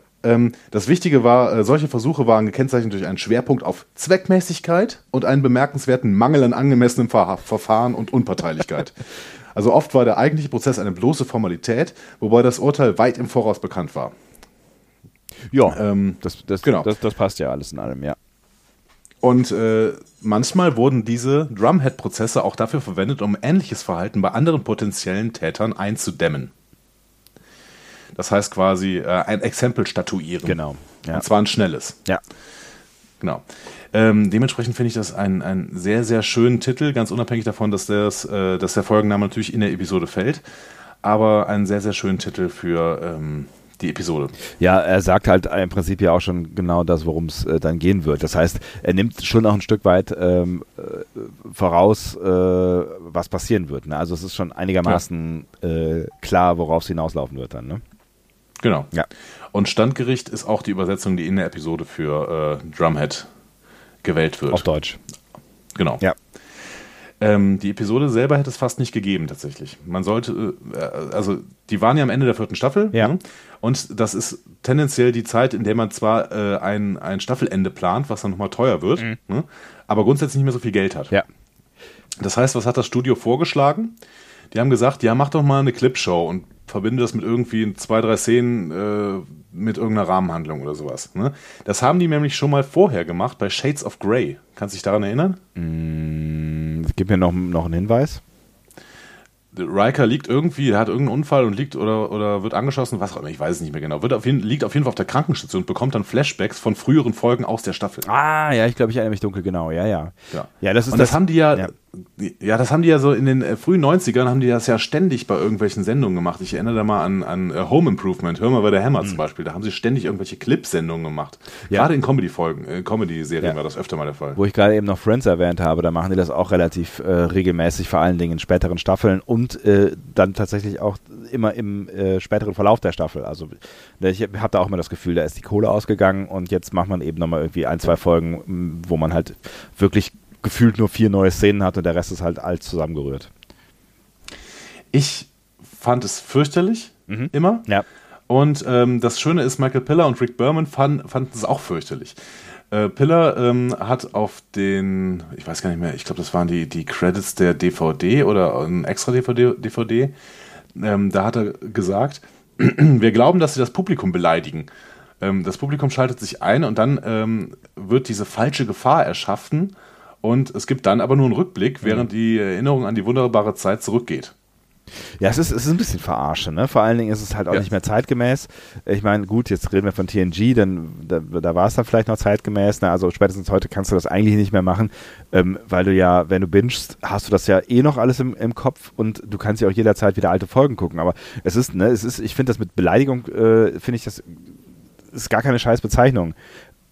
das Wichtige war, äh, solche Versuche waren gekennzeichnet durch einen Schwerpunkt auf Zweckmäßigkeit und einen bemerkenswerten Mangel an angemessenem Ver Verfahren und Unparteilichkeit. (laughs) also oft war der eigentliche Prozess eine bloße Formalität, wobei das Urteil weit im Voraus bekannt war. Ja, ähm, das, das, genau. das, das passt ja alles in allem, ja. Und äh, manchmal wurden diese Drumhead-Prozesse auch dafür verwendet, um ähnliches Verhalten bei anderen potenziellen Tätern einzudämmen. Das heißt quasi äh, ein Exempel statuieren. Genau. Ja. Und zwar ein schnelles. Ja. Genau. Ähm, dementsprechend finde ich das einen, einen sehr, sehr schönen Titel, ganz unabhängig davon, dass, das, äh, dass der Folgenname natürlich in der Episode fällt. Aber einen sehr, sehr schönen Titel für ähm, die Episode. Ja, er sagt halt im Prinzip ja auch schon genau das, worum es äh, dann gehen wird. Das heißt, er nimmt schon auch ein Stück weit ähm, äh, voraus, äh, was passieren wird. Ne? Also es ist schon einigermaßen ja. Äh, klar, worauf es hinauslaufen wird dann. Ne? Genau. Ja. Und Standgericht ist auch die Übersetzung, die in der Episode für äh, Drumhead gewählt wird. Auf Deutsch. Genau. Ja. Ähm, die Episode selber hätte es fast nicht gegeben, tatsächlich. Man sollte, äh, also die waren ja am Ende der vierten Staffel. Ja. Ne? Und das ist tendenziell die Zeit, in der man zwar äh, ein, ein Staffelende plant, was dann nochmal teuer wird, mhm. ne? aber grundsätzlich nicht mehr so viel Geld hat. Ja. Das heißt, was hat das Studio vorgeschlagen? Die haben gesagt, ja, mach doch mal eine Clipshow und verbinde das mit irgendwie zwei, drei Szenen äh, mit irgendeiner Rahmenhandlung oder sowas. Ne? Das haben die nämlich schon mal vorher gemacht bei Shades of Grey. Kannst du dich daran erinnern? Mm, gib mir noch, noch einen Hinweis. Riker liegt irgendwie, er hat irgendeinen Unfall und liegt oder, oder wird angeschossen, was auch immer, ich weiß es nicht mehr genau. Wird auf jeden, liegt auf jeden Fall auf der Krankenstation und bekommt dann Flashbacks von früheren Folgen aus der Staffel. Ah, ja, ich glaube, ich erinnere mich dunkel, genau, ja, ja. Ja, ja das ist und das, das haben die ja, ja, ja, das haben die ja so in den äh, frühen 90ern haben die das ja ständig bei irgendwelchen Sendungen gemacht. Ich erinnere da mal an, an uh, Home Improvement, Hör mal bei der Hammer mhm. zum Beispiel. Da haben sie ständig irgendwelche Clip-Sendungen gemacht. Ja. Gerade in Comedy-Folgen, äh, Comedy-Serien ja. war das öfter mal der Fall. Wo ich gerade eben noch Friends erwähnt habe, da machen die das auch relativ äh, regelmäßig, vor allen Dingen in späteren Staffeln und äh, dann tatsächlich auch immer im äh, späteren Verlauf der Staffel. Also ich habe da auch immer das Gefühl, da ist die Kohle ausgegangen und jetzt macht man eben nochmal irgendwie ein, zwei Folgen, wo man halt wirklich gefühlt nur vier neue Szenen hat und der Rest ist halt alt zusammengerührt. Ich fand es fürchterlich, mhm. immer. Ja. Und ähm, das Schöne ist, Michael Piller und Rick Berman fand, fanden es auch fürchterlich. Äh, Piller ähm, hat auf den, ich weiß gar nicht mehr, ich glaube, das waren die, die Credits der DVD oder ein extra DVD, DVD ähm, da hat er gesagt, (clears throat) wir glauben, dass sie das Publikum beleidigen. Ähm, das Publikum schaltet sich ein und dann ähm, wird diese falsche Gefahr erschaffen und es gibt dann aber nur einen Rückblick, während die Erinnerung an die wunderbare Zeit zurückgeht. Ja, es ist, es ist ein bisschen verarsche, ne? Vor allen Dingen ist es halt auch ja. nicht mehr zeitgemäß. Ich meine, gut, jetzt reden wir von TNG, dann da, da war es dann vielleicht noch zeitgemäß. Ne? Also spätestens heute kannst du das eigentlich nicht mehr machen, ähm, weil du ja, wenn du bingst, hast du das ja eh noch alles im, im Kopf und du kannst ja auch jederzeit wieder alte Folgen gucken. Aber es ist, ne, es ist, ich finde das mit Beleidigung, äh, finde ich das ist gar keine scheiß Bezeichnung.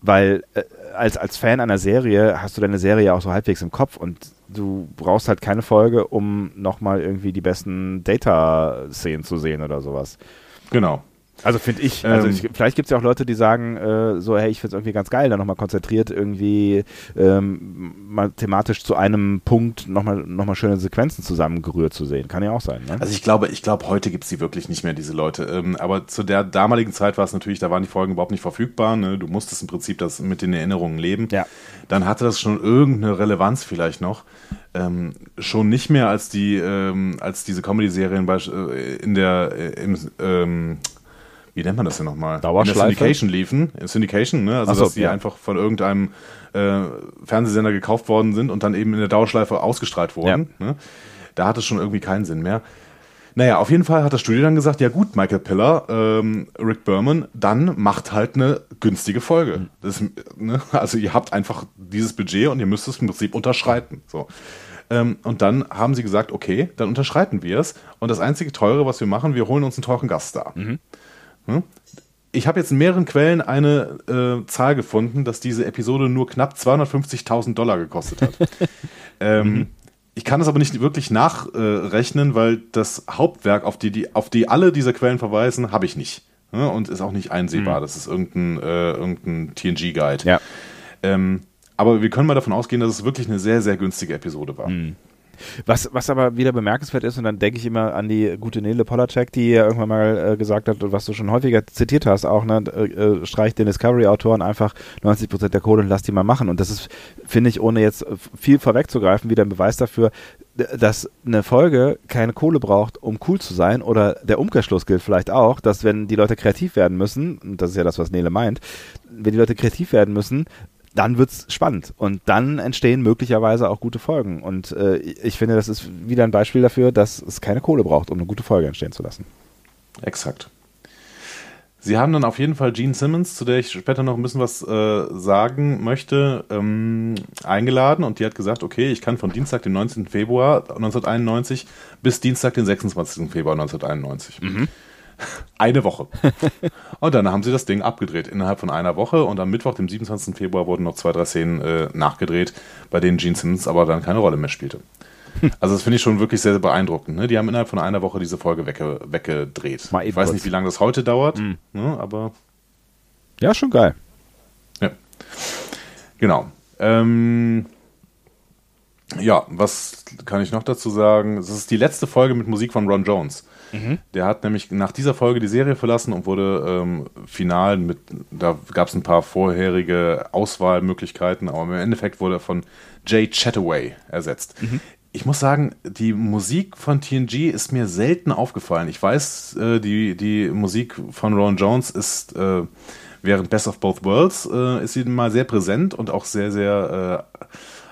Weil äh, als, als Fan einer Serie hast du deine Serie auch so halbwegs im Kopf und du brauchst halt keine Folge, um nochmal irgendwie die besten Data-Szenen zu sehen oder sowas. Genau. Also finde ich, also ähm, ich, vielleicht gibt es ja auch Leute, die sagen, äh, so, hey, ich finde es irgendwie ganz geil, da nochmal konzentriert irgendwie ähm, mal thematisch zu einem Punkt nochmal noch mal schöne Sequenzen zusammengerührt zu sehen. Kann ja auch sein. Ne? Also ich glaube, ich glaube, heute gibt es die wirklich nicht mehr, diese Leute. Ähm, aber zu der damaligen Zeit war es natürlich, da waren die Folgen überhaupt nicht verfügbar. Ne? Du musstest im Prinzip das mit den Erinnerungen leben. Ja. Dann hatte das schon irgendeine Relevanz vielleicht noch. Ähm, schon nicht mehr als die, ähm, als diese Comedy-Serien äh, in der, äh, im, ähm, wie nennt man das denn nochmal? Dauerschleife? In der Syndication liefen. Syndication, ne? Also, so, dass die ja. einfach von irgendeinem äh, Fernsehsender gekauft worden sind und dann eben in der Dauerschleife ausgestrahlt wurden. Ja. Ne? Da hat es schon irgendwie keinen Sinn mehr. Naja, auf jeden Fall hat das Studio dann gesagt, ja gut, Michael Piller, ähm, Rick Berman, dann macht halt eine günstige Folge. Mhm. Das, ne? Also ihr habt einfach dieses Budget und ihr müsst es im Prinzip unterschreiten. So. Ähm, und dann haben sie gesagt, okay, dann unterschreiten wir es. Und das einzige Teure, was wir machen, wir holen uns einen teuren Gast da. Mhm. Hm? Ich habe jetzt in mehreren Quellen eine äh, Zahl gefunden, dass diese Episode nur knapp 250.000 Dollar gekostet hat. (laughs) ähm, mhm. Ich kann das aber nicht wirklich nachrechnen, äh, weil das Hauptwerk, auf die, die, auf die alle diese Quellen verweisen, habe ich nicht. Ja, und ist auch nicht einsehbar. Mhm. Das ist irgendein, äh, irgendein TNG-Guide. Ja. Ähm, aber wir können mal davon ausgehen, dass es wirklich eine sehr, sehr günstige Episode war. Mhm. Was, was aber wieder bemerkenswert ist, und dann denke ich immer an die gute Nele Polacek, die ja irgendwann mal äh, gesagt hat, und was du schon häufiger zitiert hast, auch, ne, äh, äh streicht den Discovery-Autoren einfach 90 Prozent der Kohle und lass die mal machen. Und das ist, finde ich, ohne jetzt viel vorwegzugreifen, wieder ein Beweis dafür, dass eine Folge keine Kohle braucht, um cool zu sein, oder der Umkehrschluss gilt vielleicht auch, dass wenn die Leute kreativ werden müssen, und das ist ja das, was Nele meint, wenn die Leute kreativ werden müssen, dann wird's spannend und dann entstehen möglicherweise auch gute Folgen. Und äh, ich finde, das ist wieder ein Beispiel dafür, dass es keine Kohle braucht, um eine gute Folge entstehen zu lassen. Exakt. Sie haben dann auf jeden Fall Gene Simmons, zu der ich später noch ein bisschen was äh, sagen möchte, ähm, eingeladen und die hat gesagt, okay, ich kann von Dienstag, den 19. Februar 1991 bis Dienstag, den 26. Februar 1991. Mhm. Eine Woche. (laughs) und dann haben sie das Ding abgedreht innerhalb von einer Woche und am Mittwoch, dem 27. Februar, wurden noch zwei, drei Szenen äh, nachgedreht, bei denen Gene Simmons aber dann keine Rolle mehr spielte. Also das finde ich schon wirklich sehr, sehr beeindruckend. Ne? Die haben innerhalb von einer Woche diese Folge wegge weggedreht. ich weiß kurz. nicht, wie lange das heute dauert, mhm. ne? aber... Ja, schon geil. Ja. Genau. Ähm, ja, was kann ich noch dazu sagen? Es ist die letzte Folge mit Musik von Ron Jones. Mhm. Der hat nämlich nach dieser Folge die Serie verlassen und wurde ähm, final mit, da gab es ein paar vorherige Auswahlmöglichkeiten, aber im Endeffekt wurde er von Jay Chataway ersetzt. Mhm. Ich muss sagen, die Musik von TNG ist mir selten aufgefallen. Ich weiß, äh, die, die Musik von Ron Jones ist äh, während Best of Both Worlds äh, ist sie mal sehr präsent und auch sehr, sehr äh,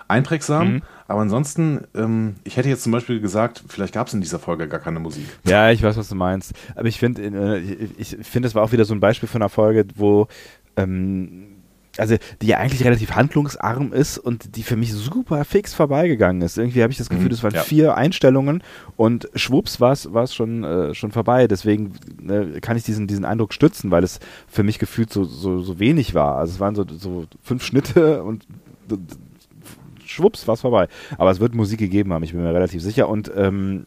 einprägsam. Mhm. Aber ansonsten, ähm, ich hätte jetzt zum Beispiel gesagt, vielleicht gab es in dieser Folge gar keine Musik. Ja, ich weiß, was du meinst. Aber ich finde, äh, ich, finde, es war auch wieder so ein Beispiel von einer Folge, wo ähm, also die ja eigentlich relativ handlungsarm ist und die für mich super fix vorbeigegangen ist. Irgendwie habe ich das Gefühl, mhm, das waren ja. vier Einstellungen und schwupps war es schon, äh, schon vorbei. Deswegen äh, kann ich diesen, diesen Eindruck stützen, weil es für mich gefühlt so, so, so wenig war. Also es waren so, so fünf Schnitte und schwupps, war es vorbei. Aber es wird Musik gegeben haben, ich bin mir relativ sicher. Und ähm,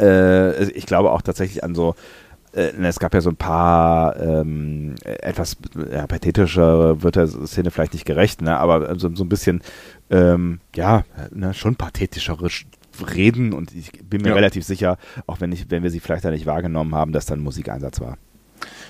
äh, ich glaube auch tatsächlich an so äh, es gab ja so ein paar ähm, etwas ja, pathetischer wird der Szene vielleicht nicht gerecht, ne? aber so, so ein bisschen ähm, ja ne, schon pathetischere Reden und ich bin mir ja. relativ sicher, auch wenn ich wenn wir sie vielleicht da nicht wahrgenommen haben, dass dann Musikeinsatz war.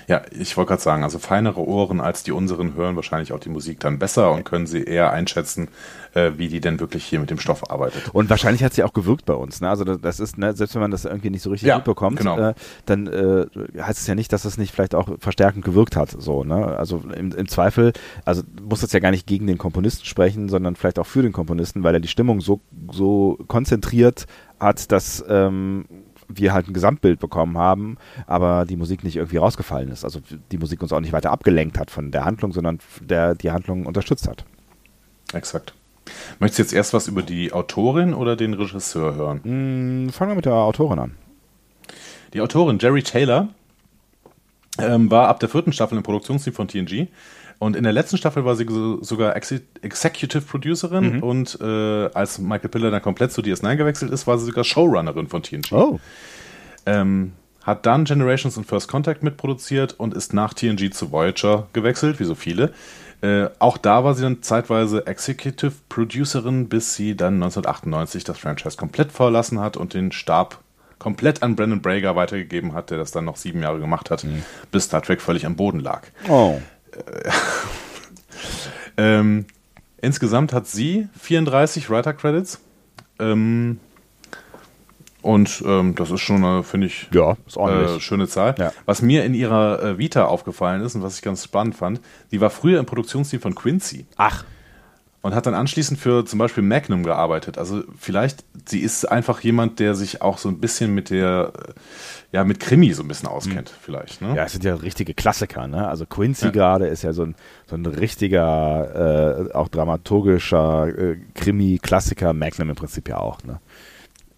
Ja, ich wollte gerade sagen, also feinere Ohren als die unseren hören wahrscheinlich auch die Musik dann besser und können sie eher einschätzen, äh, wie die denn wirklich hier mit dem Stoff arbeitet. Und wahrscheinlich hat sie auch gewirkt bei uns. Ne? Also das ist, ne, selbst wenn man das irgendwie nicht so richtig ja, mitbekommt, genau. äh, dann äh, heißt es ja nicht, dass es nicht vielleicht auch verstärkend gewirkt hat. So, ne? Also im, im Zweifel, also muss das ja gar nicht gegen den Komponisten sprechen, sondern vielleicht auch für den Komponisten, weil er die Stimmung so, so konzentriert hat, dass ähm, wir halt ein Gesamtbild bekommen haben, aber die Musik nicht irgendwie rausgefallen ist. Also die Musik uns auch nicht weiter abgelenkt hat von der Handlung, sondern der die Handlung unterstützt hat. Exakt. Möchtest du jetzt erst was über die Autorin oder den Regisseur hören? Mm, fangen wir mit der Autorin an. Die Autorin Jerry Taylor ähm, war ab der vierten Staffel im Produktionsteam von TNG und in der letzten Staffel war sie sogar Ex Executive Producerin mhm. und äh, als Michael Piller dann komplett zu DS9 gewechselt ist, war sie sogar Showrunnerin von TNG. Oh. Ähm, hat dann Generations und First Contact mitproduziert und ist nach TNG zu Voyager gewechselt, wie so viele. Äh, auch da war sie dann zeitweise Executive Producerin, bis sie dann 1998 das Franchise komplett verlassen hat und den Stab komplett an Brandon Brager weitergegeben hat, der das dann noch sieben Jahre gemacht hat, mhm. bis Star Trek völlig am Boden lag. Oh. (laughs) ähm, insgesamt hat sie 34 Writer Credits. Ähm, und ähm, das ist schon, finde ich, ja, ist äh, schöne Zahl. Ja. Was mir in ihrer äh, Vita aufgefallen ist und was ich ganz spannend fand, die war früher im Produktionsteam von Quincy. Ach und hat dann anschließend für zum Beispiel Magnum gearbeitet. Also vielleicht, sie ist einfach jemand, der sich auch so ein bisschen mit der, ja, mit Krimi so ein bisschen auskennt, mhm. vielleicht. Ne? Ja, es sind ja richtige Klassiker, ne? Also Quincy ja. gerade ist ja so ein, so ein richtiger, äh, auch dramaturgischer äh, Krimi-Klassiker, Magnum im Prinzip ja auch, ne?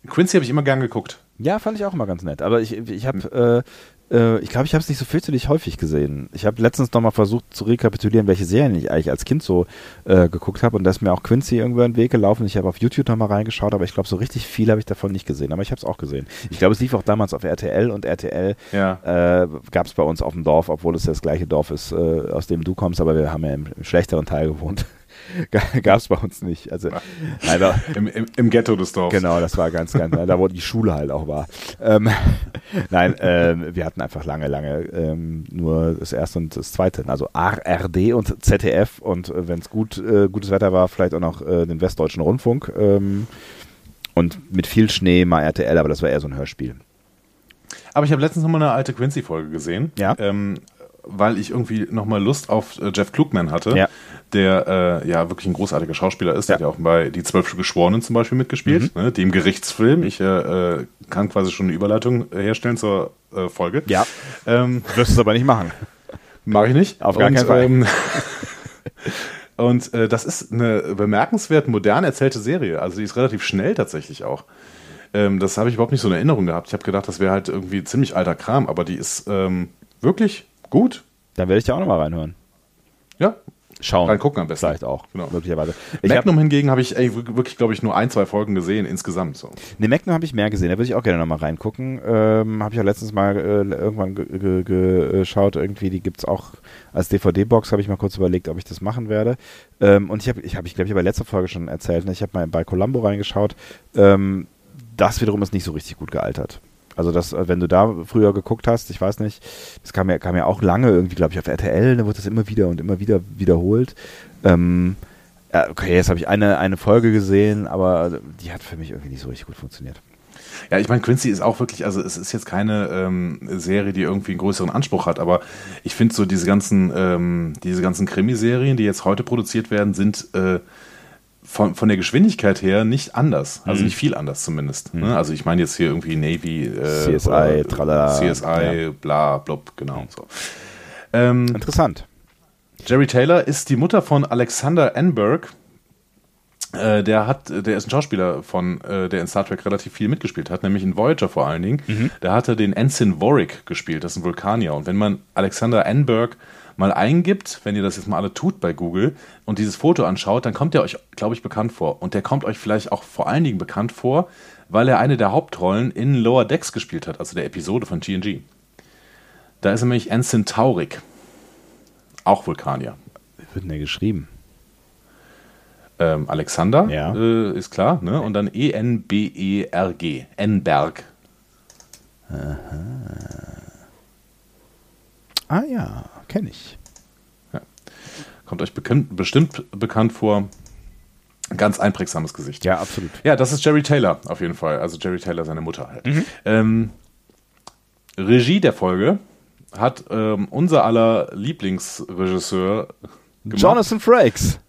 Quincy habe ich immer gern geguckt. Ja, fand ich auch immer ganz nett. Aber ich, ich habe äh, äh, ich glaube, ich habe es nicht so fürchterlich häufig gesehen. Ich habe letztens nochmal versucht zu rekapitulieren, welche Serien ich eigentlich als Kind so äh, geguckt habe und da ist mir auch Quincy irgendwo in den Weg gelaufen. Ich habe auf YouTube nochmal reingeschaut, aber ich glaube, so richtig viel habe ich davon nicht gesehen. Aber ich habe es auch gesehen. Ich glaube, es lief auch damals auf RTL und RTL ja. äh, gab es bei uns auf dem Dorf, obwohl es das gleiche Dorf ist, äh, aus dem du kommst, aber wir haben ja im, im schlechteren Teil gewohnt. (laughs) Gab es bei uns nicht. Also, da, Im, im, Im, Ghetto des Dorfs. Genau, das war ganz, ganz, da wo die Schule halt auch war. Ähm, (laughs) nein, ähm, wir hatten einfach lange, lange ähm, nur das erste und das zweite. Also ARD und ZDF und äh, wenn es gut, äh, gutes Wetter war, vielleicht auch noch äh, den Westdeutschen Rundfunk. Ähm, und mit viel Schnee mal RTL, aber das war eher so ein Hörspiel. Aber ich habe letztens noch mal eine alte Quincy-Folge gesehen. Ja. Ähm, weil ich irgendwie nochmal Lust auf äh, Jeff Klugman hatte, ja. der äh, ja wirklich ein großartiger Schauspieler ist. Ja. Der hat ja auch bei Die Zwölf Geschworenen zum Beispiel mitgespielt, mhm. ne, dem Gerichtsfilm. Ich äh, kann quasi schon eine Überleitung herstellen zur äh, Folge. Ja. Ähm, Wirst es aber nicht machen. (laughs) Mache ich nicht. Auf gar keinen Fall. Ähm, (laughs) und äh, das ist eine bemerkenswert modern erzählte Serie. Also die ist relativ schnell tatsächlich auch. Ähm, das habe ich überhaupt nicht so in Erinnerung gehabt. Ich habe gedacht, das wäre halt irgendwie ziemlich alter Kram, aber die ist ähm, wirklich Gut. Dann werde ich da auch nochmal reinhören. Ja. Schauen. Reingucken am besten. Vielleicht auch. Genau. Möglicherweise. Ich Magnum hab, hingegen habe ich ey, wirklich, glaube ich, nur ein, zwei Folgen gesehen insgesamt. So. Ne, Magnum habe ich mehr gesehen. Da würde ich auch gerne nochmal reingucken. Ähm, habe ich auch letztens mal äh, irgendwann geschaut. Irgendwie, die gibt es auch als DVD-Box. Habe ich mal kurz überlegt, ob ich das machen werde. Ähm, und ich habe, ich, hab, ich glaube, ich habe bei letzter Folge schon erzählt. Ne? Ich habe mal bei Columbo reingeschaut. Ähm, das wiederum ist nicht so richtig gut gealtert. Also das, äh, wenn du da früher geguckt hast, ich weiß nicht, das kam ja, kam ja auch lange irgendwie, glaube ich, auf RTL, da wurde das immer wieder und immer wieder wiederholt. Ähm, okay, jetzt habe ich eine, eine Folge gesehen, aber die hat für mich irgendwie nicht so richtig gut funktioniert. Ja, ich meine, Quincy ist auch wirklich, also es ist jetzt keine ähm, Serie, die irgendwie einen größeren Anspruch hat, aber ich finde so diese ganzen, ähm, diese ganzen Krimiserien, die jetzt heute produziert werden, sind äh, von, von der Geschwindigkeit her nicht anders. Also mhm. nicht viel anders zumindest. Mhm. Also ich meine jetzt hier irgendwie Navy, äh, CSI, tralala. CSI, ja. bla, blub, genau. Mhm. So. Ähm, Interessant. Jerry Taylor ist die Mutter von Alexander Enberg. Äh, der hat, der ist ein Schauspieler von, äh, der in Star Trek relativ viel mitgespielt hat, nämlich in Voyager vor allen Dingen. Mhm. Der hatte den Ensign Warwick gespielt, das ist ein Vulkanier. Und wenn man Alexander Enberg mal eingibt, wenn ihr das jetzt mal alle tut bei Google und dieses Foto anschaut, dann kommt er euch, glaube ich, bekannt vor. Und der kommt euch vielleicht auch vor allen Dingen bekannt vor, weil er eine der Hauptrollen in Lower Decks gespielt hat, also der Episode von TNG. Da ist nämlich Ensign Taurik. Auch Vulkanier. Wie wird denn der geschrieben? Ähm, Alexander, ja. äh, ist klar, ne? Und dann E-N-B-E-R-G. Enberg. Aha. Ah ja kenne ich. Ja. Kommt euch bekannt, bestimmt bekannt vor. Ganz einprägsames Gesicht. Ja, absolut. Ja, das ist Jerry Taylor auf jeden Fall. Also Jerry Taylor, seine Mutter halt. Mhm. Ähm, Regie der Folge hat ähm, unser aller Lieblingsregisseur gemacht. Jonathan Frakes.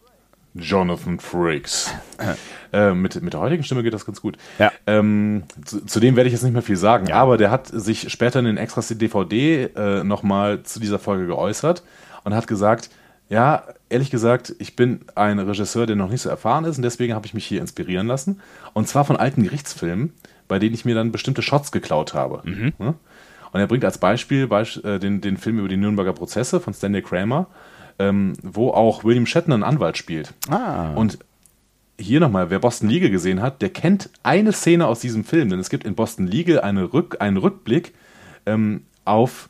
Jonathan Frakes. (laughs) äh, mit, mit der heutigen Stimme geht das ganz gut. Ja. Ähm, zu, zu, dem werde ich jetzt nicht mehr viel sagen, ja. aber der hat sich später in den Extras DVD äh, nochmal zu dieser Folge geäußert und hat gesagt, ja, ehrlich gesagt, ich bin ein Regisseur, der noch nicht so erfahren ist und deswegen habe ich mich hier inspirieren lassen. Und zwar von alten Gerichtsfilmen, bei denen ich mir dann bestimmte Shots geklaut habe. Mhm. Und er bringt als Beispiel äh, den, den Film über die Nürnberger Prozesse von Stanley Kramer, ähm, wo auch William Shatner einen Anwalt spielt. Ah. Und hier nochmal, wer Boston Legal gesehen hat, der kennt eine Szene aus diesem Film, denn es gibt in Boston Legal eine Rück, einen Rückblick ähm, auf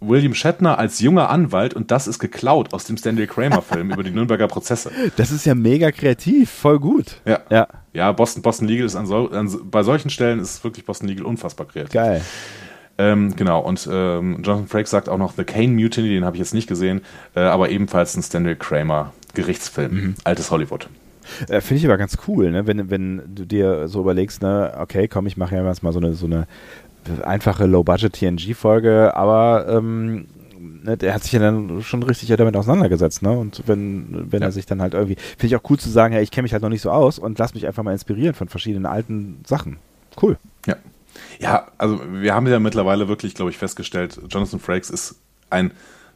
William Shatner als junger Anwalt und das ist geklaut aus dem Stanley Kramer Film über die (laughs) Nürnberger Prozesse. Das ist ja mega kreativ, voll gut. Ja, ja, ja Boston, Boston Legal ist an, so, an bei solchen Stellen ist wirklich Boston Legal unfassbar kreativ. Geil. Ähm, genau, und ähm, Jonathan Frakes sagt auch noch The Kane Mutiny, den habe ich jetzt nicht gesehen, äh, aber ebenfalls ein Stanley Kramer Gerichtsfilm, mhm. altes Hollywood. Äh, Finde ich aber ganz cool, ne? wenn, wenn du dir so überlegst, ne, okay, komm, ich mache ja mal so eine, so eine einfache Low-Budget-TNG-Folge, aber ähm, ne, der hat sich ja dann schon richtig ja damit auseinandergesetzt, ne? Und wenn, wenn ja. er sich dann halt irgendwie, finde ich auch cool zu sagen, ja, ich kenne mich halt noch nicht so aus und lass mich einfach mal inspirieren von verschiedenen alten Sachen. Cool. Ja. Ja, also wir haben ja mittlerweile wirklich, glaube ich, festgestellt, Jonathan Frakes ist ein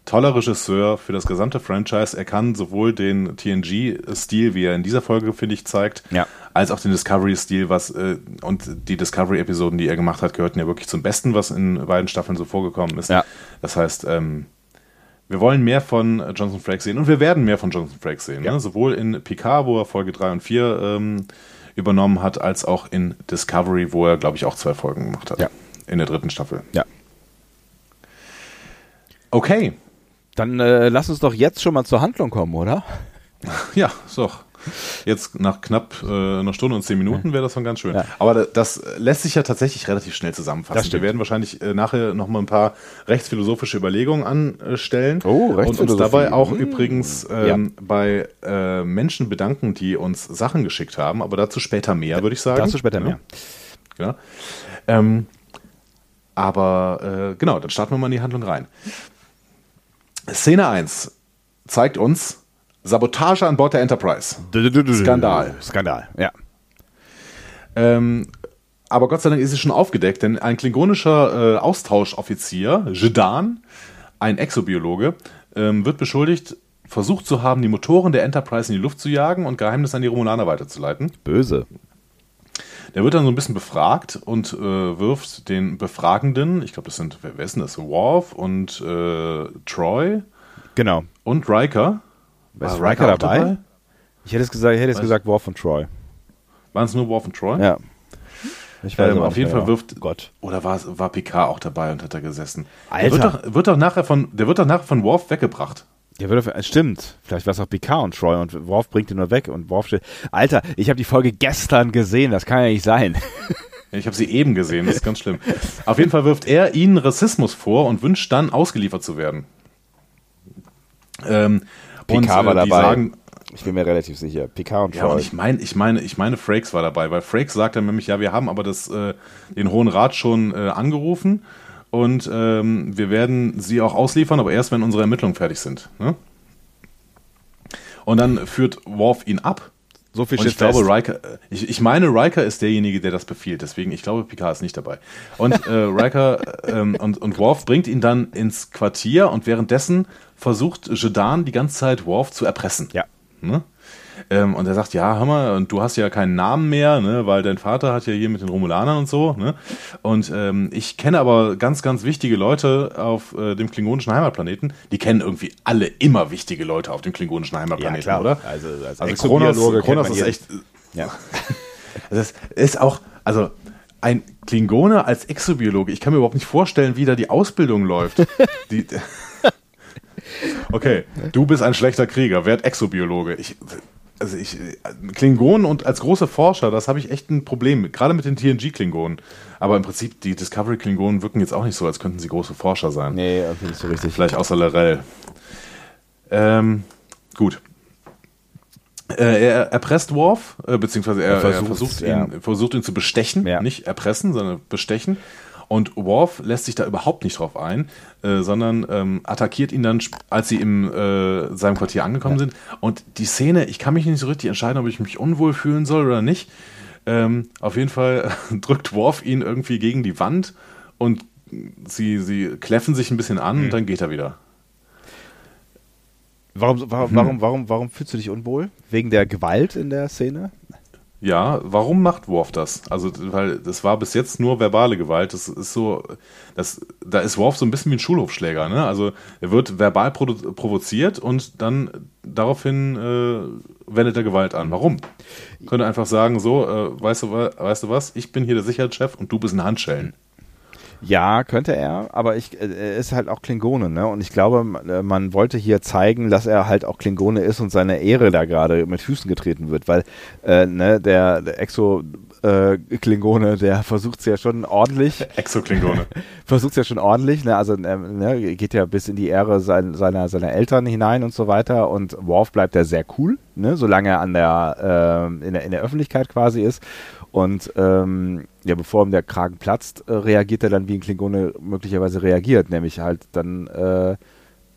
toller Regisseur für das gesamte Franchise. Er kann sowohl den TNG-Stil, wie er in dieser Folge, finde ich, zeigt, ja. als auch den Discovery-Stil, was äh, und die Discovery-Episoden, die er gemacht hat, gehörten ja wirklich zum Besten, was in beiden Staffeln so vorgekommen ist. Ja. Das heißt, ähm, wir wollen mehr von Jonathan Frakes sehen und wir werden mehr von Jonathan Frakes sehen. Ja. Ne? Sowohl in Picard, wo er Folge 3 und 4 ähm, übernommen hat, als auch in Discovery, wo er, glaube ich, auch zwei Folgen gemacht hat. Ja. In der dritten Staffel. Ja. Okay, dann äh, lass uns doch jetzt schon mal zur Handlung kommen, oder? Ja, doch. Jetzt nach knapp äh, einer Stunde und zehn Minuten wäre das schon ganz schön. Ja. Aber das lässt sich ja tatsächlich relativ schnell zusammenfassen. Wir werden wahrscheinlich äh, nachher noch mal ein paar rechtsphilosophische Überlegungen anstellen oh, und uns dabei auch hm. übrigens ähm, ja. bei äh, Menschen bedanken, die uns Sachen geschickt haben. Aber dazu später mehr, würde ich sagen. Dazu später mehr. Ja. Ähm, aber äh, genau, dann starten wir mal in die Handlung rein. Szene 1 zeigt uns Sabotage an Bord der Enterprise. Skandal. Skandal, ja. Ähm, aber Gott sei Dank ist es schon aufgedeckt, denn ein klingonischer äh, Austauschoffizier, Jedan, ein Exobiologe, ähm, wird beschuldigt, versucht zu haben, die Motoren der Enterprise in die Luft zu jagen und Geheimnisse an die Romulaner weiterzuleiten. Böse. Der wird dann so ein bisschen befragt und äh, wirft den Befragenden, ich glaube, das sind, wer, wer ist denn das? Worf und äh, Troy. Genau. Und Riker. Ist Riker, Riker dabei? dabei? Ich hätte es gesagt, ich hätte es gesagt Worf und Troy. Waren es nur Worf und Troy? Ja. Ich weiß ähm, auf jeden Fall wirft. Gott. Oder war, war Picard auch dabei und hat da gesessen? Alter. Der wird doch, wird doch nachher von, der wird doch nachher von Worf weggebracht. Der auf, stimmt. Vielleicht war es auch Picard und Troy und Worf bringt ihn nur weg und Worf steht. Alter, ich habe die Folge gestern gesehen. Das kann ja nicht sein. (laughs) Ich habe sie eben gesehen, das ist ganz schlimm. Auf jeden Fall wirft er ihnen Rassismus vor und wünscht dann, ausgeliefert zu werden. Ähm, Picard und, war äh, dabei. Sagen, ich bin mir relativ sicher. Picard und Troy. Ja, und ich meine, ich meine, ich meine, Frakes war dabei, weil Frakes sagt dann nämlich, ja, wir haben aber das, äh, den Hohen Rat schon äh, angerufen und ähm, wir werden sie auch ausliefern, aber erst, wenn unsere Ermittlungen fertig sind. Ne? Und dann führt Worf ihn ab. So viel und ich glaube, Riker, äh, ich, ich meine, Riker ist derjenige, der das befiehlt. Deswegen, ich glaube, Picard ist nicht dabei. Und äh, Riker ähm, und, und Worf bringt ihn dann ins Quartier und währenddessen versucht Jedan die ganze Zeit Worf zu erpressen. Ja. Ne? Ähm, und er sagt, ja, hör mal, und du hast ja keinen Namen mehr, ne, weil dein Vater hat ja hier mit den Romulanern und so. Ne? Und ähm, ich kenne aber ganz, ganz wichtige Leute auf äh, dem klingonischen Heimatplaneten. Die kennen irgendwie alle immer wichtige Leute auf dem klingonischen Heimatplaneten, ja, oder? Also, als also Kronos, Kronos ist echt... Ja. (laughs) das ist auch, also ein Klingone als Exobiologe, ich kann mir überhaupt nicht vorstellen, wie da die Ausbildung läuft. (laughs) die, (laughs) okay, du bist ein schlechter Krieger, werd Exobiologe. Ich, also ich, Klingonen und als großer Forscher, das habe ich echt ein Problem gerade mit den TNG-Klingonen. Aber im Prinzip, die Discovery-Klingonen wirken jetzt auch nicht so, als könnten sie große Forscher sein. Nee, nicht so richtig. Vielleicht außer Larell. Ähm, gut. Äh, er erpresst Worf, äh, beziehungsweise er, versucht, er versucht, ihn, ja. versucht ihn zu bestechen, ja. nicht erpressen, sondern bestechen. Und Worf lässt sich da überhaupt nicht drauf ein, äh, sondern ähm, attackiert ihn dann, als sie in äh, seinem Quartier angekommen sind. Und die Szene, ich kann mich nicht so richtig entscheiden, ob ich mich unwohl fühlen soll oder nicht. Ähm, auf jeden Fall (laughs) drückt Worf ihn irgendwie gegen die Wand und sie, sie kläffen sich ein bisschen an mhm. und dann geht er wieder. Warum, warum, hm. warum, warum, warum fühlst du dich unwohl? Wegen der Gewalt in der Szene? Ja, warum macht Worf das? Also, weil das war bis jetzt nur verbale Gewalt. Das ist so, das, da ist Worf so ein bisschen wie ein Schulhofschläger, ne? Also er wird verbal provoziert und dann daraufhin äh, wendet er Gewalt an. Warum? Könnte einfach sagen, so, äh, weißt, du, weißt du was, ich bin hier der Sicherheitschef und du bist ein Handschellen. Ja, könnte er, aber ich, äh, er ist halt auch Klingone, ne? Und ich glaube, äh, man wollte hier zeigen, dass er halt auch Klingone ist und seine Ehre da gerade mit Füßen getreten wird, weil äh, ne, der, der Exo äh, Klingone, der (laughs) versucht es ja schon ordentlich. (laughs) Exo-Klingone. (laughs) versucht es ja schon ordentlich, ne? Also ähm, ne, geht ja bis in die Ehre sein, seiner, seiner Eltern hinein und so weiter. Und Worf bleibt ja sehr cool, ne? solange er an der, äh, in der, in der Öffentlichkeit quasi ist. Und ähm, ja, bevor ihm der Kragen platzt, äh, reagiert er dann, wie ein Klingone möglicherweise reagiert, nämlich halt dann äh,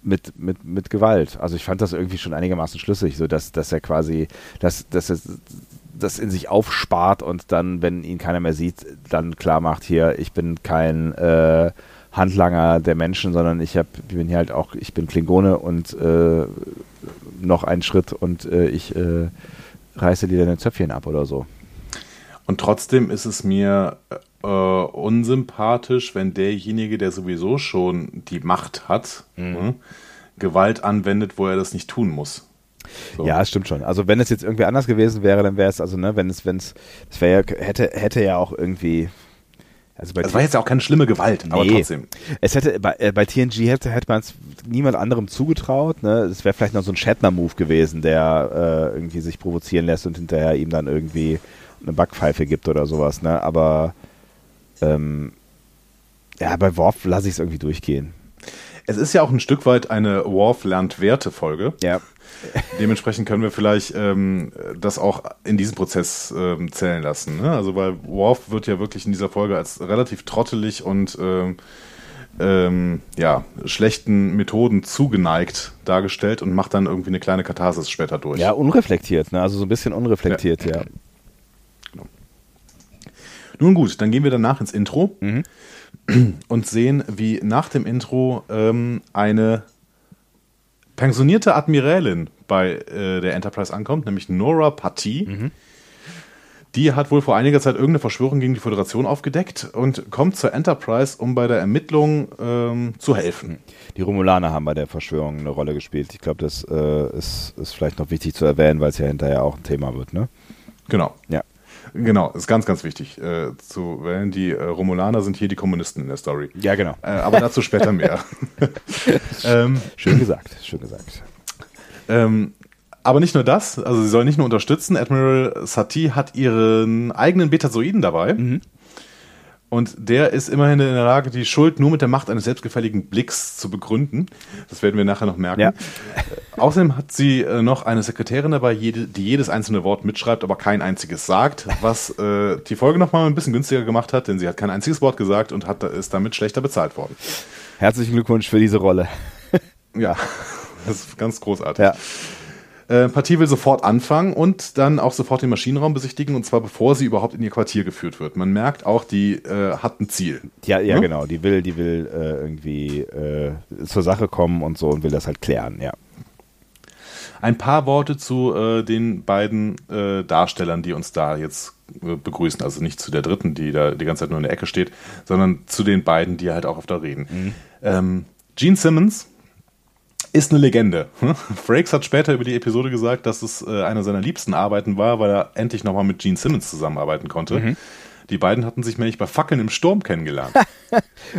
mit, mit, mit Gewalt. Also ich fand das irgendwie schon einigermaßen schlüssig, so dass, dass er quasi, dass, dass er das in sich aufspart und dann, wenn ihn keiner mehr sieht, dann klar macht hier, ich bin kein äh, Handlanger der Menschen, sondern ich hab, bin hier halt auch, ich bin Klingone und äh, noch einen Schritt und äh, ich äh, reiße dir deine Zöpfchen ab oder so. Und trotzdem ist es mir äh, unsympathisch, wenn derjenige, der sowieso schon die Macht hat, mhm. ne, Gewalt anwendet, wo er das nicht tun muss. So. Ja, stimmt schon. Also wenn es jetzt irgendwie anders gewesen wäre, dann wäre es, also ne, wenn es, wenn es, es wäre hätte, hätte ja auch irgendwie, Also bei es war jetzt ja auch keine schlimme Gewalt, nee. aber trotzdem. Es hätte bei, äh, bei TNG hätte, hätte man es niemand anderem zugetraut. Ne? Es wäre vielleicht noch so ein Shatner-Move gewesen, der äh, irgendwie sich provozieren lässt und hinterher ihm dann irgendwie eine Backpfeife gibt oder sowas. Ne? Aber ähm, ja, bei Worf lasse ich es irgendwie durchgehen. Es ist ja auch ein Stück weit eine Worf lernt Werte-Folge. Ja. Dementsprechend können wir vielleicht ähm, das auch in diesem Prozess ähm, zählen lassen. Ne? Also weil Worf wird ja wirklich in dieser Folge als relativ trottelig und ähm, ähm, ja, schlechten Methoden zugeneigt dargestellt und macht dann irgendwie eine kleine Katharsis später durch. Ja, unreflektiert, ne? also so ein bisschen unreflektiert, ja. ja. Nun gut, dann gehen wir danach ins Intro. Mhm und sehen, wie nach dem Intro ähm, eine pensionierte Admiralin bei äh, der Enterprise ankommt, nämlich Nora Patti. Mhm. Die hat wohl vor einiger Zeit irgendeine Verschwörung gegen die Föderation aufgedeckt und kommt zur Enterprise, um bei der Ermittlung ähm, zu helfen. Die Romulaner haben bei der Verschwörung eine Rolle gespielt. Ich glaube, das äh, ist, ist vielleicht noch wichtig zu erwähnen, weil es ja hinterher auch ein Thema wird, ne? Genau. Ja. Genau, ist ganz, ganz wichtig äh, zu wählen. Die äh, Romulaner sind hier die Kommunisten in der Story. Ja, genau. Äh, aber dazu später mehr. (laughs) ähm, schön gesagt, schön gesagt. Ähm, aber nicht nur das, also sie soll nicht nur unterstützen. Admiral Satie hat ihren eigenen Betazoiden dabei. Mhm. Und der ist immerhin in der Lage, die Schuld nur mit der Macht eines selbstgefälligen Blicks zu begründen. Das werden wir nachher noch merken. Ja. Äh, außerdem hat sie äh, noch eine Sekretärin dabei, die jedes einzelne Wort mitschreibt, aber kein einziges sagt, was äh, die Folge nochmal ein bisschen günstiger gemacht hat, denn sie hat kein einziges Wort gesagt und hat, ist damit schlechter bezahlt worden. Herzlichen Glückwunsch für diese Rolle. ja, (laughs) das ist ganz großartig. Ja. Äh, Partie will sofort anfangen und dann auch sofort den Maschinenraum besichtigen und zwar bevor sie überhaupt in ihr Quartier geführt wird. Man merkt auch, die äh, hat ein Ziel. Ja, ja, ne? genau. Die will, die will äh, irgendwie äh, zur Sache kommen und so und will das halt klären, ja. Ein paar Worte zu äh, den beiden Darstellern, die uns da jetzt begrüßen. Also nicht zu der dritten, die da die ganze Zeit nur in der Ecke steht, sondern zu den beiden, die halt auch auf der reden. Mhm. Ähm, Gene Simmons ist eine Legende. Frakes hat später über die Episode gesagt, dass es äh, eine seiner liebsten Arbeiten war, weil er endlich nochmal mit Gene Simmons zusammenarbeiten konnte. Mhm. Die beiden hatten sich nämlich bei Fackeln im Sturm kennengelernt. (laughs)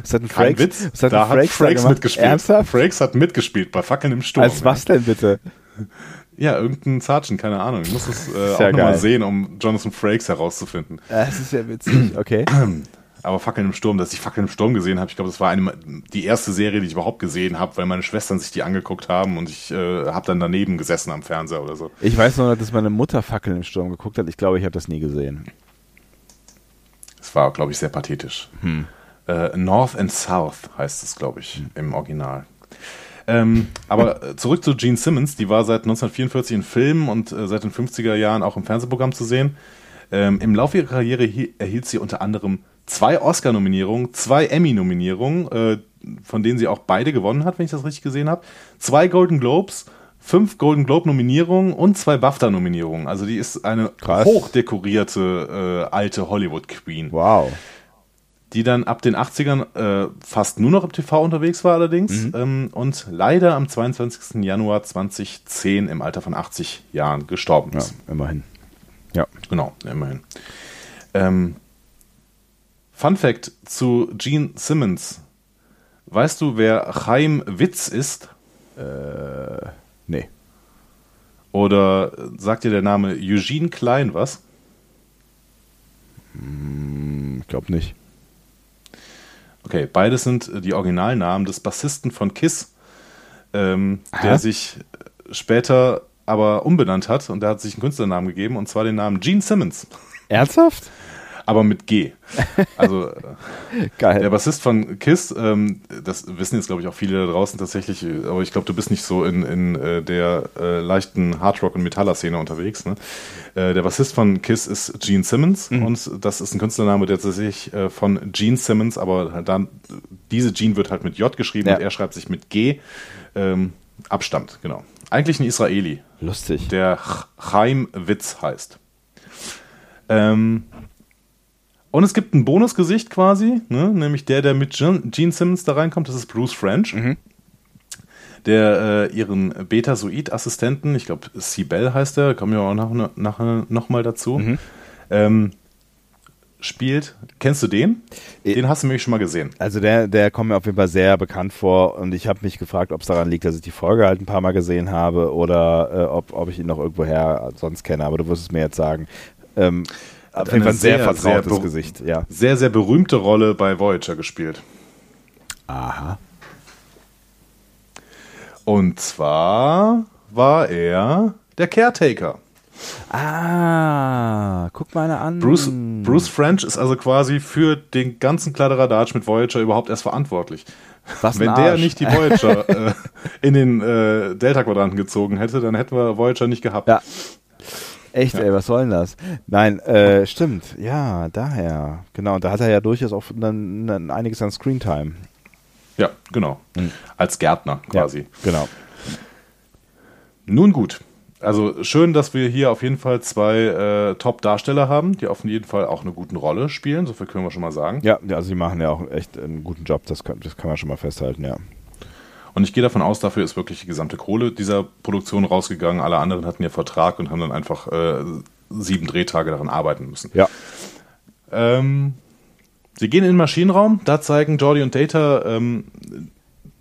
was hat ein Kein Frakes, Witz, was hat da hat Frakes, Frakes mitgespielt. Ernsthaft? Frakes hat mitgespielt bei Fackeln im Sturm. Als was denn bitte? Ja, irgendein Sergeant, keine Ahnung. Ich muss es äh, auch nochmal sehen, um Jonathan Frakes herauszufinden. Das ist ja witzig, okay. (clears throat) Aber Fackeln im Sturm, dass ich Fackeln im Sturm gesehen habe, ich glaube, das war eine, die erste Serie, die ich überhaupt gesehen habe, weil meine Schwestern sich die angeguckt haben und ich äh, habe dann daneben gesessen am Fernseher oder so. Ich weiß nur, dass meine Mutter Fackeln im Sturm geguckt hat. Ich glaube, ich habe das nie gesehen. Es war, glaube ich, sehr pathetisch. Hm. Äh, North and South heißt es, glaube ich, hm. im Original. Ähm, aber äh, zurück zu Gene Simmons, die war seit 1944 in Filmen und äh, seit den 50er Jahren auch im Fernsehprogramm zu sehen. Ähm, Im Laufe ihrer Karriere erhielt sie unter anderem zwei Oscar-Nominierungen, zwei Emmy-Nominierungen, äh, von denen sie auch beide gewonnen hat, wenn ich das richtig gesehen habe, zwei Golden Globes, fünf Golden Globe-Nominierungen und zwei BAFTA-Nominierungen. Also die ist eine Krass. hochdekorierte äh, alte Hollywood-Queen. Wow. Die dann ab den 80ern äh, fast nur noch im TV unterwegs war allerdings mhm. ähm, und leider am 22. Januar 2010 im Alter von 80 Jahren gestorben ist. Ja, immerhin. Ja. Genau, immerhin. Ähm, Fun Fact zu Gene Simmons. Weißt du, wer Chaim Witz ist? Äh, nee. Oder sagt dir der Name Eugene Klein was? Hm, ich glaube nicht. Okay, beides sind die Originalnamen des Bassisten von Kiss, ähm, der sich später aber umbenannt hat und der hat sich einen Künstlernamen gegeben und zwar den Namen Gene Simmons. Ernsthaft? Aber mit G. Also (laughs) Geil. der Bassist von Kiss, ähm, das wissen jetzt glaube ich auch viele da draußen tatsächlich, aber ich glaube, du bist nicht so in, in äh, der äh, leichten Hardrock- und Metaller-Szene unterwegs. Ne? Äh, der Bassist von Kiss ist Gene Simmons mhm. und das ist ein Künstlername, der tatsächlich äh, von Gene Simmons, aber dann diese Gene wird halt mit J geschrieben ja. und er schreibt sich mit G. Ähm, abstammt, genau. Eigentlich ein Israeli. Lustig. Der Chaim Witz heißt. Ähm, und es gibt ein Bonusgesicht quasi, ne? nämlich der, der mit Gene Simmons da reinkommt, das ist Bruce French. Mhm. Der äh, ihren Betasoid-Assistenten, ich glaube, Sibel heißt der, kommen wir auch nachher noch, noch, noch mal dazu, mhm. ähm, spielt. Kennst du den? Den hast du nämlich schon mal gesehen. Also der, der kommt mir auf jeden Fall sehr bekannt vor und ich habe mich gefragt, ob es daran liegt, dass ich die Folge halt ein paar Mal gesehen habe oder äh, ob, ob ich ihn noch irgendwoher sonst kenne, aber du wirst es mir jetzt sagen. Ähm, auf jeden Fall ein sehr, sehr vertrautes sehr Gesicht, ja. Sehr, sehr berühmte Rolle bei Voyager gespielt. Aha. Und zwar war er der Caretaker. Ah, guck mal an. Bruce, Bruce French ist also quasi für den ganzen Kladderadatsch mit Voyager überhaupt erst verantwortlich. Was Wenn der nicht die Voyager äh, in den äh, Delta-Quadranten gezogen hätte, dann hätten wir Voyager nicht gehabt. Ja. Echt, ja. ey, was soll denn das? Nein, äh, stimmt. Ja, daher. Genau, und da hat er ja durchaus auch dann, dann einiges an Screentime. Ja, genau. Mhm. Als Gärtner quasi. Ja, genau. Nun gut. Also schön, dass wir hier auf jeden Fall zwei äh, Top-Darsteller haben, die auf jeden Fall auch eine gute Rolle spielen, so viel können wir schon mal sagen. Ja, also die machen ja auch echt einen guten Job, das kann, das kann man schon mal festhalten, ja. Und ich gehe davon aus, dafür ist wirklich die gesamte Kohle dieser Produktion rausgegangen. Alle anderen hatten ja Vertrag und haben dann einfach äh, sieben Drehtage daran arbeiten müssen. Ja. Ähm, sie gehen in den Maschinenraum, da zeigen Jordi und Data ähm,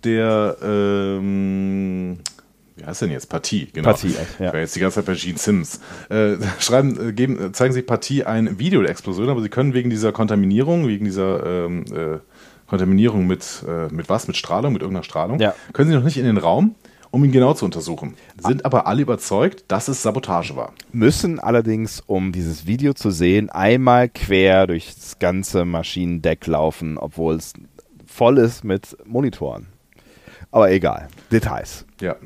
der ähm, wie heißt denn jetzt? Partie, genau. Partie, ja. Jetzt die ganze Zeit bei Gene Sims. Äh, (laughs) schreiben, äh, geben, zeigen Sie Partie ein Video der Explosion, aber Sie können wegen dieser Kontaminierung, wegen dieser ähm, äh, Kontaminierung mit, äh, mit was? Mit Strahlung, mit irgendeiner Strahlung, ja. können Sie noch nicht in den Raum, um ihn genau zu untersuchen. Sind aber alle überzeugt, dass es Sabotage war. Müssen allerdings, um dieses Video zu sehen, einmal quer durch das ganze Maschinendeck laufen, obwohl es voll ist mit Monitoren. Aber egal. Details. Ja.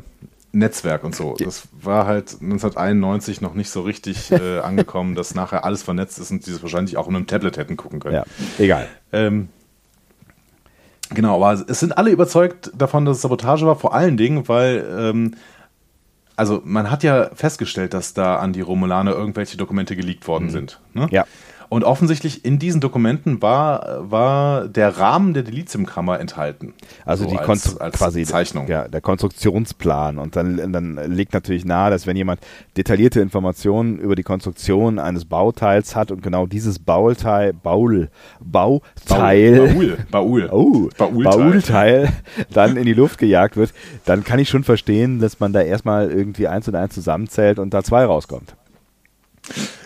Netzwerk und so. Das war halt 1991 noch nicht so richtig äh, (laughs) angekommen, dass nachher alles vernetzt ist und sie es wahrscheinlich auch in einem Tablet hätten gucken können. Ja, egal. Ähm, genau, aber es sind alle überzeugt davon, dass es Sabotage war, vor allen Dingen, weil ähm, also man hat ja festgestellt, dass da an die Romulaner irgendwelche Dokumente geleakt worden mhm. sind. Ne? Ja. Und offensichtlich in diesen Dokumenten war, war der Rahmen der Deliziumkammer enthalten. Also so die als, als quasi Zeichnung. Ja, der Konstruktionsplan. Und dann, dann liegt natürlich nahe, dass wenn jemand detaillierte Informationen über die Konstruktion eines Bauteils hat und genau dieses Bauteil, Baul, Bauteil, Baul, Baul, oh, Baulteil. Baulteil dann in die Luft gejagt wird, dann kann ich schon verstehen, dass man da erstmal irgendwie eins und eins zusammenzählt und da zwei rauskommt.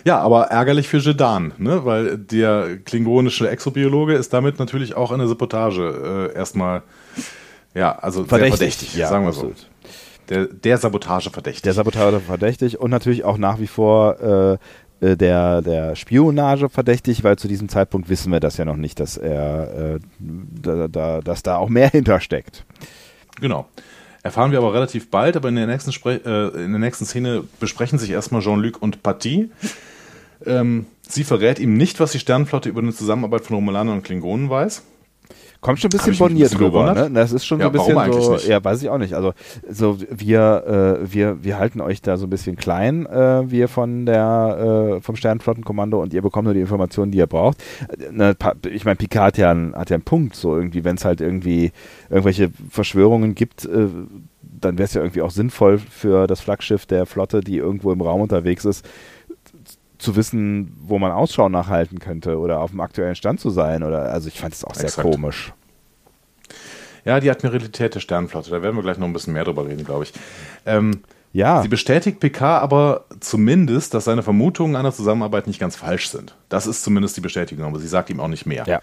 Ja, aber ärgerlich für Jedan, ne? weil der klingonische Exobiologe ist damit natürlich auch in der Sabotage äh, erstmal, ja, also verdächtig, verdächtig ja, sagen wir absolut. so. Der, der Sabotage verdächtig. Der Sabotage verdächtig und natürlich auch nach wie vor äh, äh, der, der Spionage verdächtig, weil zu diesem Zeitpunkt wissen wir das ja noch nicht, dass er äh, da, da, dass da auch mehr (laughs) hintersteckt. Genau. Erfahren wir aber relativ bald, aber in der nächsten, Spre äh, in der nächsten Szene besprechen sich erstmal Jean-Luc und Paty. Ähm, sie verrät ihm nicht, was die Sternenflotte über eine Zusammenarbeit von Romulanern und Klingonen weiß. Kommt schon ein bisschen borniert drüber, ne? Das ist schon ja, so ein bisschen so, nicht? ja, weiß ich auch nicht. Also so wir äh, wir wir halten euch da so ein bisschen klein, äh, wir von der äh, vom Sternenflottenkommando und ihr bekommt nur die Informationen, die ihr braucht. Ne, ich meine, Picard hat ja, einen, hat ja einen Punkt, so irgendwie, wenn es halt irgendwie irgendwelche Verschwörungen gibt, äh, dann wäre es ja irgendwie auch sinnvoll für das Flaggschiff der Flotte, die irgendwo im Raum unterwegs ist, zu wissen, wo man Ausschau nachhalten könnte oder auf dem aktuellen Stand zu sein. Oder also ich fand es auch sehr Exakt. komisch. Ja, die Admiralität der Sternenflotte, da werden wir gleich noch ein bisschen mehr drüber reden, glaube ich. Ähm, ja. Sie bestätigt PK aber zumindest, dass seine Vermutungen einer Zusammenarbeit nicht ganz falsch sind. Das ist zumindest die Bestätigung, aber sie sagt ihm auch nicht mehr. Ja.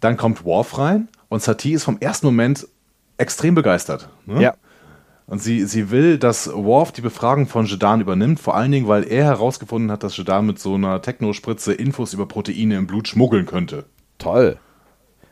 Dann kommt Worf rein und Satie ist vom ersten Moment extrem begeistert. Ne? Ja. Und sie, sie will, dass Worf die Befragung von Jedan übernimmt, vor allen Dingen, weil er herausgefunden hat, dass Jedan mit so einer Technospritze Infos über Proteine im Blut schmuggeln könnte. Toll.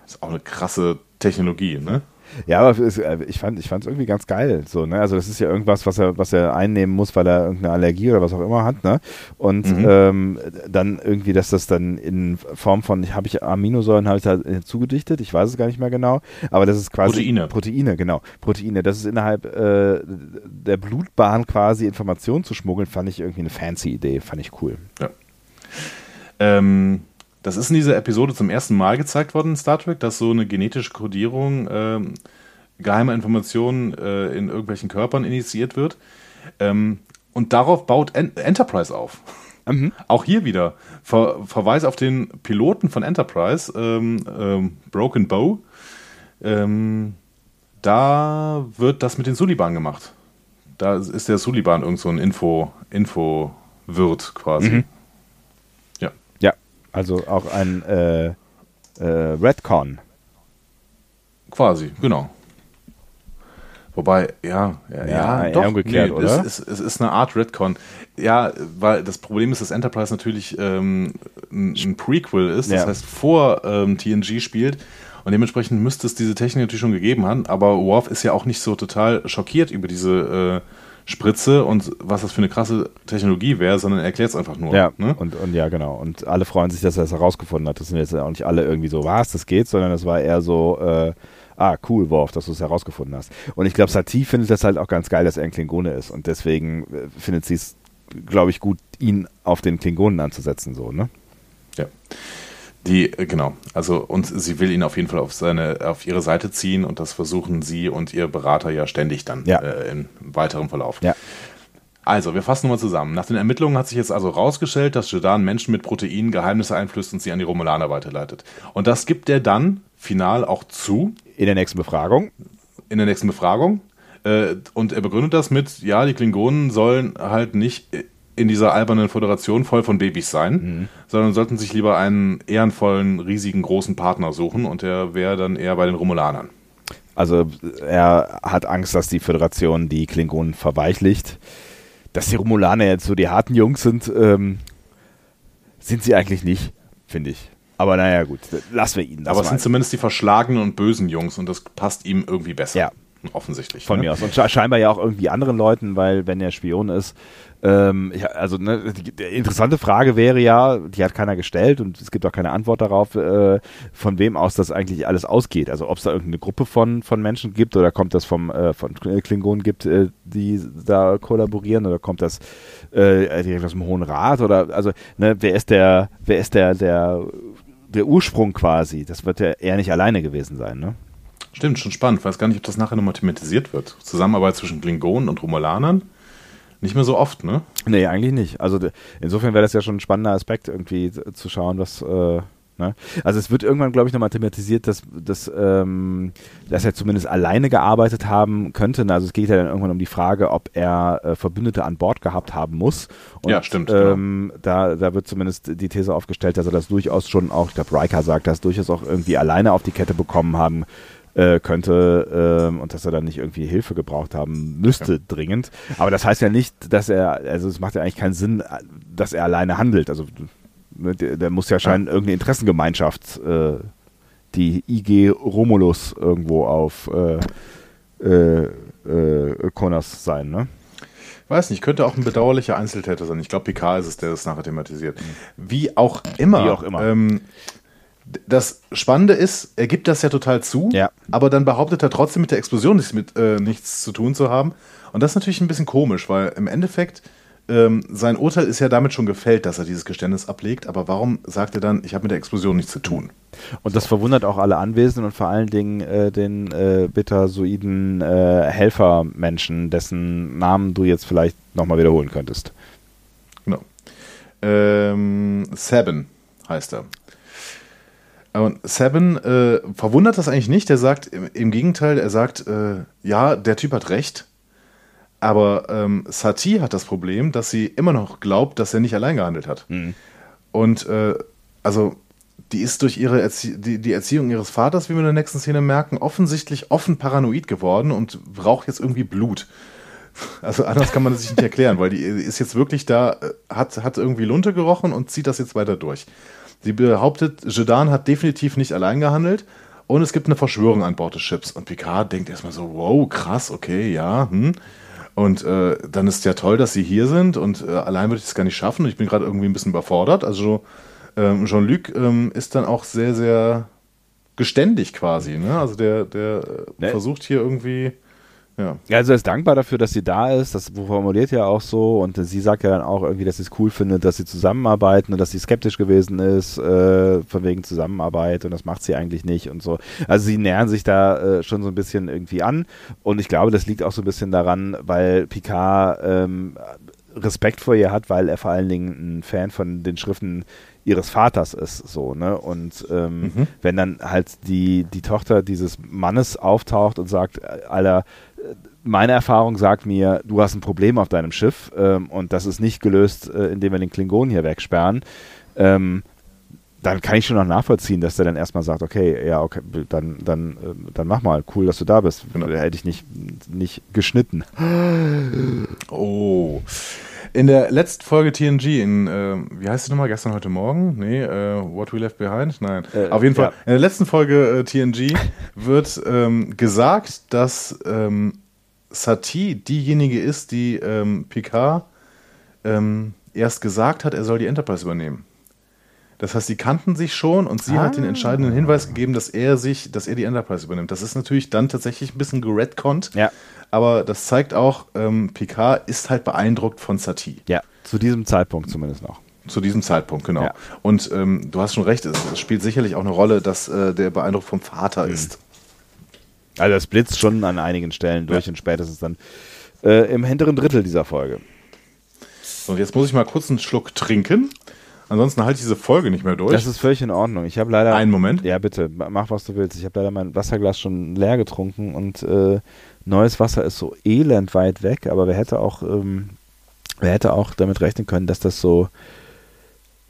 Das ist auch eine krasse Technologie, ne? Ja, aber äh, ich fand ich es irgendwie ganz geil. So, ne? Also das ist ja irgendwas, was er, was er einnehmen muss, weil er irgendeine Allergie oder was auch immer hat, ne? Und mhm. ähm, dann irgendwie, dass das dann in Form von, habe ich Aminosäuren halt zugedichtet, ich weiß es gar nicht mehr genau, aber das ist quasi Proteine. Proteine, genau. Proteine. Das ist innerhalb äh, der Blutbahn quasi Informationen zu schmuggeln, fand ich irgendwie eine fancy Idee, fand ich cool. Ja. Ähm, das ist in dieser Episode zum ersten Mal gezeigt worden in Star Trek, dass so eine genetische Kodierung äh, geheimer Informationen äh, in irgendwelchen Körpern initiiert wird. Ähm, und darauf baut en Enterprise auf. Mhm. (laughs) Auch hier wieder Ver Verweis auf den Piloten von Enterprise, ähm, ähm, Broken Bow. Ähm, da wird das mit den Suliban gemacht. Da ist der Suliban irgend so ein Info, Info-Wirt quasi. Mhm. Also auch ein äh, äh, Redcon. Quasi, genau. Wobei, ja, ja, ja, ja doch, umgekehrt, nee, oder? Es ist, es ist eine Art Redcon. Ja, weil das Problem ist, dass Enterprise natürlich ähm, ein, ein, Prequel ist, das ja. heißt vor ähm, TNG spielt und dementsprechend müsste es diese Technik natürlich schon gegeben haben, aber Worf ist ja auch nicht so total schockiert über diese äh, Spritze und was das für eine krasse Technologie wäre, sondern er erklärt es einfach nur. Ja, ne? und, und ja, genau. Und alle freuen sich, dass er es herausgefunden hat. Das sind jetzt auch nicht alle irgendwie so, was, das geht, sondern es war eher so, äh, ah, cool, Worf, dass du es herausgefunden hast. Und ich glaube, Satie findet das halt auch ganz geil, dass er ein Klingone ist. Und deswegen äh, findet sie es, glaube ich, gut, ihn auf den Klingonen anzusetzen, so, ne? Ja. Die, äh, genau, also und sie will ihn auf jeden Fall auf seine, auf ihre Seite ziehen und das versuchen sie und ihr Berater ja ständig dann ja. Äh, im weiteren Verlauf. Ja. Also, wir fassen nochmal zusammen. Nach den Ermittlungen hat sich jetzt also rausgestellt, dass Jordan Menschen mit Proteinen Geheimnisse einflößt und sie an die Romulaner weiterleitet. Und das gibt er dann final auch zu. In der nächsten Befragung. In der nächsten Befragung. Äh, und er begründet das mit, ja, die Klingonen sollen halt nicht in dieser albernen Föderation voll von Babys sein, mhm. sondern sollten sich lieber einen ehrenvollen, riesigen, großen Partner suchen und der wäre dann eher bei den Romulanern. Also er hat Angst, dass die Föderation die Klingonen verweichlicht. Dass die Romulaner jetzt so die harten Jungs sind, ähm, sind sie eigentlich nicht, finde ich. Aber naja, gut, lassen wir ihn. Aber es sind zumindest die verschlagenen und bösen Jungs und das passt ihm irgendwie besser. Ja. Offensichtlich. Von ne? mir aus. Und scheinbar ja auch irgendwie anderen Leuten, weil wenn er Spion ist, ähm, ja, also ne, die, die, interessante Frage wäre ja, die hat keiner gestellt und es gibt auch keine Antwort darauf, äh, von wem aus das eigentlich alles ausgeht. Also ob es da irgendeine Gruppe von, von Menschen gibt oder kommt das vom äh, von Klingonen gibt, äh, die da kollaborieren oder kommt das äh, direkt aus dem Hohen Rat oder also ne, wer ist der, wer ist der, der der Ursprung quasi? Das wird ja eher nicht alleine gewesen sein, ne? Stimmt, schon spannend. Ich weiß gar nicht, ob das nachher nochmal thematisiert wird. Zusammenarbeit zwischen Klingonen und Romulanern. Nicht mehr so oft, ne? Nee, eigentlich nicht. Also insofern wäre das ja schon ein spannender Aspekt, irgendwie zu schauen, was. Äh, ne? Also es wird irgendwann, glaube ich, nochmal thematisiert, dass, dass, ähm, dass er zumindest alleine gearbeitet haben könnte. Also es geht ja dann irgendwann um die Frage, ob er äh, Verbündete an Bord gehabt haben muss. Und, ja, stimmt. Ähm, genau. da, da wird zumindest die These aufgestellt, dass er das durchaus schon auch, ich glaube, Riker sagt, das durchaus auch irgendwie alleine auf die Kette bekommen haben äh, könnte ähm, und dass er dann nicht irgendwie Hilfe gebraucht haben müsste, ja. dringend. Aber das heißt ja nicht, dass er, also es macht ja eigentlich keinen Sinn, dass er alleine handelt. Also ne, der, der muss ja scheinen ja. irgendeine Interessengemeinschaft, äh, die IG Romulus irgendwo auf äh, äh, äh, Connors sein, ne? Weiß nicht, könnte auch ein bedauerlicher Einzeltäter sein. Ich glaube, Picard ist es, der das nachher thematisiert. Wie auch immer. Wie auch immer. Ähm, das Spannende ist, er gibt das ja total zu, ja. aber dann behauptet er trotzdem mit der Explosion nichts, mit, äh, nichts zu tun zu haben. Und das ist natürlich ein bisschen komisch, weil im Endeffekt ähm, sein Urteil ist ja damit schon gefällt, dass er dieses Geständnis ablegt. Aber warum sagt er dann, ich habe mit der Explosion nichts zu tun? Und das verwundert auch alle Anwesenden und vor allen Dingen äh, den äh, bittersoiden äh, Helfermenschen, dessen Namen du jetzt vielleicht nochmal wiederholen könntest. Genau. Ähm, Seven heißt er. Und Seven äh, verwundert das eigentlich nicht. Er sagt im, im Gegenteil, er sagt, äh, ja, der Typ hat recht. Aber ähm, Satie hat das Problem, dass sie immer noch glaubt, dass er nicht allein gehandelt hat. Mhm. Und äh, also die ist durch ihre Erzie die, die, Erziehung ihres Vaters, wie wir in der nächsten Szene merken, offensichtlich offen paranoid geworden und braucht jetzt irgendwie Blut. (laughs) Also anders kann man das sich nicht erklären, weil die ist jetzt wirklich da, äh, hat, hat irgendwie Lunte gerochen und zieht das jetzt weiter durch. Sie behauptet, Jedan hat definitiv nicht allein gehandelt und es gibt eine Verschwörung an Bord des Schiffs. Und Picard denkt erstmal so, wow, krass, okay, ja, hm. Und äh, dann ist ja toll, dass sie hier sind und äh, allein würde ich es gar nicht schaffen und ich bin gerade irgendwie ein bisschen überfordert. Also ähm, Jean-Luc ähm, ist dann auch sehr, sehr geständig quasi. Ne? Also der, der äh, ne? versucht hier irgendwie ja. Also er ist dankbar dafür, dass sie da ist. Das formuliert ja auch so. Und sie sagt ja dann auch irgendwie, dass sie es cool findet, dass sie zusammenarbeiten und dass sie skeptisch gewesen ist, äh, von wegen Zusammenarbeit und das macht sie eigentlich nicht und so. Also sie nähern sich da äh, schon so ein bisschen irgendwie an. Und ich glaube, das liegt auch so ein bisschen daran, weil Picard ähm, Respekt vor ihr hat, weil er vor allen Dingen ein Fan von den Schriften ihres Vaters ist, so, ne? Und ähm, mhm. wenn dann halt die, die Tochter dieses Mannes auftaucht und sagt, Alter, meine Erfahrung sagt mir, du hast ein Problem auf deinem Schiff ähm, und das ist nicht gelöst, äh, indem wir den Klingonen hier wegsperren. Ähm, dann kann ich schon noch nachvollziehen, dass der dann erstmal sagt, okay, ja, okay, dann, dann, äh, dann mach mal, cool, dass du da bist. Genau. Hätte ich nicht, nicht geschnitten. Oh. In der letzten Folge TNG, in, äh, wie heißt es nochmal, gestern, heute Morgen? Nee, äh, What We Left Behind? Nein. Äh, Auf jeden Fall, ja. in der letzten Folge äh, TNG (laughs) wird ähm, gesagt, dass ähm, Satie diejenige ist, die ähm, Picard ähm, erst gesagt hat, er soll die Enterprise übernehmen. Das heißt, sie kannten sich schon und sie ah. hat den entscheidenden Hinweis gegeben, dass er sich, dass er die Enterprise übernimmt. Das ist natürlich dann tatsächlich ein bisschen geredconnt. Ja. Aber das zeigt auch, ähm, Picard ist halt beeindruckt von Satie. Ja, zu diesem Zeitpunkt zumindest noch. Zu diesem Zeitpunkt, genau. Ja. Und ähm, du hast schon recht, es, es, spielt sicherlich auch eine Rolle, dass äh, der beeindruckt vom Vater mhm. ist. Also das blitzt schon an einigen Stellen durch ja. und spätestens dann äh, im hinteren Drittel dieser Folge. So, und jetzt muss ich mal kurz einen Schluck trinken. Ansonsten halte ich diese Folge nicht mehr durch. Das ist völlig in Ordnung. Ich habe leider. Einen Moment. Ja, bitte, mach was du willst. Ich habe leider mein Wasserglas schon leer getrunken und äh, neues Wasser ist so elend weit weg, aber wer hätte auch, ähm, wer hätte auch damit rechnen können, dass das so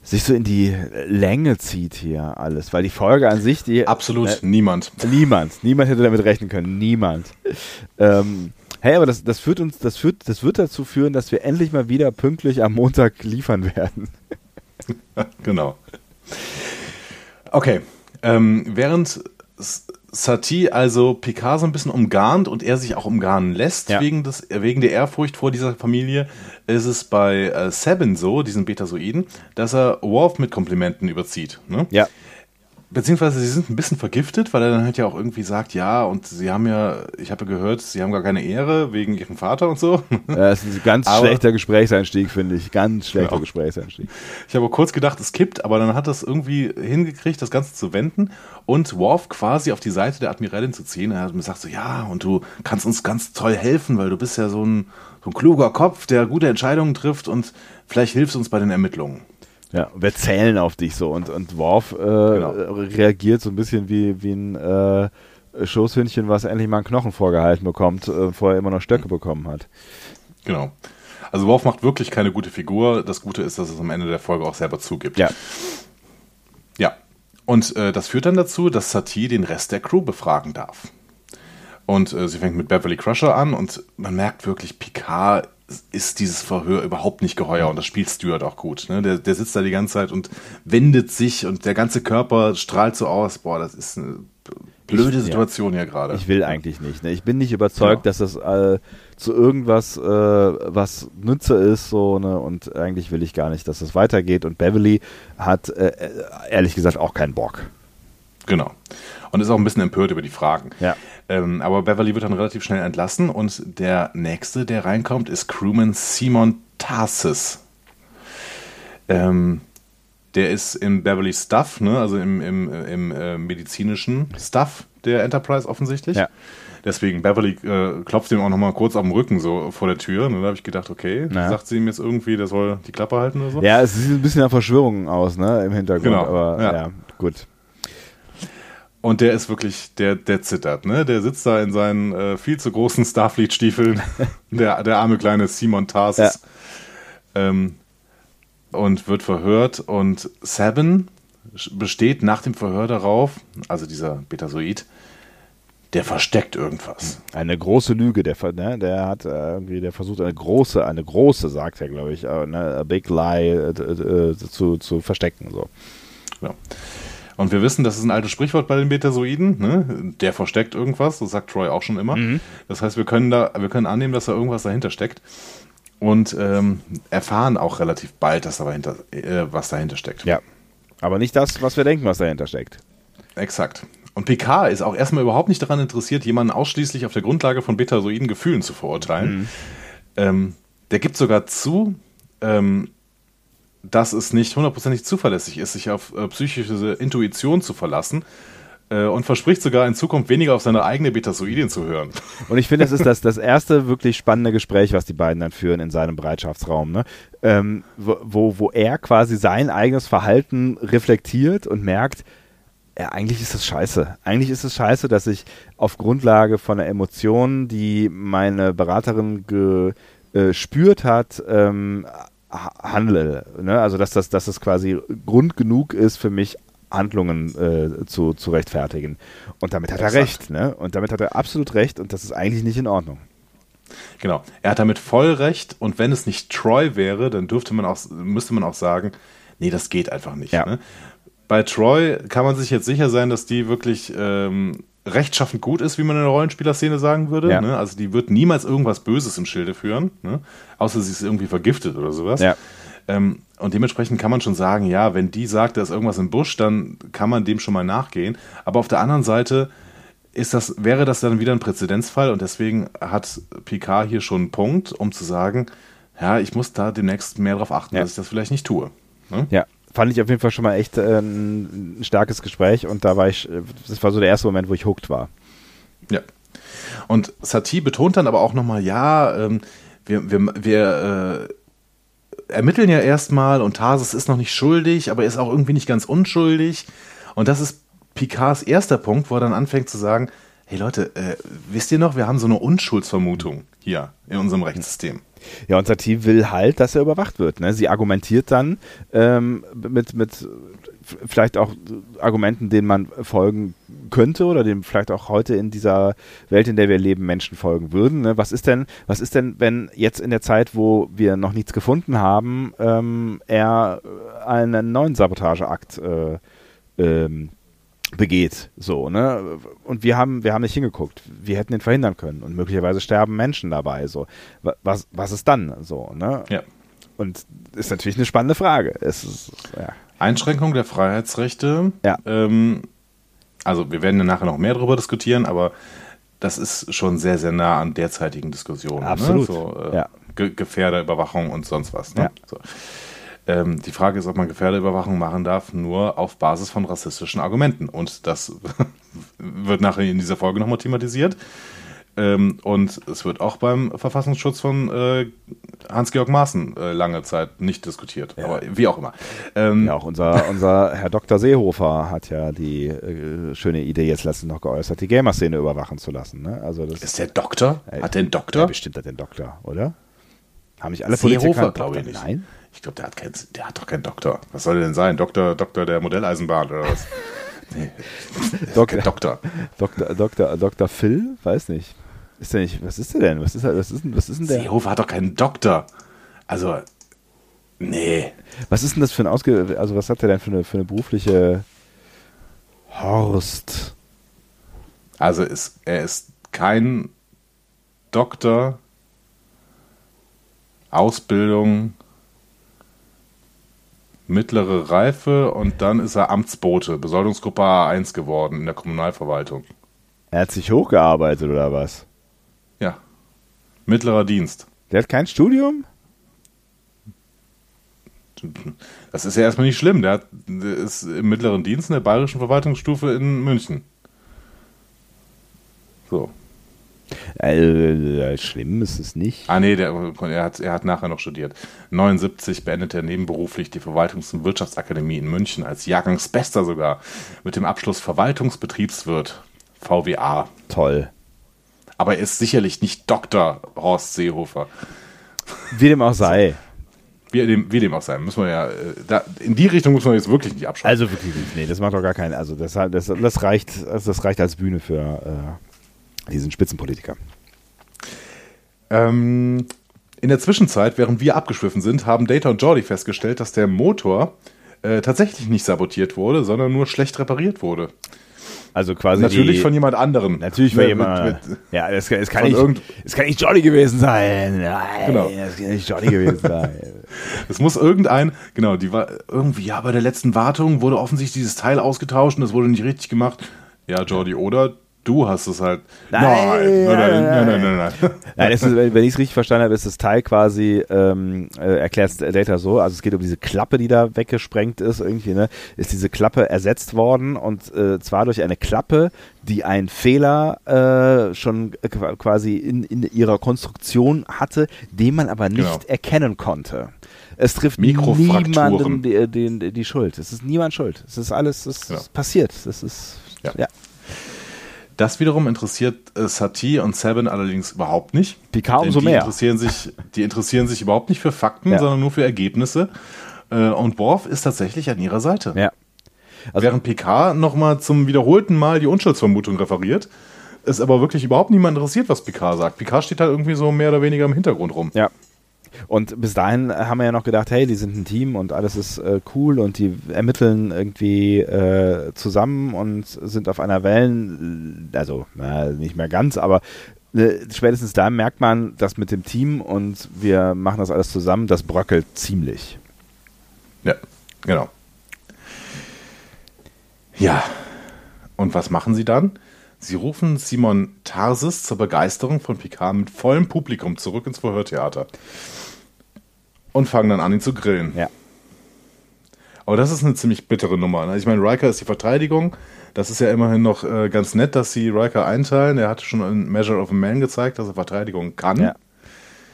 sich so in die Länge zieht hier alles, weil die Folge an sich, die absolut äh, niemand, niemand, niemand hätte damit rechnen können, niemand. Ähm, hey, aber das, das führt uns, das führt, das wird dazu führen, dass wir endlich mal wieder pünktlich am Montag liefern werden. (laughs) genau. Okay, ähm, während Satie also Picard so ein bisschen umgarnt und er sich auch umgarnen lässt ja. wegen, des, wegen der Ehrfurcht vor dieser Familie, ist es bei äh, Sabin so, diesen Betasoiden, dass er Worf mit Komplimenten überzieht. Ne? Ja. Beziehungsweise sie sind ein bisschen vergiftet, weil er dann halt ja auch irgendwie sagt, ja, und sie haben ja, ich habe gehört, sie haben gar keine Ehre wegen ihrem Vater und so. Ja, das ist ein ganz (laughs) aber, schlechter Gesprächseinstieg, finde ich. Ganz schlechter genau. Gesprächseinstieg. Ich habe kurz gedacht, es kippt, aber dann hat es irgendwie hingekriegt, das Ganze zu wenden und Worf quasi auf die Seite der Admiralin zu ziehen. Er hat mir gesagt so, ja, und du kannst uns ganz toll helfen, weil du bist ja so ein, so ein kluger Kopf, der gute Entscheidungen trifft und vielleicht hilfst du uns bei den Ermittlungen. Ja, wir zählen auf dich so und, und Worf äh, genau. reagiert so ein bisschen wie, wie ein äh, Schoßhündchen, was endlich mal einen Knochen vorgehalten bekommt, äh, vorher immer noch Stöcke bekommen hat. Genau. Also Worf macht wirklich keine gute Figur. Das Gute ist, dass es am Ende der Folge auch selber zugibt. Ja. Ja. Und äh, das führt dann dazu, dass Satie den Rest der Crew befragen darf. Und äh, sie fängt mit Beverly Crusher an und man merkt wirklich, Picard ist dieses Verhör überhaupt nicht geheuer und das spielt Stuart auch gut. Ne? Der, der sitzt da die ganze Zeit und wendet sich und der ganze Körper strahlt so aus. Boah, das ist eine blöde Situation ja. hier gerade. Ich will eigentlich nicht. Ne? Ich bin nicht überzeugt, ja. dass das äh, zu irgendwas, äh, was Nütze ist, so, ne? Und eigentlich will ich gar nicht, dass das weitergeht. Und Beverly hat äh, äh ehrlich gesagt auch keinen Bock. Genau. Und ist auch ein bisschen empört über die Fragen. Ja. Ähm, aber Beverly wird dann relativ schnell entlassen und der nächste, der reinkommt, ist Crewman Simon Tarsis. Ähm, der ist im Beverly Stuff, ne? also im, im, im äh, medizinischen Stuff der Enterprise offensichtlich. Ja. Deswegen, Beverly äh, klopft ihm auch nochmal kurz auf den Rücken so vor der Tür. Und ne? da habe ich gedacht, okay, naja. sagt sie ihm jetzt irgendwie, der soll die Klappe halten oder so? Ja, es sieht ein bisschen nach Verschwörungen aus, ne, im Hintergrund. Genau. Aber ja, ja gut. Und der ist wirklich, der, der zittert, ne? Der sitzt da in seinen äh, viel zu großen Starfleet-Stiefeln, (laughs) der, der arme kleine Simon Tarsis. Ja. Ähm, und wird verhört. Und Sabin besteht nach dem Verhör darauf, also dieser Betasoid, der versteckt irgendwas. Eine große Lüge, der, ne, der hat äh, irgendwie, der versucht eine große, eine große, sagt er, glaube ich, äh, ne, a big lie äh, äh, zu, zu verstecken. So. Ja. Und wir wissen, das ist ein altes Sprichwort bei den Betasoiden, ne? Der versteckt irgendwas, das sagt Troy auch schon immer. Mhm. Das heißt, wir können da, wir können annehmen, dass da irgendwas dahinter steckt. Und ähm, erfahren auch relativ bald, dass da dahinter, äh, was dahinter steckt. Ja. Aber nicht das, was wir denken, was dahinter steckt. Exakt. Und Picard ist auch erstmal überhaupt nicht daran interessiert, jemanden ausschließlich auf der Grundlage von betasoiden Gefühlen zu verurteilen. Mhm. Ähm, der gibt sogar zu, ähm, dass es nicht hundertprozentig zuverlässig ist, sich auf äh, psychische Intuition zu verlassen. äh, und verspricht sogar in Zukunft weniger auf seine eigene Betasoidin zu hören. (laughs) Und ich finde, das ist das, das erste wirklich spannende Gespräch, was die beiden dann führen in seinem Bereitschaftsraum, ne? Ähm, wo, wo er quasi sein eigenes Verhalten reflektiert und merkt, ja, eigentlich ist es scheiße. Eigentlich ist es scheiße, dass ich auf Grundlage von einer Emotion, die meine Beraterin gespürt äh, hat, ähm, handle. Ne? Also dass das, dass das quasi Grund genug ist für mich, Handlungen äh, zu, zu rechtfertigen. Und damit hat Exakt. er recht, ne? Und damit hat er absolut recht und das ist eigentlich nicht in Ordnung. Genau. Er hat damit voll recht und wenn es nicht Troy wäre, dann dürfte man auch, müsste man auch sagen, nee, das geht einfach nicht. Ja. Ne? Bei Troy kann man sich jetzt sicher sein, dass die wirklich ähm, rechtschaffend gut ist, wie man in der Rollenspielerszene sagen würde. Ja. Ne? Also die wird niemals irgendwas Böses im Schilde führen, ne? außer sie ist irgendwie vergiftet oder sowas. Ja. Ähm, und dementsprechend kann man schon sagen, ja, wenn die sagt, da ist irgendwas im Busch, dann kann man dem schon mal nachgehen. Aber auf der anderen Seite ist das, wäre das dann wieder ein Präzedenzfall und deswegen hat Picard hier schon einen Punkt, um zu sagen, ja, ich muss da demnächst mehr darauf achten, ja. dass ich das vielleicht nicht tue. Ne? Ja, fand ich auf jeden Fall schon mal echt äh, ein starkes Gespräch und da war ich, äh, das war so der erste Moment, wo ich hooked war. Ja. Und Satie betont dann aber auch nochmal, ja, ähm, wir, wir, wir äh, ermitteln ja erstmal und Tarsis ist noch nicht schuldig, aber er ist auch irgendwie nicht ganz unschuldig. Und das ist Picards erster Punkt, wo er dann anfängt zu sagen, hey Leute, äh, wisst ihr noch, wir haben so eine Unschuldsvermutung hier in unserem Rechtssystem. Ja, und Satie will halt, dass er überwacht wird. Ne? Sie argumentiert dann ähm, mit, mit vielleicht auch Argumenten, denen man folgen könnte oder dem vielleicht auch heute in dieser Welt, in der wir leben, Menschen folgen würden. Ne? Was ist denn, was ist denn, wenn jetzt in der Zeit, wo wir noch nichts gefunden haben, ähm, er einen neuen Sabotageakt äh, ähm, begeht, so, ne? Und wir haben, wir haben nicht hingeguckt. Wir hätten ihn verhindern können und möglicherweise sterben Menschen dabei, so. Was, was ist dann, so, ne? Ja. Und ist natürlich eine spannende Frage. Ist, ja. Einschränkung der Freiheitsrechte. Ja. Ähm, also wir werden ja nachher noch mehr darüber diskutieren, aber das ist schon sehr, sehr nah an derzeitigen Diskussionen. Ne? Absolut. Ne? So, äh, ja. Ge Gefährderüberwachung und sonst was. Ne? Ja. So. Ähm, die Frage ist, ob man Gefährderüberwachung machen darf, nur auf Basis von rassistischen Argumenten. Und das (laughs) wird nachher in dieser Folge nochmal thematisiert. Ähm, und es wird auch beim Verfassungsschutz von äh, Hans-Georg Maaßen äh, lange Zeit nicht diskutiert. Ja. Aber wie auch immer. Ähm, ja, auch unser, unser Herr Dr. Seehofer hat ja die äh, schöne Idee jetzt letztens noch geäußert, die Gamer-Szene überwachen zu lassen. Ne? Also das, ist der Doktor? hat der einen Doktor? Ja, bestimmt hat den Doktor, oder? Haben nicht alle Seehofer, glaube ich nicht. Nein? Ich glaube, der, hat der hat doch keinen Doktor. Was soll der denn sein? Doktor, Doktor der Modelleisenbahn oder was? (laughs) Nee. Doktor, Doktor. Doktor, Doktor, Doktor Phil? Weiß nicht. Ist der nicht, was ist der denn? Was ist, was ist, was ist denn der? Seehofer hat doch keinen Doktor. Also, nee. Was ist denn das für ein Ausge... Also, was hat der denn für eine, für eine berufliche Horst? Also, ist, er ist kein Doktor, Ausbildung, mittlere Reife und dann ist er Amtsbote, Besoldungsgruppe A1 geworden in der Kommunalverwaltung. Er hat sich hochgearbeitet oder was? Ja. Mittlerer Dienst. Der hat kein Studium? Das ist ja erstmal nicht schlimm. Der, hat, der ist im mittleren Dienst in der bayerischen Verwaltungsstufe in München. So. Äh, schlimm ist es nicht. Ah, nee, der, er, hat, er hat nachher noch studiert. 79 beendet er nebenberuflich die Verwaltungs- und Wirtschaftsakademie in München als Jahrgangsbester sogar. Mit dem Abschluss Verwaltungsbetriebswirt. VWA. Toll. Aber er ist sicherlich nicht Dr. Horst Seehofer. Wie dem auch sei. (laughs) Wie dem, wie dem auch sei. Müssen wir ja, äh, da, in die Richtung muss man jetzt wirklich nicht abschalten. Also wirklich nicht. Nee, das macht doch gar keinen. Also das, das, das, reicht, das reicht als Bühne für äh, diesen Spitzenpolitiker. Ähm, in der Zwischenzeit, während wir abgeschwiffen sind, haben Data und Jordi festgestellt, dass der Motor äh, tatsächlich nicht sabotiert wurde, sondern nur schlecht repariert wurde. Also quasi natürlich die, von jemand anderem. Natürlich von jemand. Ja, es, es, kann nicht, es kann nicht Johnny gewesen sein. Nein, genau. es kann nicht Johnny gewesen (laughs) sein. es muss irgendein, genau, die war irgendwie ja bei der letzten Wartung wurde offensichtlich dieses Teil ausgetauscht und das wurde nicht richtig gemacht. Ja, Jordi, oder Du hast es halt. Nein, nein, nein, nein, nein, nein. nein. nein (laughs) ist, wenn ich es richtig verstanden habe, ist das Teil quasi, ähm, äh, erklärt es Data so, also es geht um diese Klappe, die da weggesprengt ist, irgendwie, ne, ist diese Klappe ersetzt worden und äh, zwar durch eine Klappe, die einen Fehler äh, schon quasi in, in ihrer Konstruktion hatte, den man aber nicht genau. erkennen konnte. Es trifft niemanden die, die, die, Schuld. Es ist niemand schuld. Es ist alles, es ist passiert. Es ist, ja. ja. Das wiederum interessiert äh, Satie und Seven allerdings überhaupt nicht. Picard umso die mehr. Interessieren sich, die interessieren sich überhaupt nicht für Fakten, ja. sondern nur für Ergebnisse. Äh, und Worf ist tatsächlich an ihrer Seite. Ja. Also Während Picard nochmal zum wiederholten Mal die Unschuldsvermutung referiert, ist aber wirklich überhaupt niemand interessiert, was Picard sagt. Picard steht halt irgendwie so mehr oder weniger im Hintergrund rum. Ja. Und bis dahin haben wir ja noch gedacht, hey, die sind ein Team und alles ist äh, cool und die ermitteln irgendwie äh, zusammen und sind auf einer Wellen, also na, nicht mehr ganz, aber äh, spätestens da merkt man, dass mit dem Team und wir machen das alles zusammen, das bröckelt ziemlich. Ja, genau. Ja, und was machen sie dann? Sie rufen Simon Tarsis zur Begeisterung von Picard mit vollem Publikum zurück ins Verhörtheater und fangen dann an, ihn zu grillen. Ja. Aber das ist eine ziemlich bittere Nummer. Ne? Ich meine, Riker ist die Verteidigung. Das ist ja immerhin noch äh, ganz nett, dass sie Riker einteilen. Er hatte schon in Measure of a Man gezeigt, dass er Verteidigung kann. Ja.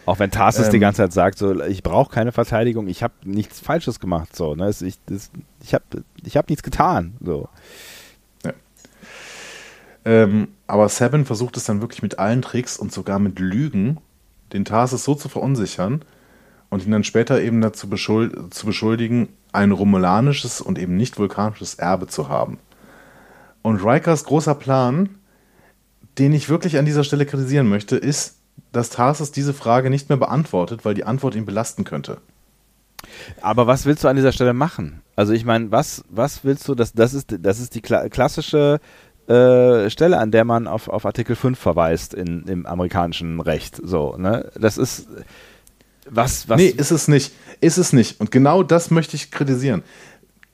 Auch wenn Tarsis ähm, die ganze Zeit sagt, so, ich brauche keine Verteidigung, ich habe nichts Falsches gemacht. So, ne? Ich, ich habe ich hab nichts getan. So. Ja. Ähm, aber Seven versucht es dann wirklich mit allen Tricks und sogar mit Lügen, den Tarsis so zu verunsichern, und ihn dann später eben dazu beschuld zu beschuldigen, ein romulanisches und eben nicht vulkanisches Erbe zu haben. Und Rikers großer Plan, den ich wirklich an dieser Stelle kritisieren möchte, ist, dass Tarsus diese Frage nicht mehr beantwortet, weil die Antwort ihn belasten könnte. Aber was willst du an dieser Stelle machen? Also ich meine, was, was willst du, das, das, ist, das ist die klassische äh, Stelle, an der man auf, auf Artikel 5 verweist in, im amerikanischen Recht. So, ne? Das ist, was, was? Nee, ist es nicht. Ist es nicht. Und genau das möchte ich kritisieren.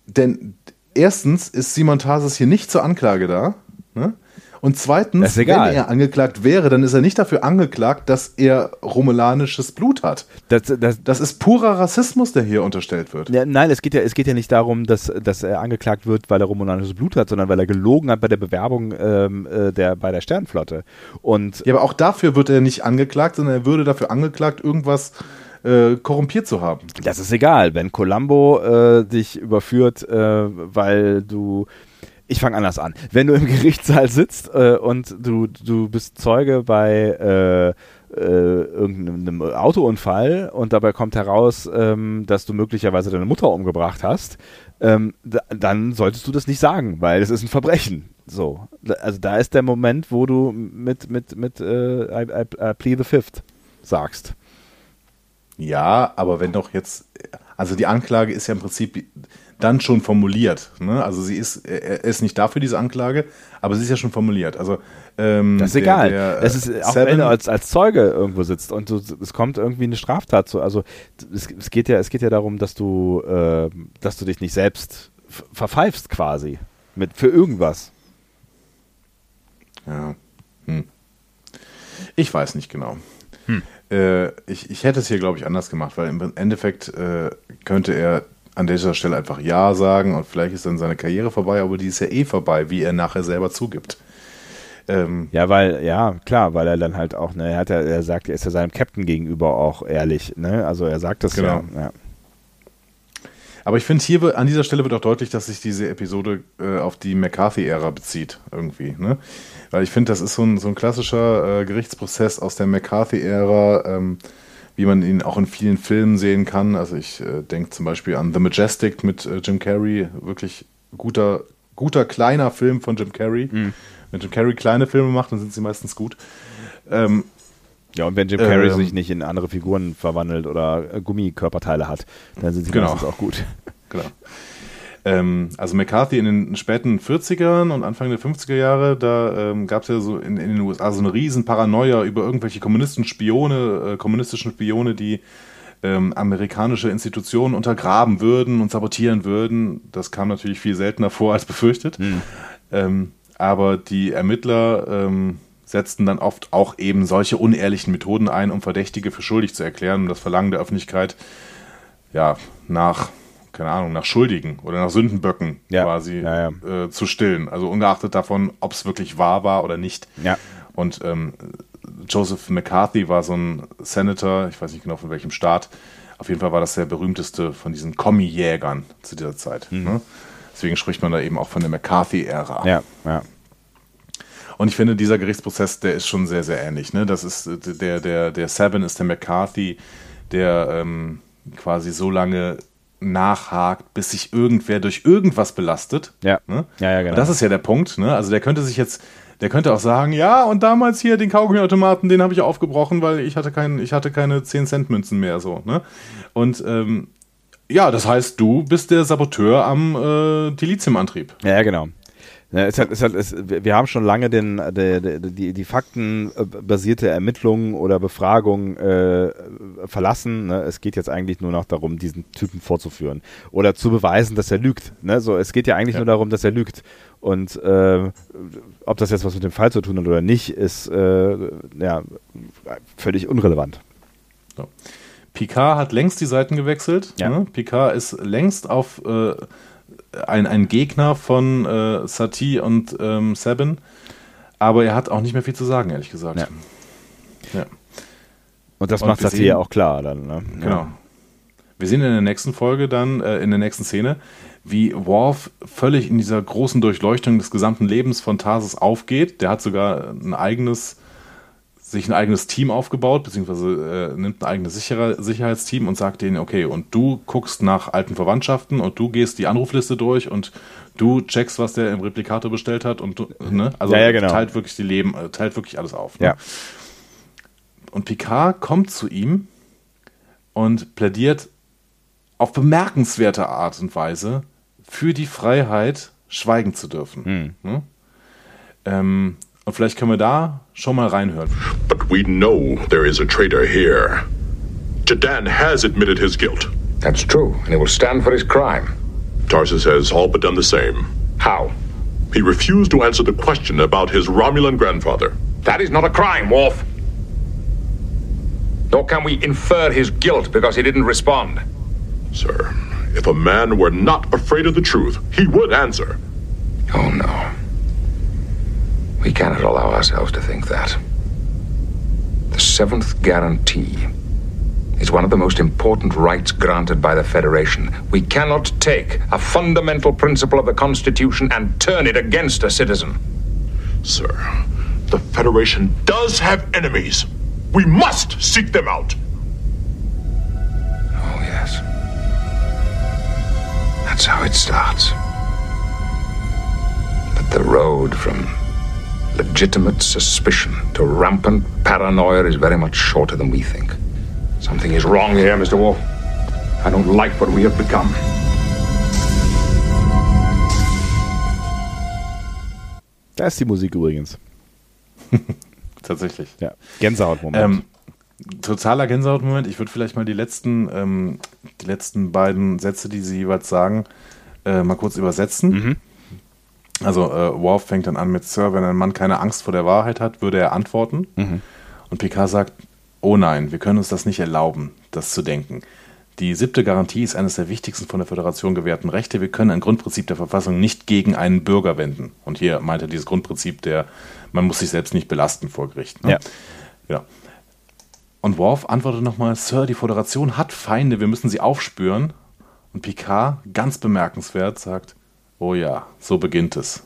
Denn erstens ist Simon Tarsis hier nicht zur Anklage da. Ne? Und zweitens, wenn er angeklagt wäre, dann ist er nicht dafür angeklagt, dass er romulanisches Blut hat. Das, das, das ist purer Rassismus, der hier unterstellt wird. Ja, nein, es geht ja, es geht ja nicht darum, dass, dass er angeklagt wird, weil er romulanisches Blut hat, sondern weil er gelogen hat bei der Bewerbung ähm, äh, der, bei der Sternflotte. Und ja, aber auch dafür wird er nicht angeklagt, sondern er würde dafür angeklagt, irgendwas äh, korrumpiert zu haben. Das ist egal, wenn Columbo äh, dich überführt, äh, weil du ich fange anders an. Wenn du im (laughs) Gerichtssaal sitzt äh, und du, du bist Zeuge bei äh, äh, irgendeinem Autounfall und dabei kommt heraus, ähm, dass du möglicherweise deine Mutter umgebracht hast, ähm, dann solltest du das nicht sagen, weil es ist ein Verbrechen. So, also da ist der Moment, wo du mit mit mit äh, I, I, I plead the fifth sagst. Ja, aber wenn doch jetzt, also die Anklage ist ja im Prinzip dann schon formuliert. Ne? Also sie ist, er ist nicht dafür diese Anklage, aber sie ist ja schon formuliert. Also ähm, das ist der, egal. Der, das ist auch Seven, wenn du als, als Zeuge irgendwo sitzt und du, es kommt irgendwie eine Straftat zu. Also es, es geht ja, es geht ja darum, dass du, äh, dass du dich nicht selbst verpfeifst quasi mit für irgendwas. Ja. Hm. Ich weiß nicht genau. Hm. Äh, ich, ich hätte es hier, glaube ich, anders gemacht, weil im Endeffekt äh, könnte er an dieser Stelle einfach Ja sagen und vielleicht ist dann seine Karriere vorbei, aber die ist ja eh vorbei, wie er nachher selber zugibt. Ähm, ja, weil, ja, klar, weil er dann halt auch, ne, er hat ja, er sagt, er ist ja seinem Captain gegenüber auch ehrlich, ne? Also er sagt das genau. ja. ja. Aber ich finde, hier an dieser Stelle wird auch deutlich, dass sich diese Episode äh, auf die McCarthy-Ära bezieht, irgendwie. Ne? Weil ich finde, das ist so ein, so ein klassischer äh, Gerichtsprozess aus der McCarthy-Ära, ähm, wie man ihn auch in vielen Filmen sehen kann. Also ich äh, denke zum Beispiel an The Majestic mit äh, Jim Carrey, wirklich guter, guter kleiner Film von Jim Carrey. Mhm. Wenn Jim Carrey kleine Filme macht, dann sind sie meistens gut. Ähm, ja, und wenn Jim Carrey ähm, sich nicht in andere Figuren verwandelt oder äh, Gummikörperteile hat, dann sind sie genau. meistens auch gut. (laughs) Genau. Ähm, also McCarthy in den späten 40ern und Anfang der 50er Jahre, da ähm, gab es ja so in, in, den USA so eine riesen Paranoia über irgendwelche kommunistischen Spione, äh, kommunistischen Spione, die ähm, amerikanische Institutionen untergraben würden und sabotieren würden. Das kam natürlich viel seltener vor als befürchtet. Hm. Ähm, aber die Ermittler ähm, setzten dann oft auch eben solche unehrlichen Methoden ein, um Verdächtige für schuldig zu erklären und das Verlangen der Öffentlichkeit ja nach keine Ahnung, nach Schuldigen oder nach Sündenböcken ja. quasi ja, ja. Äh, zu stillen. Also ungeachtet davon, ob es wirklich wahr war oder nicht. Und ähm, Joseph McCarthy war so ein Senator, ich weiß nicht genau von welchem Staat. Auf jeden Fall war das der berühmteste von diesen Kommi-Jägern zu dieser Zeit. Mhm. Ne? Deswegen spricht man da eben auch von der McCarthy-Ära. Ja, ja. Und ich finde, dieser Gerichtsprozess, der ist schon sehr, sehr ähnlich. Ne? Das ist der, der, der Seven ist der McCarthy, der ähm, quasi so lange nachhakt, bis sich irgendwer durch irgendwas belastet. Ja. Ne? Ja, ja, genau. Und das ist ja der Punkt. Ne? Also der könnte sich jetzt, der könnte auch sagen, ja, und damals hier den Kaugummiautomaten, den habe ich aufgebrochen, weil ich hatte kein, ich hatte keine 10 Cent Münzen mehr so. Ne? Und ähm, ja, das heißt, du bist der Saboteur am äh, Dilithiumantrieb. Ja, genau. Ja, es hat, es hat, es, wir haben schon lange den, die, die, die faktenbasierte Ermittlung oder Befragung äh, verlassen. Ne? Es geht jetzt eigentlich nur noch darum, diesen Typen vorzuführen oder zu beweisen, dass er lügt. Ne? So, es geht ja eigentlich ja. nur darum, dass er lügt. Und äh, ob das jetzt was mit dem Fall zu tun hat oder nicht, ist äh, ja völlig unrelevant. So. Picard hat längst die Seiten gewechselt. Ja. Ne? Picard ist längst auf äh, ein, ein Gegner von äh, Satie und ähm, Sabin. Aber er hat auch nicht mehr viel zu sagen, ehrlich gesagt. Ja. ja. Und das und macht Satie ja auch klar dann. Ne? Genau. Ja. Wir sehen in der nächsten Folge dann, äh, in der nächsten Szene, wie Worf völlig in dieser großen Durchleuchtung des gesamten Lebens von Tarsis aufgeht. Der hat sogar ein eigenes sich ein eigenes Team aufgebaut, beziehungsweise äh, nimmt ein eigenes Sicherer, Sicherheitsteam und sagt denen, okay, und du guckst nach alten Verwandtschaften und du gehst die Anrufliste durch und du checkst, was der im Replikator bestellt hat und du, ne? Also ja, ja, genau. teilt wirklich die Leben, äh, teilt wirklich alles auf. Ne? Ja. Und Picard kommt zu ihm und plädiert auf bemerkenswerte Art und Weise für die Freiheit, schweigen zu dürfen. Hm. Ne? Ähm, Und vielleicht können wir da schon mal reinhören. But we know there is a traitor here. Jadan has admitted his guilt. That's true, and he will stand for his crime. Tarsus has all but done the same. How? He refused to answer the question about his Romulan grandfather. That is not a crime, Worf. Nor can we infer his guilt because he didn't respond. Sir, if a man were not afraid of the truth, he would answer. Oh, no. We cannot allow ourselves to think that. The seventh guarantee is one of the most important rights granted by the Federation. We cannot take a fundamental principle of the Constitution and turn it against a citizen. Sir, the Federation does have enemies. We must seek them out. Oh, yes. That's how it starts. But the road from legitimate suspicion to rampant paranoia is very much shorter than we think. Something is wrong here, Mr. Wolf. I don't like what we have become. Da ist die Musik übrigens. (laughs) Tatsächlich. Ja. Gänsehautmoment. Ähm, totaler Gänsehautmoment. Ich würde vielleicht mal die letzten, ähm, die letzten beiden Sätze, die sie jeweils sagen, äh, mal kurz übersetzen. Mhm. Also äh, Worf fängt dann an mit Sir, wenn ein Mann keine Angst vor der Wahrheit hat, würde er antworten. Mhm. Und Picard sagt, oh nein, wir können uns das nicht erlauben, das zu denken. Die siebte Garantie ist eines der wichtigsten von der Föderation gewährten Rechte. Wir können ein Grundprinzip der Verfassung nicht gegen einen Bürger wenden. Und hier meint er dieses Grundprinzip der, man muss sich selbst nicht belasten vor Gericht. Ne? Ja. ja. Und Worf antwortet nochmal, Sir, die Föderation hat Feinde, wir müssen sie aufspüren. Und Picard, ganz bemerkenswert, sagt, Oh ja, so beginnt es.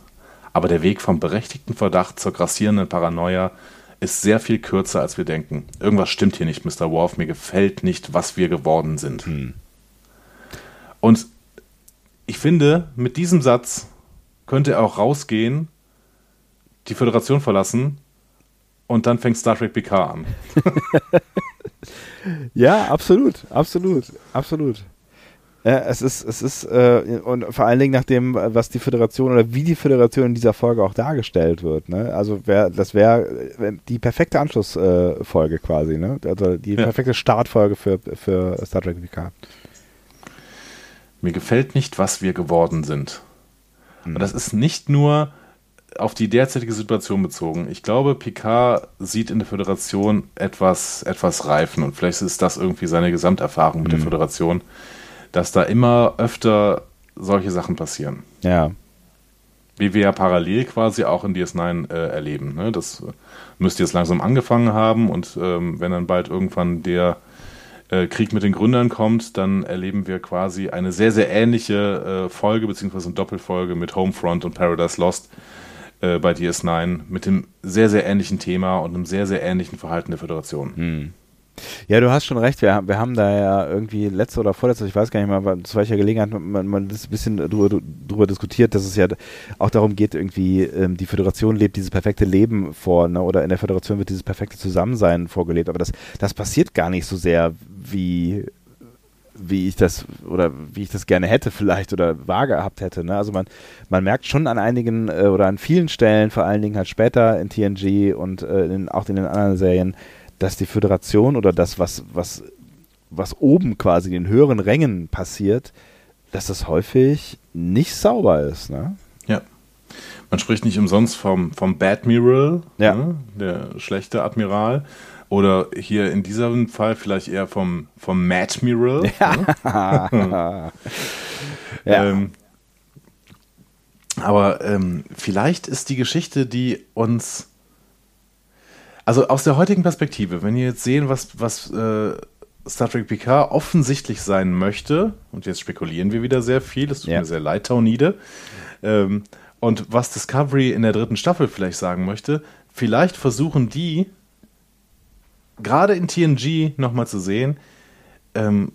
Aber der Weg vom berechtigten Verdacht zur grassierenden Paranoia ist sehr viel kürzer, als wir denken. Irgendwas stimmt hier nicht, Mr. Worf. Mir gefällt nicht, was wir geworden sind. Hm. Und ich finde, mit diesem Satz könnte er auch rausgehen, die Föderation verlassen und dann fängt Star Trek PK an. (laughs) ja, absolut, absolut, absolut. Ja, es ist, es ist, äh, und vor allen Dingen nach dem, was die Föderation oder wie die Föderation in dieser Folge auch dargestellt wird. Ne? Also wär, das wäre die perfekte Anschlussfolge äh, quasi, ne? Also die ja. perfekte Startfolge für, für Star Trek VK. Mir gefällt nicht, was wir geworden sind. Mhm. Und das ist nicht nur auf die derzeitige Situation bezogen. Ich glaube, Picard sieht in der Föderation etwas, etwas reifen und vielleicht ist das irgendwie seine Gesamterfahrung mit mhm. der Föderation, dass da immer öfter solche Sachen passieren. Ja. Wie wir ja parallel quasi auch in DS9 äh, erleben. Ne? Das müsste jetzt langsam angefangen haben und ähm, wenn dann bald irgendwann der äh, Krieg mit den Gründern kommt, dann erleben wir quasi eine sehr, sehr ähnliche äh, Folge, beziehungsweise eine Doppelfolge mit Homefront und Paradise Lost äh, bei DS9 mit dem sehr, sehr ähnlichen Thema und einem sehr, sehr ähnlichen Verhalten der Föderation. Hm. Ja, du hast schon recht. Wir, wir haben da ja irgendwie letzte oder vorletzte, ich weiß gar nicht mal, zu welcher Gelegenheit man, man das ein bisschen drüber, drüber diskutiert, dass es ja auch darum geht, irgendwie ähm, die Föderation lebt dieses perfekte Leben vor, ne, oder in der Föderation wird dieses perfekte Zusammensein vorgelebt. Aber das, das passiert gar nicht so sehr, wie wie ich das oder wie ich das gerne hätte vielleicht oder wahr gehabt hätte. Ne? Also man, man merkt schon an einigen äh, oder an vielen Stellen, vor allen Dingen halt später in TNG und äh, in, auch in den anderen Serien, dass die Föderation oder das, was, was, was oben quasi in den höheren Rängen passiert, dass das häufig nicht sauber ist. Ne? Ja. Man spricht nicht umsonst vom, vom Badmiral, ja. ne? der schlechte Admiral. Oder hier in diesem Fall vielleicht eher vom, vom Madmiral. Ja. (laughs) Ne? (laughs) ja. Ähm, aber ähm, vielleicht ist die Geschichte, die uns also aus der heutigen Perspektive, wenn ihr jetzt sehen, was, was äh, Star Trek Picard offensichtlich sein möchte, und jetzt spekulieren wir wieder sehr viel, es tut ja. mir sehr leid, Taunide, ähm, und was Discovery in der dritten Staffel vielleicht sagen möchte, vielleicht versuchen die, gerade in TNG nochmal zu sehen, ähm,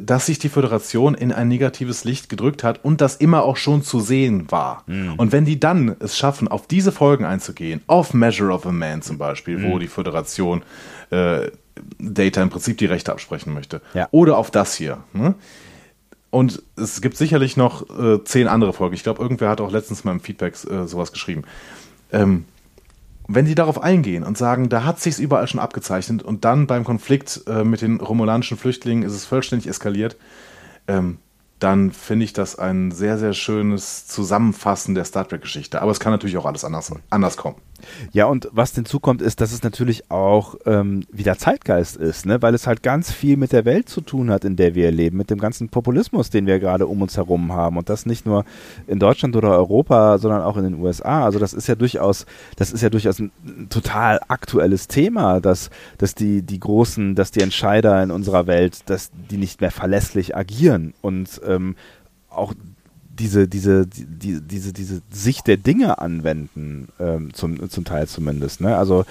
dass sich die Föderation in ein negatives Licht gedrückt hat und das immer auch schon zu sehen war. Mhm. Und wenn die dann es schaffen, auf diese Folgen einzugehen, auf Measure of a Man zum Beispiel, mhm. wo die Föderation äh, Data im Prinzip die Rechte absprechen möchte, ja. oder auf das hier. Ne? Und es gibt sicherlich noch äh, zehn andere Folgen. Ich glaube, irgendwer hat auch letztens mal im Feedback äh, sowas geschrieben. Ähm, wenn die darauf eingehen und sagen, da hat sich's überall schon abgezeichnet und dann beim Konflikt äh, mit den romulanischen Flüchtlingen ist es vollständig eskaliert, ähm, dann finde ich das ein sehr, sehr schönes Zusammenfassen der Star Trek-Geschichte. Aber es kann natürlich auch alles anders, anders kommen. Ja, und was hinzukommt, ist, dass es natürlich auch ähm, wieder Zeitgeist ist, ne? weil es halt ganz viel mit der Welt zu tun hat, in der wir leben, mit dem ganzen Populismus, den wir gerade um uns herum haben. Und das nicht nur in Deutschland oder Europa, sondern auch in den USA. Also das ist ja durchaus, das ist ja durchaus ein, total aktuelles Thema, dass, dass die, die Großen, dass die Entscheider in unserer Welt, dass die nicht mehr verlässlich agieren und ähm, auch diese, diese, die, diese, diese Sicht der Dinge anwenden, ähm, zum, zum Teil zumindest. Ne? Also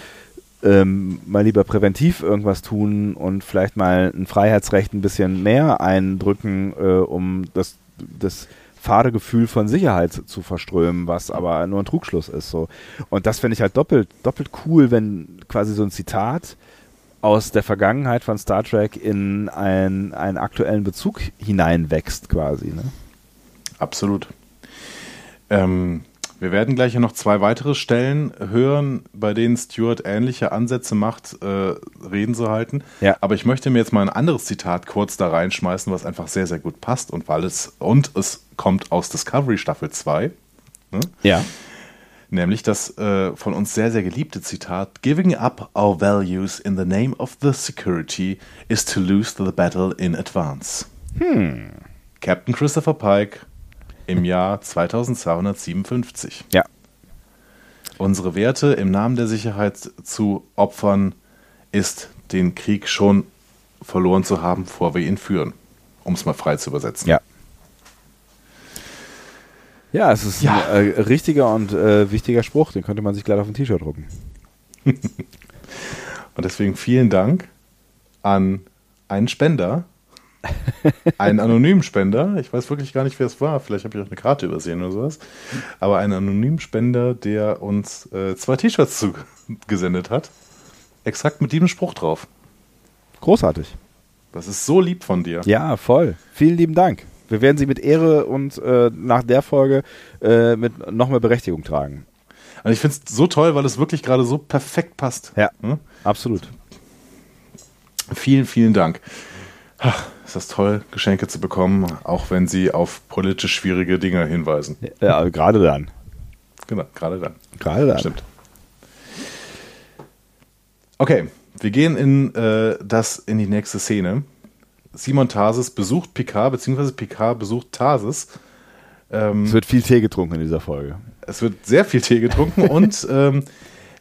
ähm, mal lieber präventiv irgendwas tun und vielleicht mal ein Freiheitsrecht ein bisschen mehr eindrücken, äh, um das, das fade Gefühl von Sicherheit zu verströmen, was aber nur ein Trugschluss ist. So. Und das finde ich halt doppelt, doppelt cool, wenn quasi so ein Zitat aus der Vergangenheit von Star Trek in ein, einen aktuellen Bezug hineinwächst, quasi. Ne? Absolut. Ähm, wir werden gleich noch zwei weitere Stellen hören, bei denen Stuart ähnliche Ansätze macht, äh, Reden zu halten. Ja. Aber ich möchte mir jetzt mal ein anderes Zitat kurz da reinschmeißen, was einfach sehr, sehr gut passt und weil es und es kommt aus Discovery Staffel 2. Ne? Ja. Nämlich das äh, von uns sehr, sehr geliebte Zitat: Giving up our values in the name of the security is to lose the battle in advance. Hm. Captain Christopher Pike im Jahr 2257. Ja. Unsere Werte im Namen der Sicherheit zu opfern, ist den Krieg schon verloren zu haben, bevor wir ihn führen. Um es mal frei zu übersetzen. Ja. Ja, es ist ja. ein äh, richtiger und äh, wichtiger Spruch, den könnte man sich gleich auf ein T-Shirt drucken. (laughs) und deswegen vielen Dank an einen Spender, einen anonymen Spender, ich weiß wirklich gar nicht, wer es war, vielleicht habe ich auch eine Karte übersehen oder sowas, aber einen anonymen Spender, der uns äh, zwei T-Shirts zugesendet hat, exakt mit diesem Spruch drauf. Großartig. Das ist so lieb von dir. Ja, voll. Vielen lieben Dank. Wir werden sie mit Ehre und äh, nach der Folge äh, mit noch mehr Berechtigung tragen. Also ich finde es so toll, weil es wirklich gerade so perfekt passt. Ja, hm? absolut. Vielen, vielen Dank. Ach, ist das toll, Geschenke zu bekommen, auch wenn sie auf politisch schwierige Dinge hinweisen. Ja, gerade dann. Genau, gerade dann. Gerade dann. Stimmt. Okay, wir gehen in, äh, das, in die nächste Szene. Simon Tarsis besucht Picard, beziehungsweise Picard besucht Tarsis. Ähm, es wird viel Tee getrunken in dieser Folge. Es wird sehr viel Tee getrunken und (laughs) ähm,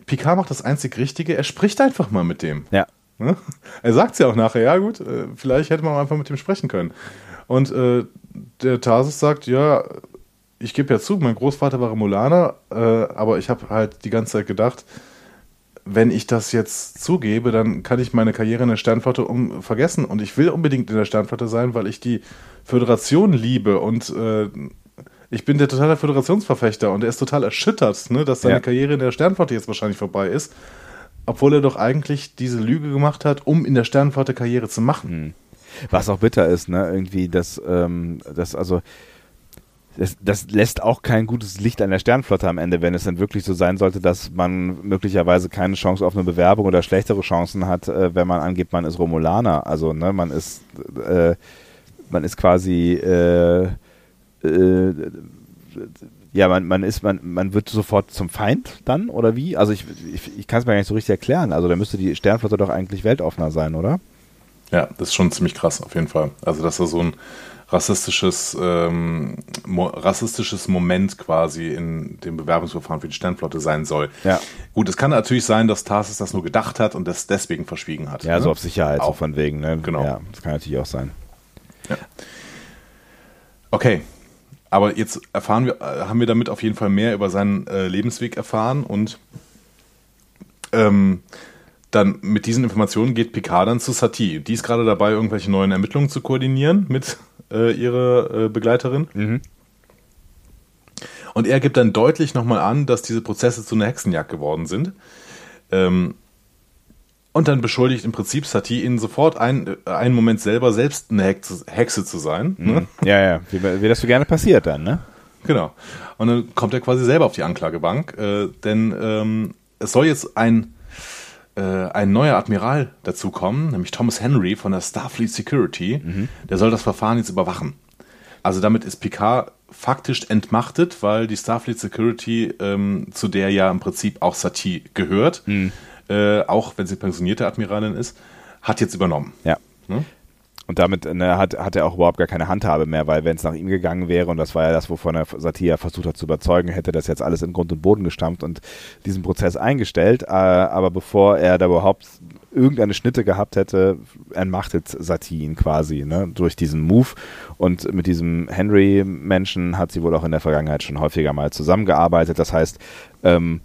Picard macht das einzig Richtige. Er spricht einfach mal mit dem. Ja. Ne? Er sagt es ja auch nachher, ja gut, äh, vielleicht hätte man auch einfach mit dem sprechen können. Und äh, der Tarsis sagt, ja, ich gebe ja zu, mein Großvater war Romulaner, äh, aber ich habe halt die ganze Zeit gedacht, wenn ich das jetzt zugebe, dann kann ich meine Karriere in der Sternflotte um vergessen. Und ich will unbedingt in der Sternflotte sein, weil ich die Föderation liebe und äh, ich bin der totale Föderationsverfechter und er ist total erschüttert, ne, dass seine ja. Karriere in der Sternflotte jetzt wahrscheinlich vorbei ist, obwohl er doch eigentlich diese Lüge gemacht hat, um in der Sternflotte Karriere zu machen. Hm. Was auch bitter ist, ne, irgendwie, dass, ähm, dass also das, das, lässt auch kein gutes Licht an der Sternflotte am Ende, wenn es dann wirklich so sein sollte, dass man möglicherweise keine Chance auf eine Bewerbung oder schlechtere Chancen hat, äh, wenn man angibt, man ist Romulaner. Also ne, man ist äh, man ist quasi äh, äh, ja, man, man ist, man, man wird sofort zum Feind dann, oder wie? Also ich, ich, ich kann es mir gar nicht so richtig erklären. Also da müsste die Sternflotte doch eigentlich weltoffener sein, oder? Ja, das ist schon ziemlich krass, auf jeden Fall. Also, dass er so ein rassistisches, ähm, mo rassistisches Moment quasi in dem Bewerbungsverfahren für die Sternflotte sein soll. Ja. Gut, es kann natürlich sein, dass Tarsis das nur gedacht hat und das deswegen verschwiegen hat. Ja, ne? so auf Sicherheit, auch. so von wegen. Ne? Genau. Ja, das kann natürlich auch sein. Ja. Okay, aber jetzt erfahren wir, äh, haben wir damit auf jeden Fall mehr über seinen äh, Lebensweg erfahren und ähm, dann mit diesen Informationen geht Picard dann zu Satie. Die ist gerade dabei, irgendwelche neuen Ermittlungen zu koordinieren mit äh, ihrer äh, Begleiterin. Mhm. Und er gibt dann deutlich nochmal an, dass diese Prozesse zu einer Hexenjagd geworden sind. Ähm, und dann beschuldigt im Prinzip Satie ihn sofort ein, äh, einen Moment selber selbst eine Hexe, Hexe zu sein. Mhm. Ne? Ja, ja, wie, wie, das so gerne passiert dann, ne? Genau. Und dann kommt er quasi selber auf die Anklagebank, äh, denn ähm, es soll jetzt ein, äh, ein neuer Admiral dazukommen, nämlich Thomas Henry von der Starfleet Security. Mhm. Der soll das Verfahren jetzt überwachen. Also damit ist Picard faktisch entmachtet, weil die Starfleet Security, ähm, zu der ja im Prinzip auch Satie gehört, mhm äh, auch wenn sie pensionierte Admiralin ist, hat jetzt übernommen. Ja. Ne? Und damit ne, hat, hat er auch überhaupt gar keine Handhabe mehr, weil wenn es nach ihm gegangen wäre, und das war ja das, wovon er Satia versucht hat zu überzeugen, hätte das jetzt alles in Grund und Boden gestampft und diesen Prozess eingestellt. Äh, aber bevor er da überhaupt irgendeine Schnitte gehabt hätte, entmachtet Satie ihn quasi ne, durch diesen Move. Und mit diesem Henry-Menschen hat sie wohl auch in der Vergangenheit schon häufiger mal zusammengearbeitet. Das heißt, ähm,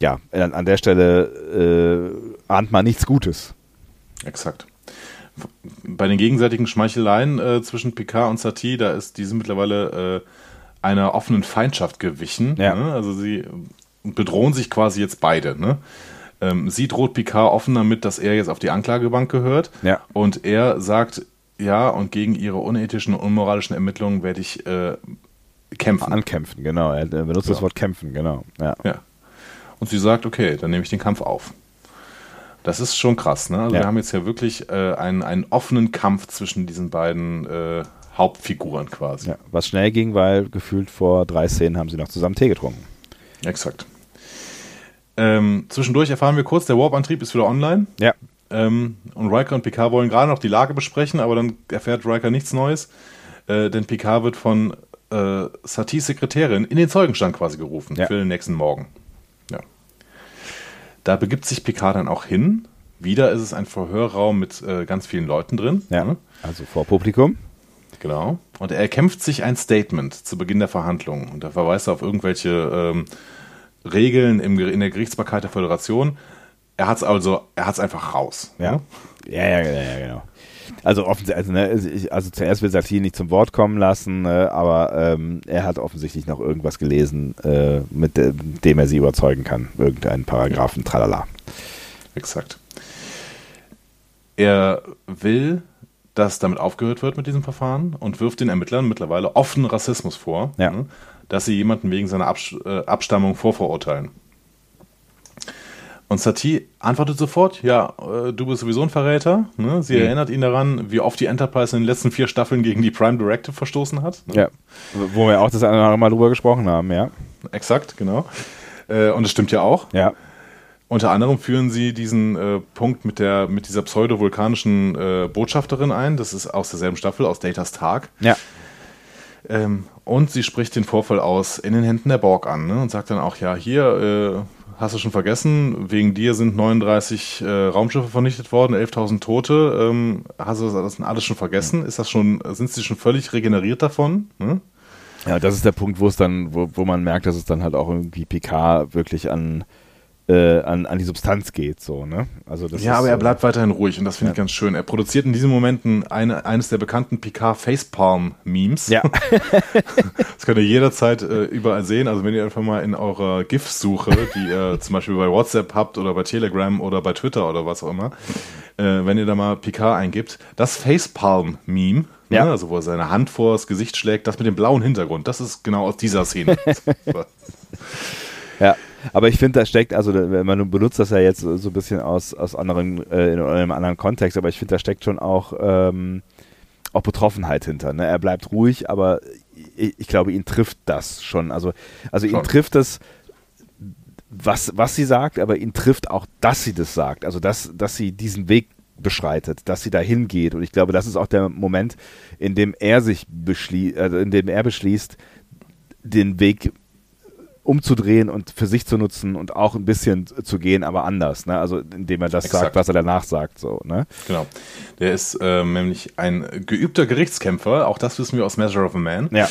ja, an, an der Stelle äh, ahnt man nichts Gutes. Exakt. Bei den gegenseitigen Schmeicheleien äh, zwischen Picard und Satie, da ist diese mittlerweile äh, einer offenen Feindschaft gewichen. Ja. Ne? Also sie bedrohen sich quasi jetzt beide. Ne? Ähm, sie droht Picard offen damit, dass er jetzt auf die Anklagebank gehört. Ja. Und er sagt, ja, und gegen ihre unethischen und unmoralischen Ermittlungen werde ich äh, kämpfen. Ankämpfen, genau. Er benutzt ja. das Wort kämpfen, genau. Ja. ja und sie sagt, okay, dann nehme ich den Kampf auf. Das ist schon krass, ne? Also ja. wir haben jetzt ja wirklich äh, einen, einen offenen Kampf zwischen diesen beiden äh, Hauptfiguren quasi. Ja, was schnell ging, weil gefühlt vor drei Szenen haben sie noch zusammen Tee getrunken. Exakt. Ähm, zwischendurch erfahren wir kurz, der Warp-Antrieb ist wieder online. Ja. Ähm, und Riker und Picard wollen gerade noch die Lage besprechen, aber dann erfährt Riker nichts Neues, äh, denn Picard wird von äh, Satis Sekretärin in den Zeugenstand quasi gerufen ja. für den nächsten Morgen. Da begibt sich Picard dann auch hin. Wieder ist es ein Verhörraum mit äh, ganz vielen Leuten drin. Ja, ne? also vor Publikum. Genau. Und er kämpft sich ein Statement zu Beginn der Verhandlungen. Und da verweist er auf irgendwelche ähm, Regeln im, in der Gerichtsbarkeit der Föderation. Er hat es also, er hat es einfach raus. Ja. Ne? Ja, ja, ja, ja, genau. Also, also, ne, also zuerst will Satie nicht zum Wort kommen lassen, ne, aber ähm, er hat offensichtlich noch irgendwas gelesen, äh, mit de dem er sie überzeugen kann. Irgendeinen Paragraphen, tralala. Exakt. Er will, dass damit aufgehört wird mit diesem Verfahren und wirft den Ermittlern mittlerweile offenen Rassismus vor, ja. ne, dass sie jemanden wegen seiner Abs äh, Abstammung vorverurteilen. Und Satie antwortet sofort, ja, äh, du bist sowieso ein Verräter. Ne? Sie mhm. erinnert ihn daran, wie oft die Enterprise in den letzten vier Staffeln gegen die Prime Directive verstoßen hat. Ne? Ja, wo wir auch das eine oder andere Mal drüber gesprochen haben, ja. exakt, genau. Äh, und es stimmt ja auch. Ja. Unter anderem führen sie diesen äh, Punkt mit, der, mit dieser pseudo-vulkanischen äh, Botschafterin ein. Das ist aus derselben Staffel, aus Datas Tag. Ja. Ähm, und sie spricht den Vorfall aus in den Händen der Borg an ne? und sagt dann auch, ja, hier äh, hast du schon vergessen, wegen dir sind 39 äh, Raumschiffe vernichtet worden, 11.000 Tote. Ähm, hast du das alles schon vergessen? Ist das schon, sind sie schon völlig regeneriert davon? Ne? Ja, das ist der Punkt, wo es dann, wo, wo man merkt, dass es dann halt auch irgendwie PK wirklich an äh, an, an die Substanz geht. So, ne? also das ja, ist, aber er bleibt weiterhin ruhig und das finde ja. ich ganz schön. Er produziert in diesen Momenten eine, eines der bekannten Picard Facepalm-Memes. Ja. (laughs) das könnt ihr jederzeit äh, überall sehen. Also wenn ihr einfach mal in eurer GIF-Suche, die ihr (laughs) zum Beispiel bei WhatsApp habt oder bei Telegram oder bei Twitter oder was auch immer, äh, wenn ihr da mal Picard eingibt, das Facepalm-Meme, ja. Ne, also wo er seine Hand vor das Gesicht schlägt, das mit dem blauen Hintergrund, das ist genau aus dieser Szene. (laughs) ja. Aber ich finde, da steckt, also man benutzt das ja jetzt so ein bisschen aus, aus anderen, äh, in einem anderen Kontext, aber ich finde, da steckt schon auch, ähm, auch Betroffenheit hinter. Ne? Er bleibt ruhig, aber ich, ich, glaube, ihn trifft das schon. Also, also ihn trifft das, was, was sie sagt, aber ihn trifft auch, dass sie das sagt. Also, dass, dass sie diesen Weg beschreitet, dass sie dahin geht. Und ich glaube, das ist auch der Moment, in dem er sich beschließt, also in dem er beschließt, den Weg umzudrehen und für sich zu nutzen und auch ein bisschen zu gehen, aber anders. Ne? Also indem er das Exakt. sagt, was er danach sagt. So, ne? Genau. Der ist äh, nämlich ein geübter Gerichtskämpfer. Auch das wissen wir aus Measure of a Man. Ja.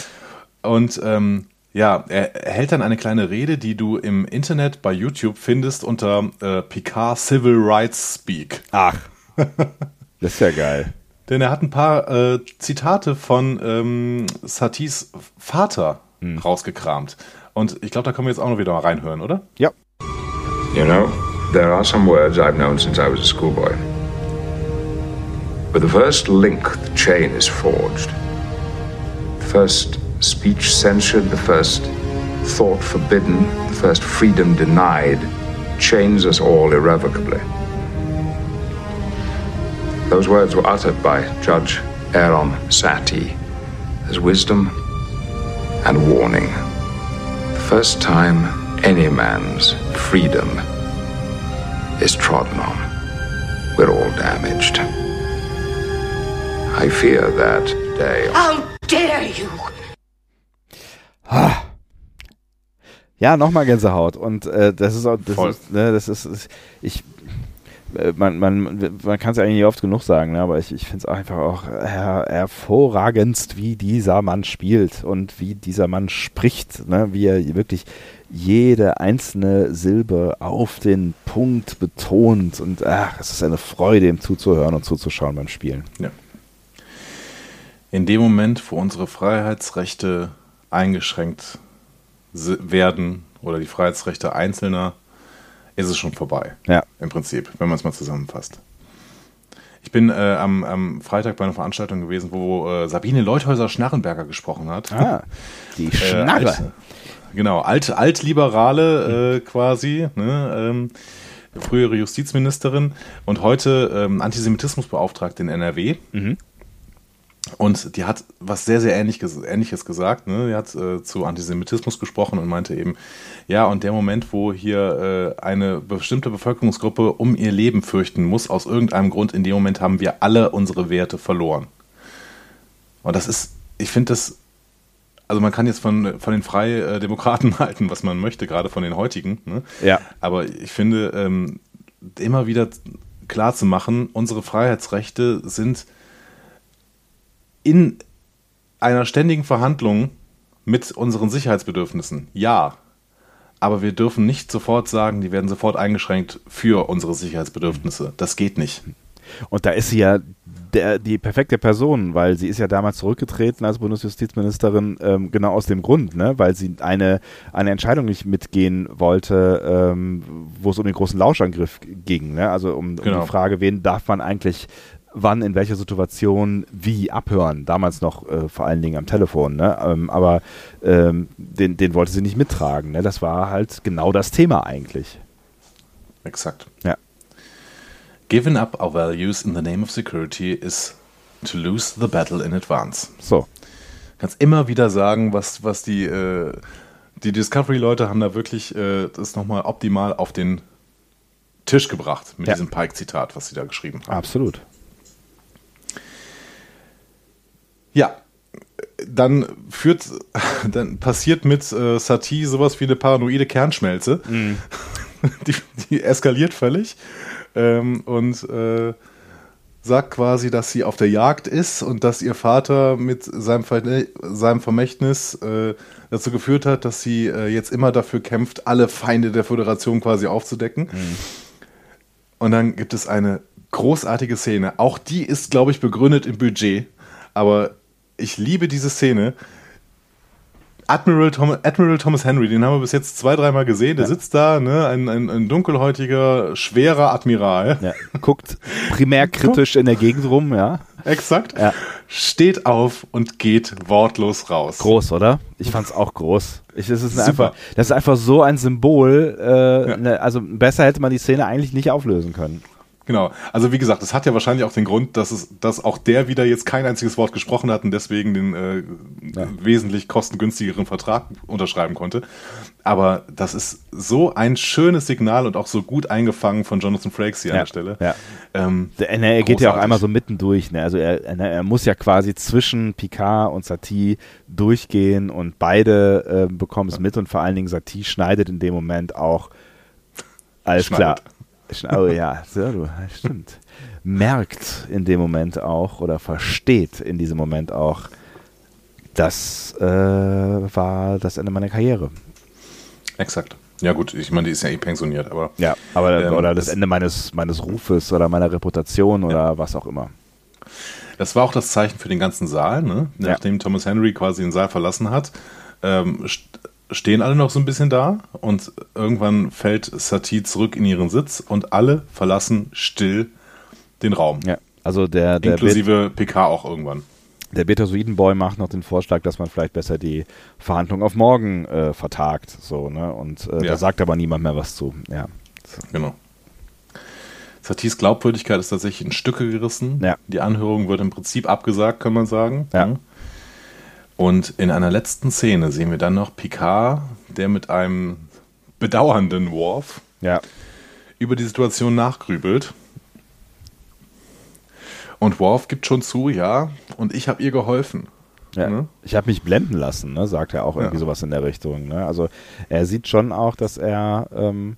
Und ähm, ja, er hält dann eine kleine Rede, die du im Internet bei YouTube findest unter äh, Picard Civil Rights Speak. Ach, (laughs) das ist ja geil. Denn er hat ein paar äh, Zitate von ähm, Satis Vater hm. rausgekramt. Und ich glaube, da können wir jetzt auch noch wieder mal reinhören, oder? Ja. You know, there are some words I've known since I was a schoolboy. But the first link, the chain is forged. The first speech censured, the first thought forbidden, the first freedom denied, chains us all irrevocably. Those words were uttered by Judge Aaron Sati as wisdom and warning first time any man's freedom is trodden on, we're all damaged. I fear that day. How dare you! Ja, nochmal Gänsehaut. Und äh, das ist auch, das ist, ne, das ist, ist ich, man, man, man kann es eigentlich nicht oft genug sagen, ne? aber ich, ich finde es einfach auch her hervorragendst, wie dieser Mann spielt und wie dieser Mann spricht, ne? wie er wirklich jede einzelne Silbe auf den Punkt betont und ach, es ist eine Freude, ihm zuzuhören und zuzuschauen beim Spielen. Ja. In dem Moment, wo unsere Freiheitsrechte eingeschränkt werden oder die Freiheitsrechte Einzelner ist es schon vorbei. Ja. Im Prinzip, wenn man es mal zusammenfasst. Ich bin äh, am, am, Freitag bei einer Veranstaltung gewesen, wo äh, Sabine Leuthäuser-Schnarrenberger gesprochen hat. Ah, die äh, Schnarre. Äh, alt, genau, alt, Altliberale äh, quasi, ne, ähm, frühere Justizministerin und heute ähm, Antisemitismusbeauftragte in NRW. Mhm. Und die hat was sehr, sehr Ähnliches, Ähnliches gesagt. Ne? Die hat äh, zu Antisemitismus gesprochen und meinte eben, ja, und der Moment, wo hier äh, eine bestimmte Bevölkerungsgruppe um ihr Leben fürchten muss, aus irgendeinem Grund, in dem Moment haben wir alle unsere Werte verloren. Und das ist, ich finde das, also man kann jetzt von, von den Freidemokraten (laughs) halten, was man möchte, gerade von den heutigen. Ne? Ja. Aber ich finde, ähm, immer wieder klar zu machen, unsere Freiheitsrechte sind in einer ständigen Verhandlung mit unseren Sicherheitsbedürfnissen. Ja. Aber wir dürfen nicht sofort sagen, die werden sofort eingeschränkt für unsere Sicherheitsbedürfnisse. Das geht nicht. Und da ist sie ja der, die perfekte Person, weil sie ist ja damals zurückgetreten als Bundesjustizministerin, ähm, genau aus dem Grund, ne? weil sie eine, eine Entscheidung nicht mitgehen wollte, ähm, wo es um den großen Lauschangriff ging. Ne? Also um, genau. um die Frage, wen darf man eigentlich wann, in welcher Situation, wie abhören. Damals noch äh, vor allen Dingen am Telefon. Ne? Ähm, aber ähm, den, den wollte sie nicht mittragen. Ne? Das war halt genau das Thema eigentlich. Exakt. Ja. Giving up our values in the name of security is to lose the battle in advance. So. Kannst immer wieder sagen, was, was die, äh, die Discovery-Leute haben da wirklich äh, das nochmal optimal auf den Tisch gebracht mit Ja. diesem Pike-Zitat, was sie da geschrieben haben. Absolut. Ja, dann führt, (laughs) dann passiert mit äh, Satie sowas wie eine paranoide Kernschmelze. (laughs) Die, die eskaliert völlig ähm, und äh, sagt quasi, dass sie auf der Jagd ist und dass ihr Vater mit seinem, Ver seinem Vermächtnis äh, dazu geführt hat, dass sie äh, jetzt immer dafür kämpft, alle Feinde der Föderation quasi aufzudecken. Und dann gibt es eine großartige Szene. Auch die ist, glaube ich, begründet im Budget. Aber ich liebe diese Szene. Admiral, Tom, Admiral Thomas Henry, den haben wir bis jetzt zwei, dreimal gesehen. Der sitzt da, ne, ein, ein, ein dunkelhäutiger, schwerer Admiral. Ja. Guckt primär kritisch in der Gegend rum, ja. Exakt. Ja. Steht auf und geht wortlos raus. Groß, oder? Ich fand's auch groß. Ich, das, ist einfach, das ist einfach so ein Symbol. Äh, ne, also besser hätte man die Szene eigentlich nicht auflösen können. Genau. Also wie gesagt, das hat ja wahrscheinlich auch den Grund, dass es, dass auch der wieder jetzt kein einziges Wort gesprochen hat und deswegen den äh, wesentlich kostengünstigeren Vertrag unterschreiben konnte. Aber das ist so ein schönes Signal und auch so gut eingefangen von Jonathan Frakes hier an der Stelle. Ja. Ähm, Der, ne, er geht ja auch großartig. einmal so mittendurch. Ne? Also er, er, er muss ja quasi zwischen Picard und Satie durchgehen und beide äh, bekommen es mit und vor allen Dingen Satie schneidet in dem Moment auch. Alles Schneidet. klar. Oh ja, so, du, stimmt. Merkt in dem Moment auch oder versteht in diesem Moment auch, das äh, war das Ende meiner Karriere. Exakt. Ja gut, ich meine, die ist ja eh pensioniert, aber Ja, aber Ähm, oder das das- Ende meines meines Rufes oder meiner Reputation oder was auch immer. Das war auch das Zeichen für den ganzen Saal, ne? Ja. Nachdem Thomas Henry quasi den Saal verlassen hat, ähm, stehen alle noch so ein bisschen da und irgendwann fällt Satie zurück in ihren Sitz und alle verlassen still den Raum. Ja, also der der Inklusive PK auch irgendwann. der Betasoidenboy macht noch den Vorschlag, dass man vielleicht besser die Verhandlung auf morgen äh, vertagt, so ne und äh, Ja. da sagt aber niemand mehr was zu. Ja, Genau. Saties Glaubwürdigkeit ist tatsächlich in Stücke gerissen. Ja. Die Anhörung wird im Prinzip abgesagt, kann man sagen. Ja. Und in einer letzten Szene sehen wir dann noch Picard, der mit einem bedauernden Worf ja, über die Situation nachgrübelt. Und Worf gibt schon zu, ja, und ich habe ihr geholfen. ja. Ne? Ich habe mich blenden lassen, ne, sagt er auch irgendwie Ja. sowas in der Richtung. Ne? Also er sieht schon auch, dass er ähm,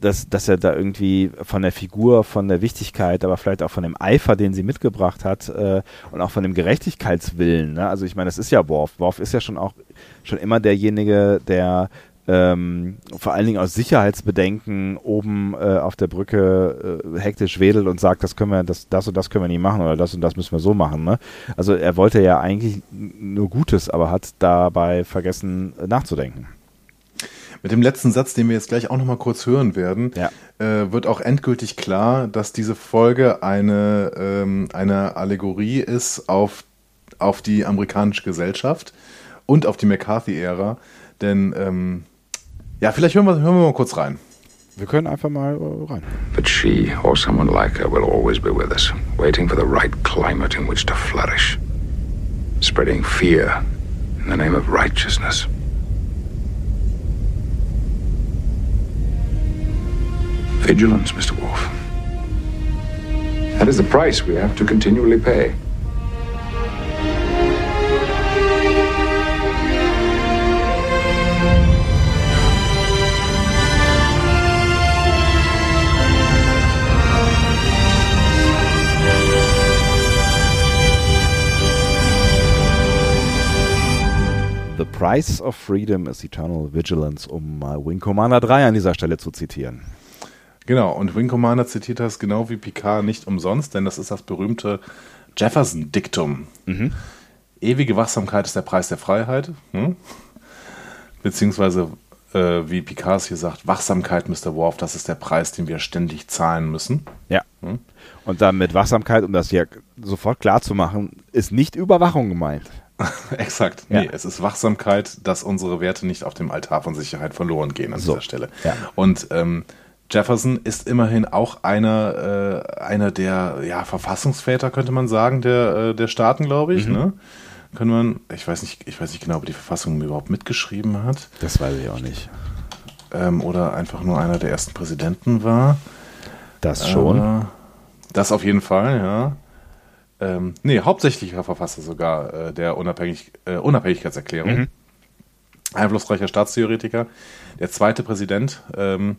dass, dass er da irgendwie von der Figur, von der Wichtigkeit, aber vielleicht auch von dem Eifer, den sie mitgebracht hat äh, und auch von dem Gerechtigkeitswillen. Ne? Also ich meine, das ist ja Worf. Worf ist ja schon auch schon immer derjenige, der ähm, vor allen Dingen aus Sicherheitsbedenken oben äh, auf der Brücke äh, hektisch wedelt und sagt, das können wir, das, das und das können wir nicht machen oder das und das müssen wir so machen. Ne? Also er wollte ja eigentlich nur Gutes, aber hat dabei vergessen nachzudenken. Mit dem letzten Satz, den wir jetzt gleich auch noch mal kurz hören werden, Ja. äh, wird auch endgültig klar, dass diese Folge eine, ähm, eine Allegorie ist auf, auf die amerikanische Gesellschaft und auf die McCarthy-Ära. Denn, ähm, ja, vielleicht hören wir, hören wir mal kurz rein. Wir können einfach mal äh, rein. But she, or someone like her, will always be with us, waiting for the right climate in which to flourish, spreading fear in the name of righteousness. Vigilance, Mr. Wolf. That is the price we have to continually pay. The price of freedom is eternal vigilance, um mal Wing Commander 3 an dieser Stelle zu zitieren. Genau, und Wing Commander zitiert das genau wie Picard nicht umsonst, denn das ist das berühmte Jefferson-Diktum. Ewige Wachsamkeit ist der Preis der Freiheit. Hm? Beziehungsweise, äh, wie Picard es hier sagt, Wachsamkeit, Mr. Worf, das ist der Preis, den wir ständig zahlen müssen. Ja. Und dann mit Wachsamkeit, um das hier sofort klar zu machen, ist nicht Überwachung gemeint. (laughs) Exakt. Ja. Nee, es ist Wachsamkeit, dass unsere Werte nicht auf dem Altar von Sicherheit verloren gehen an So. dieser Stelle. Ja. Und ähm, Jefferson ist immerhin auch einer, äh, einer der ja, Verfassungsväter, könnte man sagen, der, äh, der Staaten, glaube ich. Mhm. Ne? können wir, ich weiß nicht, ich weiß nicht genau, ob die Verfassung überhaupt mitgeschrieben hat. Das weiß ich auch nicht. Ähm, oder einfach nur einer der ersten Präsidenten war. Das schon. Äh, das auf jeden Fall, ja. Ähm, nee, hauptsächlicher Verfasser sogar äh, der Unabhängig, äh, Unabhängigkeitserklärung. Mhm. Einflussreicher Staatstheoretiker. Der zweite Präsident ähm,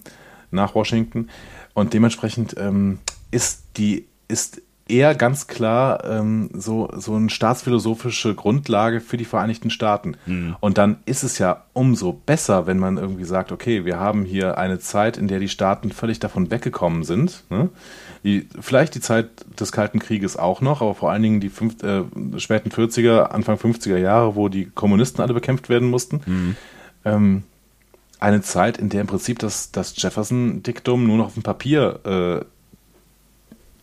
nach Washington. Und dementsprechend ähm, ist die, ist eher ganz klar ähm, so, so eine staatsphilosophische Grundlage für die Vereinigten Staaten. Mhm. Und dann ist es ja umso besser, wenn man irgendwie sagt, okay, wir haben hier eine Zeit, in der die Staaten völlig davon weggekommen sind. Ne? Die, vielleicht die Zeit des Kalten Krieges auch noch, aber vor allen Dingen die fünf, äh, späten 40er, Anfang 50er Jahre, wo die Kommunisten alle bekämpft werden mussten. Mhm. Ähm, eine Zeit, in der im Prinzip das, das Jefferson-Diktum nur noch auf dem Papier äh,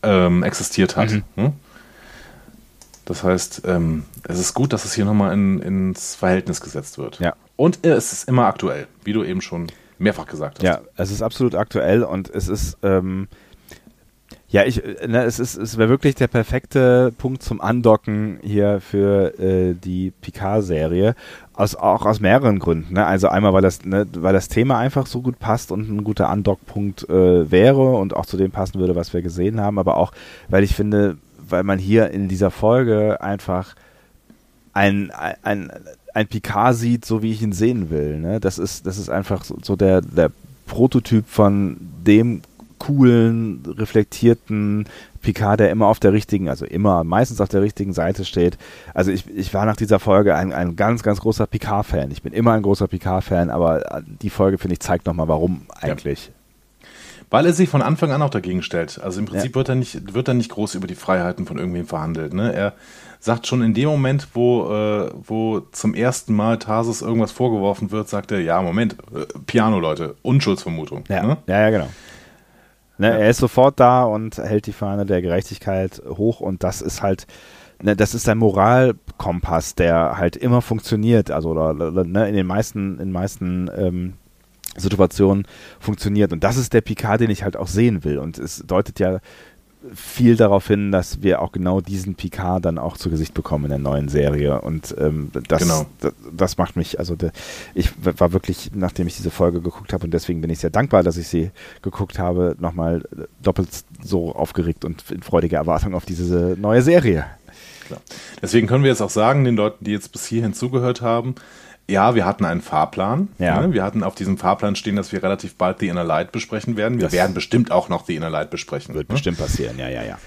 ähm, existiert hat. Mhm. Hm? Das heißt, ähm, es ist gut, dass es hier nochmal in, ins Verhältnis gesetzt wird. Ja. Und es ist immer aktuell, wie du eben schon mehrfach gesagt hast. Ja, es ist absolut aktuell und es ist, ähm, ja, ich, ne, es ist, es wäre wirklich der perfekte Punkt zum Andocken hier für äh, die Picard-Serie. Aus, auch aus mehreren Gründen. Ne? Also einmal, weil das, ne, weil das Thema einfach so gut passt und ein guter Andockpunkt äh, wäre und auch zu dem passen würde, was wir gesehen haben, aber auch, weil ich finde, weil man hier in dieser Folge einfach ein, ein, ein, ein Picard sieht, so wie ich ihn sehen will. Ne? Das ist, das ist einfach so, so der, der Prototyp von dem coolen, reflektierten Picard, der immer auf der richtigen, also immer, meistens auf der richtigen Seite steht. Also ich, ich war nach dieser Folge ein, ein ganz, ganz großer Picard-Fan. Ich bin immer ein großer Picard-Fan, aber die Folge, finde ich, zeigt nochmal, warum eigentlich. Ja. Weil er sich von Anfang an auch dagegen stellt. Also im Prinzip ja. wird, er nicht, wird er nicht groß über die Freiheiten von irgendwem verhandelt. Ne? Er sagt schon in dem Moment, wo, äh, wo zum ersten Mal Tarsus irgendwas vorgeworfen wird, sagt er, ja, Moment, äh, Piano, Leute, Unschuldsvermutung. Ja, ne? ja, ja, genau. Ne, ja. Er ist sofort da und hält die Fahne der Gerechtigkeit hoch und das ist halt, ne, das ist ein Moralkompass, der halt immer funktioniert, also oder, ne, in den meisten, in den meisten ähm, Situationen funktioniert. Und das ist der Picard, den ich halt auch sehen will. Und es deutet ja viel darauf hin, dass wir auch genau diesen Picard dann auch zu Gesicht bekommen in der neuen Serie. Und ähm, das, genau. das, das, macht mich, also de, ich war wirklich, nachdem ich diese Folge geguckt habe, und deswegen bin ich sehr dankbar, dass ich sie geguckt habe, nochmal doppelt so aufgeregt und in freudiger Erwartung auf diese neue Serie. Klar. Deswegen können wir jetzt auch sagen, den Leuten, die jetzt bis hierhin zugehört haben, ja, wir hatten einen Fahrplan. Ja. Ne? Wir hatten auf diesem Fahrplan stehen, dass wir relativ bald The Inner Light besprechen werden. Wir das werden bestimmt auch noch The Inner Light besprechen. Wird ne? bestimmt passieren, ja, ja, ja.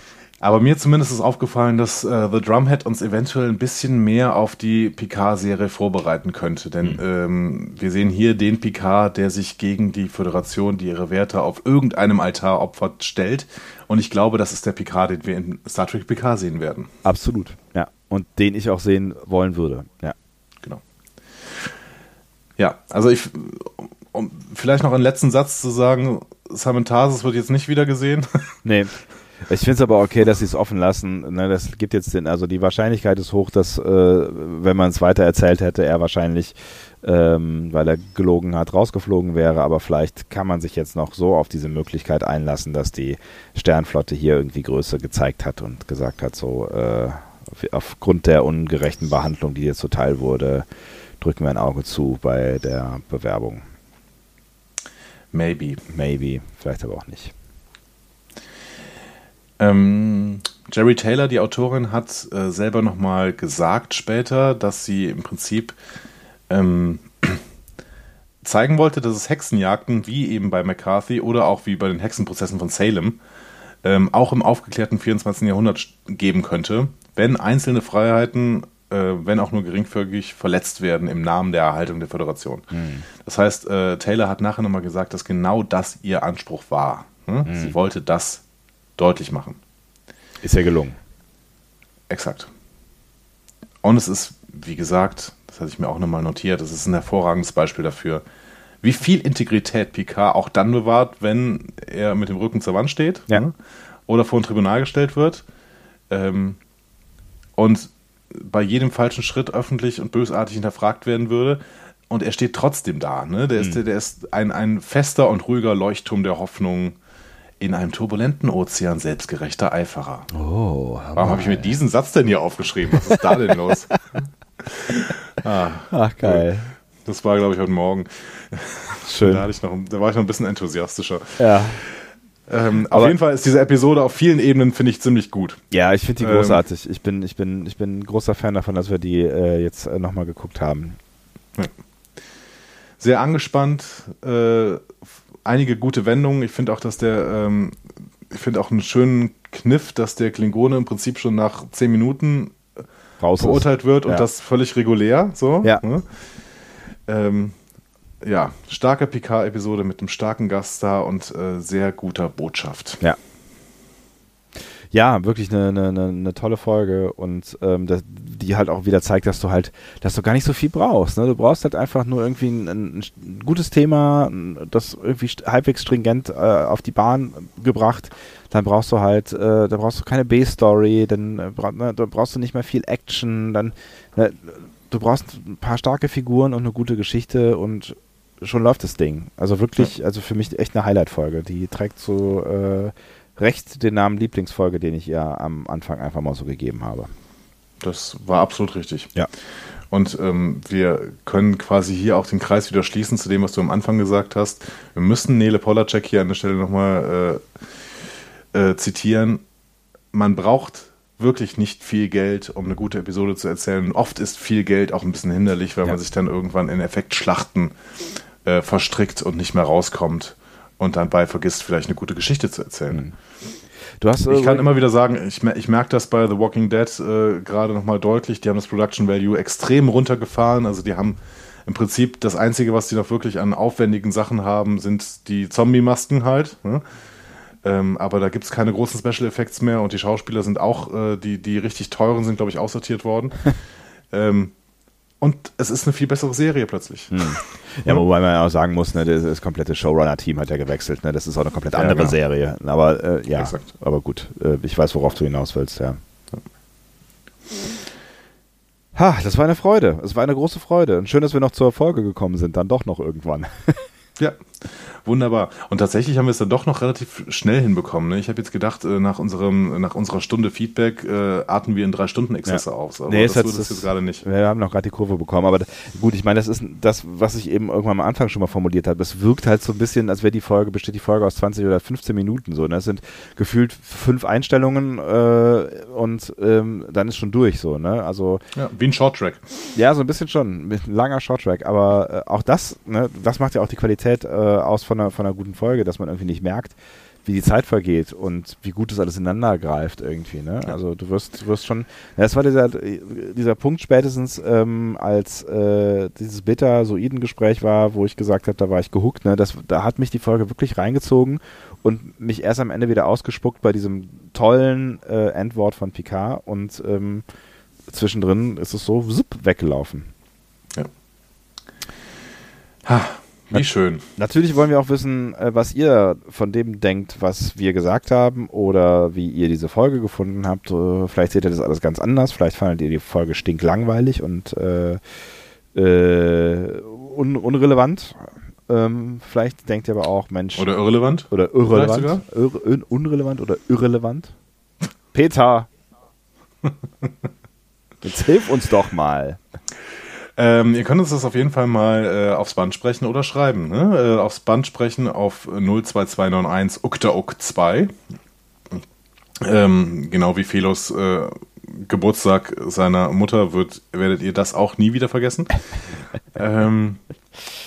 Aber mir zumindest ist aufgefallen, dass äh, The Drumhead uns eventuell ein bisschen mehr auf die Picard-Serie vorbereiten könnte. Denn mhm. ähm, wir sehen hier den Picard, der sich gegen die Föderation, die ihre Werte auf irgendeinem Altar opfert, stellt. Und ich glaube, das ist der Picard, den wir in Star Trek Picard sehen werden. Absolut, ja. Und den ich auch sehen wollen würde, ja. Ja, also ich, um vielleicht noch einen letzten Satz zu sagen, Simon Tarsus wird jetzt nicht wieder gesehen. (laughs) Nee. Ich finde es aber okay, dass sie es offen lassen. Ne, das gibt jetzt den, also die Wahrscheinlichkeit ist hoch, dass, äh, wenn man es weiter erzählt hätte, er wahrscheinlich, ähm, weil er gelogen hat, rausgeflogen wäre. Aber vielleicht kann man sich jetzt noch so auf diese Möglichkeit einlassen, dass die Sternflotte hier irgendwie Größe gezeigt hat und gesagt hat, so äh, aufgrund der ungerechten Behandlung, die jetzt zuteil wurde, drücken wir ein Auge zu bei der Bewerbung. Maybe. Maybe, vielleicht aber auch nicht. Ähm, Jerry Taylor, die Autorin, hat äh, selber nochmal gesagt später, dass sie im Prinzip ähm, (clears throat) zeigen wollte, dass es Hexenjagden wie eben bei McCarthy oder auch wie bei den Hexenprozessen von Salem ähm, auch im aufgeklärten 24. Jahrhundert geben könnte, wenn einzelne Freiheiten wenn auch nur geringfügig, verletzt werden im Namen der Erhaltung der Föderation. Mhm. Das heißt, äh, Taylor hat nachher nochmal gesagt, dass genau das ihr Anspruch war. Ne? Mhm. Sie wollte das deutlich machen. Ist ja gelungen. Exakt. Und es ist, wie gesagt, das hatte ich mir auch nochmal notiert, es ist ein hervorragendes Beispiel dafür, wie viel Integrität Picard auch dann bewahrt, wenn er mit dem Rücken zur Wand steht ja. ne? oder vor ein Tribunal gestellt wird. Ähm, und bei jedem falschen Schritt öffentlich und bösartig hinterfragt werden würde. Und er steht trotzdem da. Ne? Der, ist, mhm. der ist ein, ein fester und ruhiger Leuchtturm der Hoffnung in einem turbulenten Ozean selbstgerechter Eiferer. Oh, Warum habe ich mir diesen Satz denn hier aufgeschrieben? Was ist da denn los? (laughs) ah, Ach, geil. Das war, glaube ich, heute Morgen. Schön. Da, ich noch, da war ich noch ein bisschen enthusiastischer. Ja. Ähm, auf jeden Fall ist diese Episode auf vielen Ebenen, finde ich, ziemlich gut. Ja, ich finde die großartig. Ähm, ich, bin, ich, bin, ich bin ein großer Fan davon, dass wir die äh, jetzt äh, nochmal geguckt haben. Ja. Sehr angespannt, äh, einige gute Wendungen. Ich finde auch, dass der, ähm, ich finde auch einen schönen Kniff, dass der Klingone im Prinzip schon nach zehn Minuten Raus verurteilt ist. wird und ja. das völlig regulär. So, ja. Ne? Ähm, ja, starke Picard-Episode mit einem starken Gast da und äh, sehr guter Botschaft. Ja. Ja, wirklich eine, eine, eine tolle Folge und ähm, das, die halt auch wieder zeigt, dass du halt, dass du gar nicht so viel brauchst. Ne? Du brauchst halt einfach nur irgendwie ein, ein, gutes Thema, das irgendwie halbwegs stringent äh, auf die Bahn gebracht. Dann brauchst du halt, äh, da brauchst du keine B-Story, dann äh, ne, da brauchst du nicht mehr viel Action, dann ne, du brauchst ein paar starke Figuren und eine gute Geschichte und schon läuft das Ding. Also wirklich, ja. also für mich echt eine Highlight-Folge. Die trägt so äh, recht den Namen Lieblingsfolge, den ich ihr am Anfang einfach mal so gegeben habe. Das war absolut richtig. Ja. Und ähm, wir können quasi hier auch den Kreis wieder schließen zu dem, was du am Anfang gesagt hast. Wir müssen Nele Polacek hier an der Stelle nochmal äh, äh, zitieren. Man braucht wirklich nicht viel Geld, um eine gute Episode zu erzählen. Oft ist viel Geld auch ein bisschen hinderlich, weil ja. man sich dann irgendwann in Effektschlachten äh, verstrickt und nicht mehr rauskommt und dann bei vergisst, vielleicht eine gute Geschichte zu erzählen. Mhm. Du hast, ich kann immer wieder sagen, ich, ich merke das bei The Walking Dead äh, gerade nochmal deutlich. Die haben das Production Value extrem runtergefahren. Also die haben im Prinzip das Einzige, was die noch wirklich an aufwendigen Sachen haben, sind die Zombie-Masken halt. Ne? Ähm, aber da gibt es keine großen Special Effects mehr und die Schauspieler sind auch, äh, die, die richtig teuren sind, glaube ich, aussortiert worden. (laughs) ähm, und es ist eine viel bessere Serie plötzlich. Hm. (laughs) Ja, wobei man auch sagen muss, ne, das, das komplette Showrunner-Team hat ja gewechselt. Ne? Das ist auch eine komplett andere ja, genau. Serie. Aber äh, ja, Exakt. aber gut. Äh, ich weiß, worauf du hinaus willst, ja. Ha, das war eine Freude. Es war eine große Freude. Und schön, dass wir noch zur Folge gekommen sind, dann doch noch irgendwann. (laughs) Ja, wunderbar. Und tatsächlich haben wir es dann doch noch relativ schnell hinbekommen. Ne? Ich habe jetzt gedacht, äh, nach, unserem, nach unserer Stunde Feedback äh, atmen wir in drei Stunden Exzesse ja. auf. Aber nee, das, das jetzt gerade nicht. Wir haben noch gerade die Kurve bekommen. Aber gut, ich meine, das ist das, was ich eben irgendwann am Anfang schon mal formuliert habe. Es wirkt halt so ein bisschen, als wäre die Folge, besteht die Folge aus 20 oder 15 Minuten so. Ne? Das sind gefühlt fünf Einstellungen äh, und ähm, dann ist schon durch so. Ne? Also, ja, wie ein Shorttrack. Ja, so ein bisschen schon. Ein langer Shorttrack. Aber äh, auch das, ne, das macht ja auch die Qualität Qualität äh, aus von einer, von einer guten Folge, dass man irgendwie nicht merkt, wie die Zeit vergeht und wie gut das alles ineinander greift irgendwie. Ne? Ja. Also du wirst, du wirst schon, ja, das war dieser, dieser Punkt spätestens, ähm, als äh, dieses Beta-Soiden-Gespräch war, wo ich gesagt habe, da war ich gehuckt. Ne? Das, da hat mich die Folge wirklich reingezogen und mich erst am Ende wieder ausgespuckt bei diesem tollen äh, Endwort von Picard und ähm, zwischendrin ist es so zipp, weggelaufen. Ja. Ha. Wie schön. Natürlich wollen wir auch wissen, äh, was ihr von dem denkt, was wir gesagt haben oder wie ihr diese Folge gefunden habt. Äh, vielleicht seht ihr das alles ganz anders. Vielleicht fandet ihr die Folge stinklangweilig und äh, äh, un unrelevant. Ähm, vielleicht denkt ihr aber auch, Mensch. Oder irrelevant? Oder irrelevant. Ir unrelevant oder irrelevant. Peter! (laughs) Jetzt hilf uns doch mal. Ähm, ihr könnt uns das auf jeden Fall mal äh, aufs Band sprechen oder schreiben. Ne? Äh, aufs Band sprechen auf 02291 uktauk 2. Ähm, genau wie Felos äh, Geburtstag seiner Mutter wird, werdet ihr das auch nie wieder vergessen. (laughs) ähm,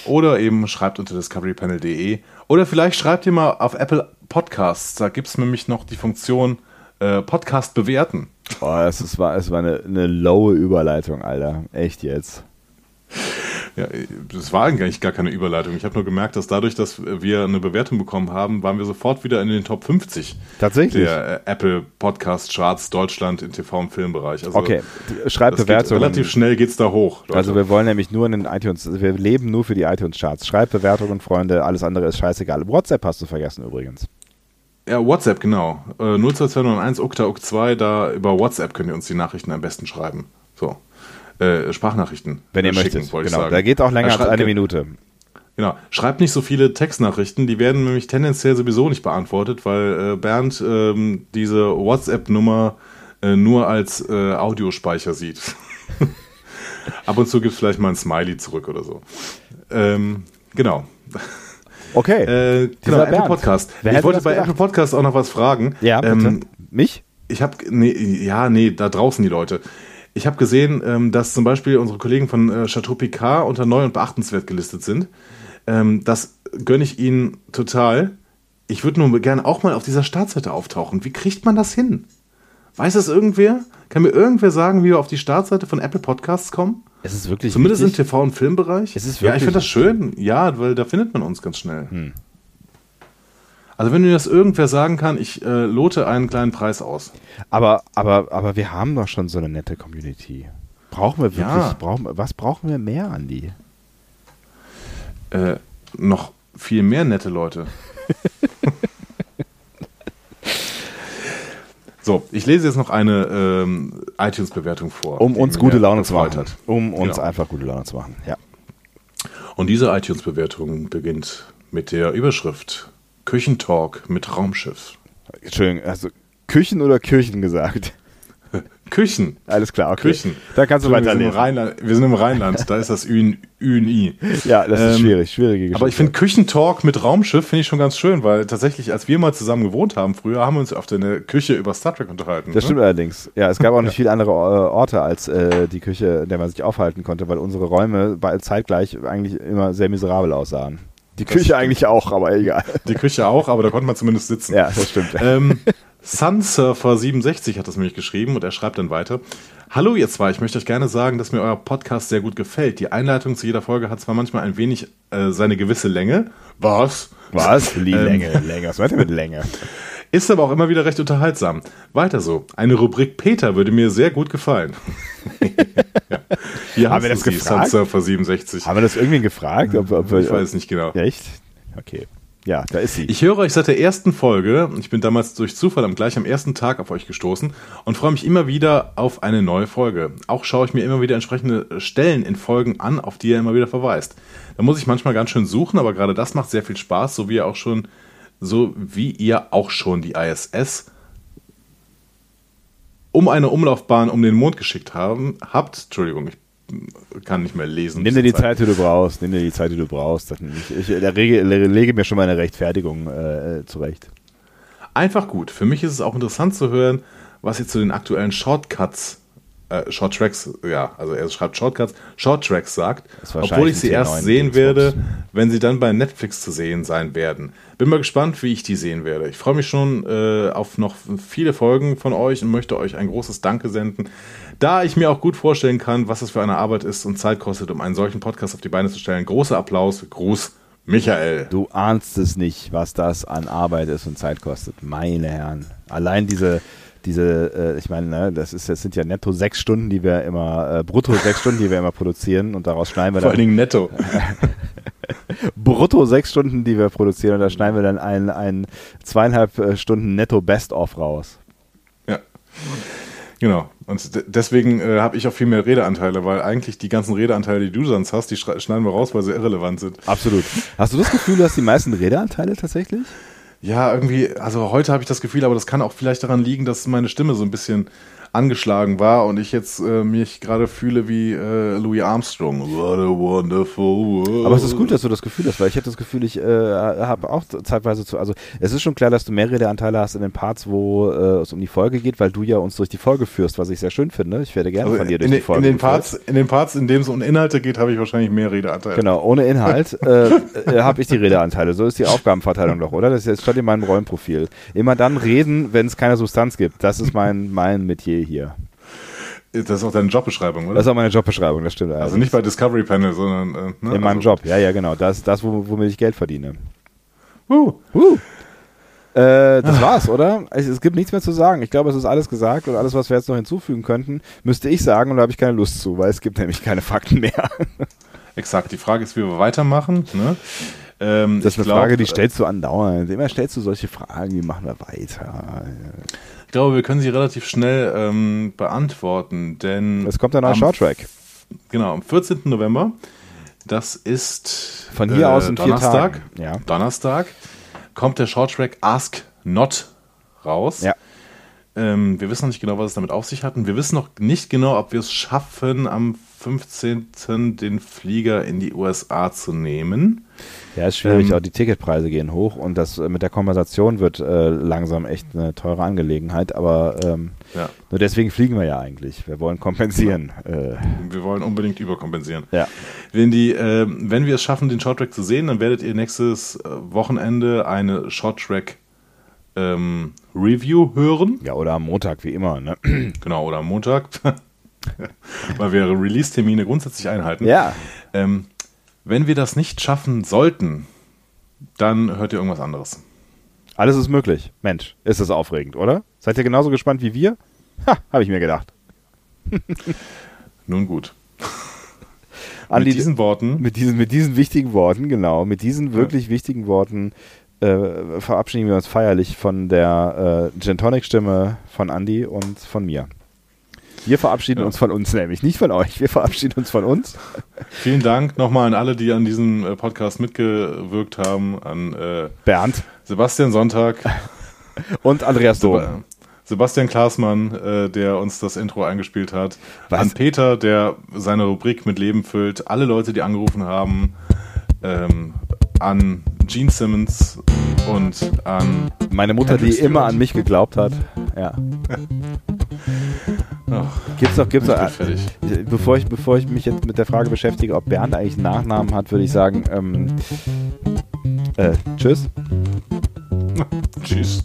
oder eben schreibt unter discoverypanel.de. Oder vielleicht schreibt ihr mal auf Apple Podcasts. Da gibt es nämlich noch die Funktion äh, Podcast bewerten. Es, ist, war, es war eine, eine lowe Überleitung, Alter. Echt jetzt. Ja, das war eigentlich gar keine Überleitung. Ich habe nur gemerkt, dass dadurch, dass wir eine Bewertung bekommen haben, waren wir sofort wieder in den Top 50 Tatsächlich? der äh, Apple Podcast Charts Deutschland im TV- und Filmbereich. Also okay, schreibt Bewertungen. Relativ schnell geht es da hoch. Leute. Also wir wollen nämlich nur in den iTunes, wir leben nur für die iTunes Charts. Schreibt Bewertungen, Freunde, alles andere ist scheißegal. WhatsApp hast du vergessen übrigens. Ja, WhatsApp, genau. Äh, 02201 ukta uk 2 da über WhatsApp könnt ihr uns die Nachrichten am besten schreiben. So. Äh, Sprachnachrichten Wenn ihr schicken, möchtet. Genau. Da geht auch länger als eine Minute. Genau. Schreibt nicht so viele Textnachrichten, die werden nämlich tendenziell sowieso nicht beantwortet, weil äh, Bernd ähm, diese WhatsApp-Nummer äh, nur als äh, Audiospeicher sieht. (laughs) Ab und zu gibt es vielleicht mal ein Smiley zurück oder so. Ähm, genau. Okay. Äh, genau, Apple. Podcast. Wer ich wollte bei gedacht? Apple Podcast auch noch was fragen. Ja, bitte. Ähm, Mich? ich habe, nee, ja, nee, da draußen die Leute. Ich habe gesehen, ähm, dass zum Beispiel unsere Kollegen von äh, Chateau Picard unter neu und beachtenswert gelistet sind. Ähm, das gönne ich ihnen total. Ich würde nur gerne auch mal auf dieser Startseite auftauchen. Wie kriegt man das hin? Weiß das irgendwer? Kann mir irgendwer sagen, wie wir auf die Startseite von Apple Podcasts kommen? Es ist wirklich Zumindest wichtig. im TV- und Filmbereich. Es ist ja, ich wirklich- finde das schön. Ja, weil da findet man uns ganz schnell. Hm. Also wenn mir das irgendwer sagen kann, ich äh, lote einen kleinen Preis aus. Aber, aber, aber wir haben doch schon so eine nette Community. Brauchen wir wirklich, Ja. brauchen, was brauchen wir mehr, Andi? Äh, noch viel mehr nette Leute. (laughs) so, ich lese jetzt noch eine ähm, iTunes-Bewertung vor. Um uns gute Laune zu machen. Hat. Um uns Genau. einfach gute Laune zu machen. Ja. Und diese iTunes-Bewertung beginnt mit der Überschrift Küchentalk mit Raumschiff. Entschuldigung, also Küchen oder Kirchen gesagt? (laughs) Küchen. Alles klar, okay. Küchen. Da kannst du wir sind, im weiterlesen. Rheinland, wir sind im Rheinland, da ist das Ü, Ü und I. Ja, das ist Ähm, schwierig, schwierige Geschichte. Aber ich finde Küchentalk mit Raumschiff finde ich schon ganz schön, weil tatsächlich, als wir mal zusammen gewohnt haben, früher haben wir uns in der Küche über Star Trek unterhalten. Das ne? stimmt allerdings. Ja, es gab auch nicht (laughs) viele andere äh, Orte als äh, die Küche, in der man sich aufhalten konnte, weil unsere Räume zeitgleich eigentlich immer sehr miserabel aussahen. Die Das Küche stimmt. eigentlich auch, aber egal. (laughs) Die Küche auch, aber da konnte man zumindest sitzen. Ja, das stimmt. Ähm, Sunsurfer67 hat das nämlich geschrieben und er schreibt dann weiter. Hallo ihr zwei, ich möchte euch gerne sagen, dass mir euer Podcast sehr gut gefällt. Die Einleitung zu jeder Folge hat zwar manchmal ein wenig äh, seine gewisse Länge. Was? Was? Die Ähm, Länge, Länge. Was meint ihr mit Länge? (laughs) Ist aber auch immer wieder recht unterhaltsam. Weiter so. Eine Rubrik Peter würde mir sehr gut gefallen. (laughs) ja. Hier Haben wir das gefragt? Sunsurfer67. Haben wir das irgendwen gefragt? Ob, ob Ich weiß nicht genau. Echt? Okay. Ja, da ist sie. Ich höre euch seit der ersten Folge. Ich bin damals durch Zufall am gleich am ersten Tag auf euch gestoßen und freue mich immer wieder auf eine neue Folge. Auch schaue ich mir immer wieder entsprechende Stellen in Folgen an, auf die ihr immer wieder verweist. Da muss ich manchmal ganz schön suchen, aber gerade das macht sehr viel Spaß, so wie ihr auch schon, so wie ihr auch schon die ISS um eine Umlaufbahn um den Mond geschickt haben, habt. Entschuldigung, ich kann nicht mehr lesen. Nimm dir die Zeit, die du brauchst. Nimm dir die Zeit, die du brauchst. Ich, ich rege, lege mir schon meine Rechtfertigung äh, zurecht. Einfach gut. Für mich ist es auch interessant zu hören, was ihr zu den aktuellen Shortcuts, äh, Short Tracks, ja, also er schreibt Shortcuts, Short Tracks sagt, obwohl ich sie erst 10.9 sehen Xbox. werde, wenn sie dann bei Netflix zu sehen sein werden. Bin mal gespannt, wie ich die sehen werde. Ich freue mich schon äh, auf noch viele Folgen von euch und möchte euch ein großes Danke senden, da ich mir auch gut vorstellen kann, was es für eine Arbeit ist und Zeit kostet, um einen solchen Podcast auf die Beine zu stellen. Großer Applaus, Gruß, Michael. Du ahnst es nicht, was das an Arbeit ist und Zeit kostet. Meine Herren. Allein diese, diese, äh, ich meine, ne, das ist, das sind ja netto sechs Stunden, die wir immer, äh, brutto sechs Stunden, die wir immer produzieren und daraus schneiden wir Vor dann. allen Dingen netto. (laughs) brutto sechs Stunden, die wir produzieren und da schneiden wir dann ein, ein zweieinhalb äh, Stunden netto Best-of raus. Ja. Genau. Und de- deswegen äh, habe ich auch viel mehr Redeanteile, weil eigentlich die ganzen Redeanteile, die du sonst hast, die schneiden wir raus, weil sie irrelevant sind. Absolut. Hast du das Gefühl, du hast die meisten Redeanteile tatsächlich? Ja, irgendwie, also heute habe ich das Gefühl, aber das kann auch vielleicht daran liegen, dass meine Stimme so ein bisschen angeschlagen war und ich jetzt äh, mich gerade fühle wie äh, Louis Armstrong. What a wonderful world. Aber es ist gut, dass du das Gefühl hast, weil ich hätte das Gefühl, ich äh, habe auch zeitweise zu. Also, es ist schon klar, dass du mehr Redeanteile hast in den Parts, wo äh, es um die Folge geht, weil du ja uns durch die Folge führst, was ich sehr schön finde. Ich werde gerne Also von dir durch in, die den- Folge in den. Parts, in den Parts, in denen es um Inhalte geht, habe ich wahrscheinlich mehr Redeanteile. Genau, ohne Inhalt (laughs) äh, äh, habe ich die Redeanteile. So ist die Aufgabenverteilung doch, oder? Das ist- steht in meinem Rollenprofil. Immer dann reden, wenn es keine Substanz gibt. Das ist mein, mein Metier hier. Das ist auch deine Jobbeschreibung, oder? Das ist auch meine Jobbeschreibung, das stimmt. also nicht bei Discovery Panel, sondern äh, ne? in meinem also, Job, ja, ja, genau. Das ist das, wo- womit ich Geld verdiene. Uh, Uh. Äh, das war's, oder? Es, es gibt nichts mehr zu sagen. Ich glaube, es ist alles gesagt und alles, was wir jetzt noch hinzufügen könnten, müsste ich sagen und da habe ich keine Lust zu, weil es gibt nämlich keine Fakten mehr. (laughs) Exakt. Die Frage ist, wie wir weitermachen. Ne? Ähm, Das ist eine glaub, Frage, die stellst du andauernd. Immer stellst du solche Fragen, wie machen wir weiter? Ich glaube, wir können sie relativ schnell ähm, beantworten, denn Es kommt ein neuer am- Shorttrack. Genau, am 14. November Das ist von hier äh, aus in Donnerstag. Ja. Donnerstag kommt der Shorttrack Ask Not raus. Ja. Ähm, wir wissen noch nicht genau, was es damit auf sich hat. Und wir wissen noch nicht genau, ob wir es schaffen, am 15. den Flieger in die USA zu nehmen. Ja, ist schwierig. Ähm, auch die Ticketpreise gehen hoch und das äh, mit der Kompensation wird äh, langsam echt eine teure Angelegenheit. Aber ähm, ja. nur deswegen fliegen wir ja eigentlich. Wir wollen kompensieren. Ja. Äh. Wir wollen unbedingt überkompensieren. Ja. Wenn, die, äh, wenn wir es schaffen, den Shorttrack zu sehen, dann werdet ihr nächstes äh, Wochenende eine Shorttrack ähm, Review hören. Ja, oder am Montag, wie immer. Ne? (clears throat) Genau, oder am Montag. (laughs) Weil wir Release-Termine grundsätzlich einhalten. Ja. Ähm, wenn wir das nicht schaffen sollten, dann hört ihr irgendwas anderes. Alles ist möglich. Mensch, ist das aufregend, oder? Seid ihr genauso gespannt wie wir? Ha, habe ich mir gedacht. (laughs) Nun gut. mit diesen Worten. Mit diesen, mit diesen wichtigen Worten, genau. Mit diesen wirklich ja. wichtigen Worten äh, verabschieden wir uns feierlich von der äh, Gin Tonic Stimme von Andy und von mir. Wir verabschieden ja. uns von uns nämlich, nicht von euch. Wir verabschieden uns von uns. Vielen Dank nochmal an alle, die an diesem äh, Podcast mitgewirkt haben. An äh, Bernd, Sebastian Sonntag (laughs) und Andreas Dom. Sebastian Klaasmann, äh, der uns das Intro eingespielt hat. Was? An Peter, der seine Rubrik mit Leben füllt. Alle Leute, die angerufen haben. Ähm, an Gene Simmons und an meine Mutter, Andrew die Stewart. immer an mich geglaubt hat. Ja. (laughs) gibt's doch, gibt's doch. Äh, bevor ich, bevor ich mich jetzt mit der Frage beschäftige, ob Bernd eigentlich einen Nachnamen hat, würde ich sagen, ähm, äh, tschüss. (laughs) tschüss.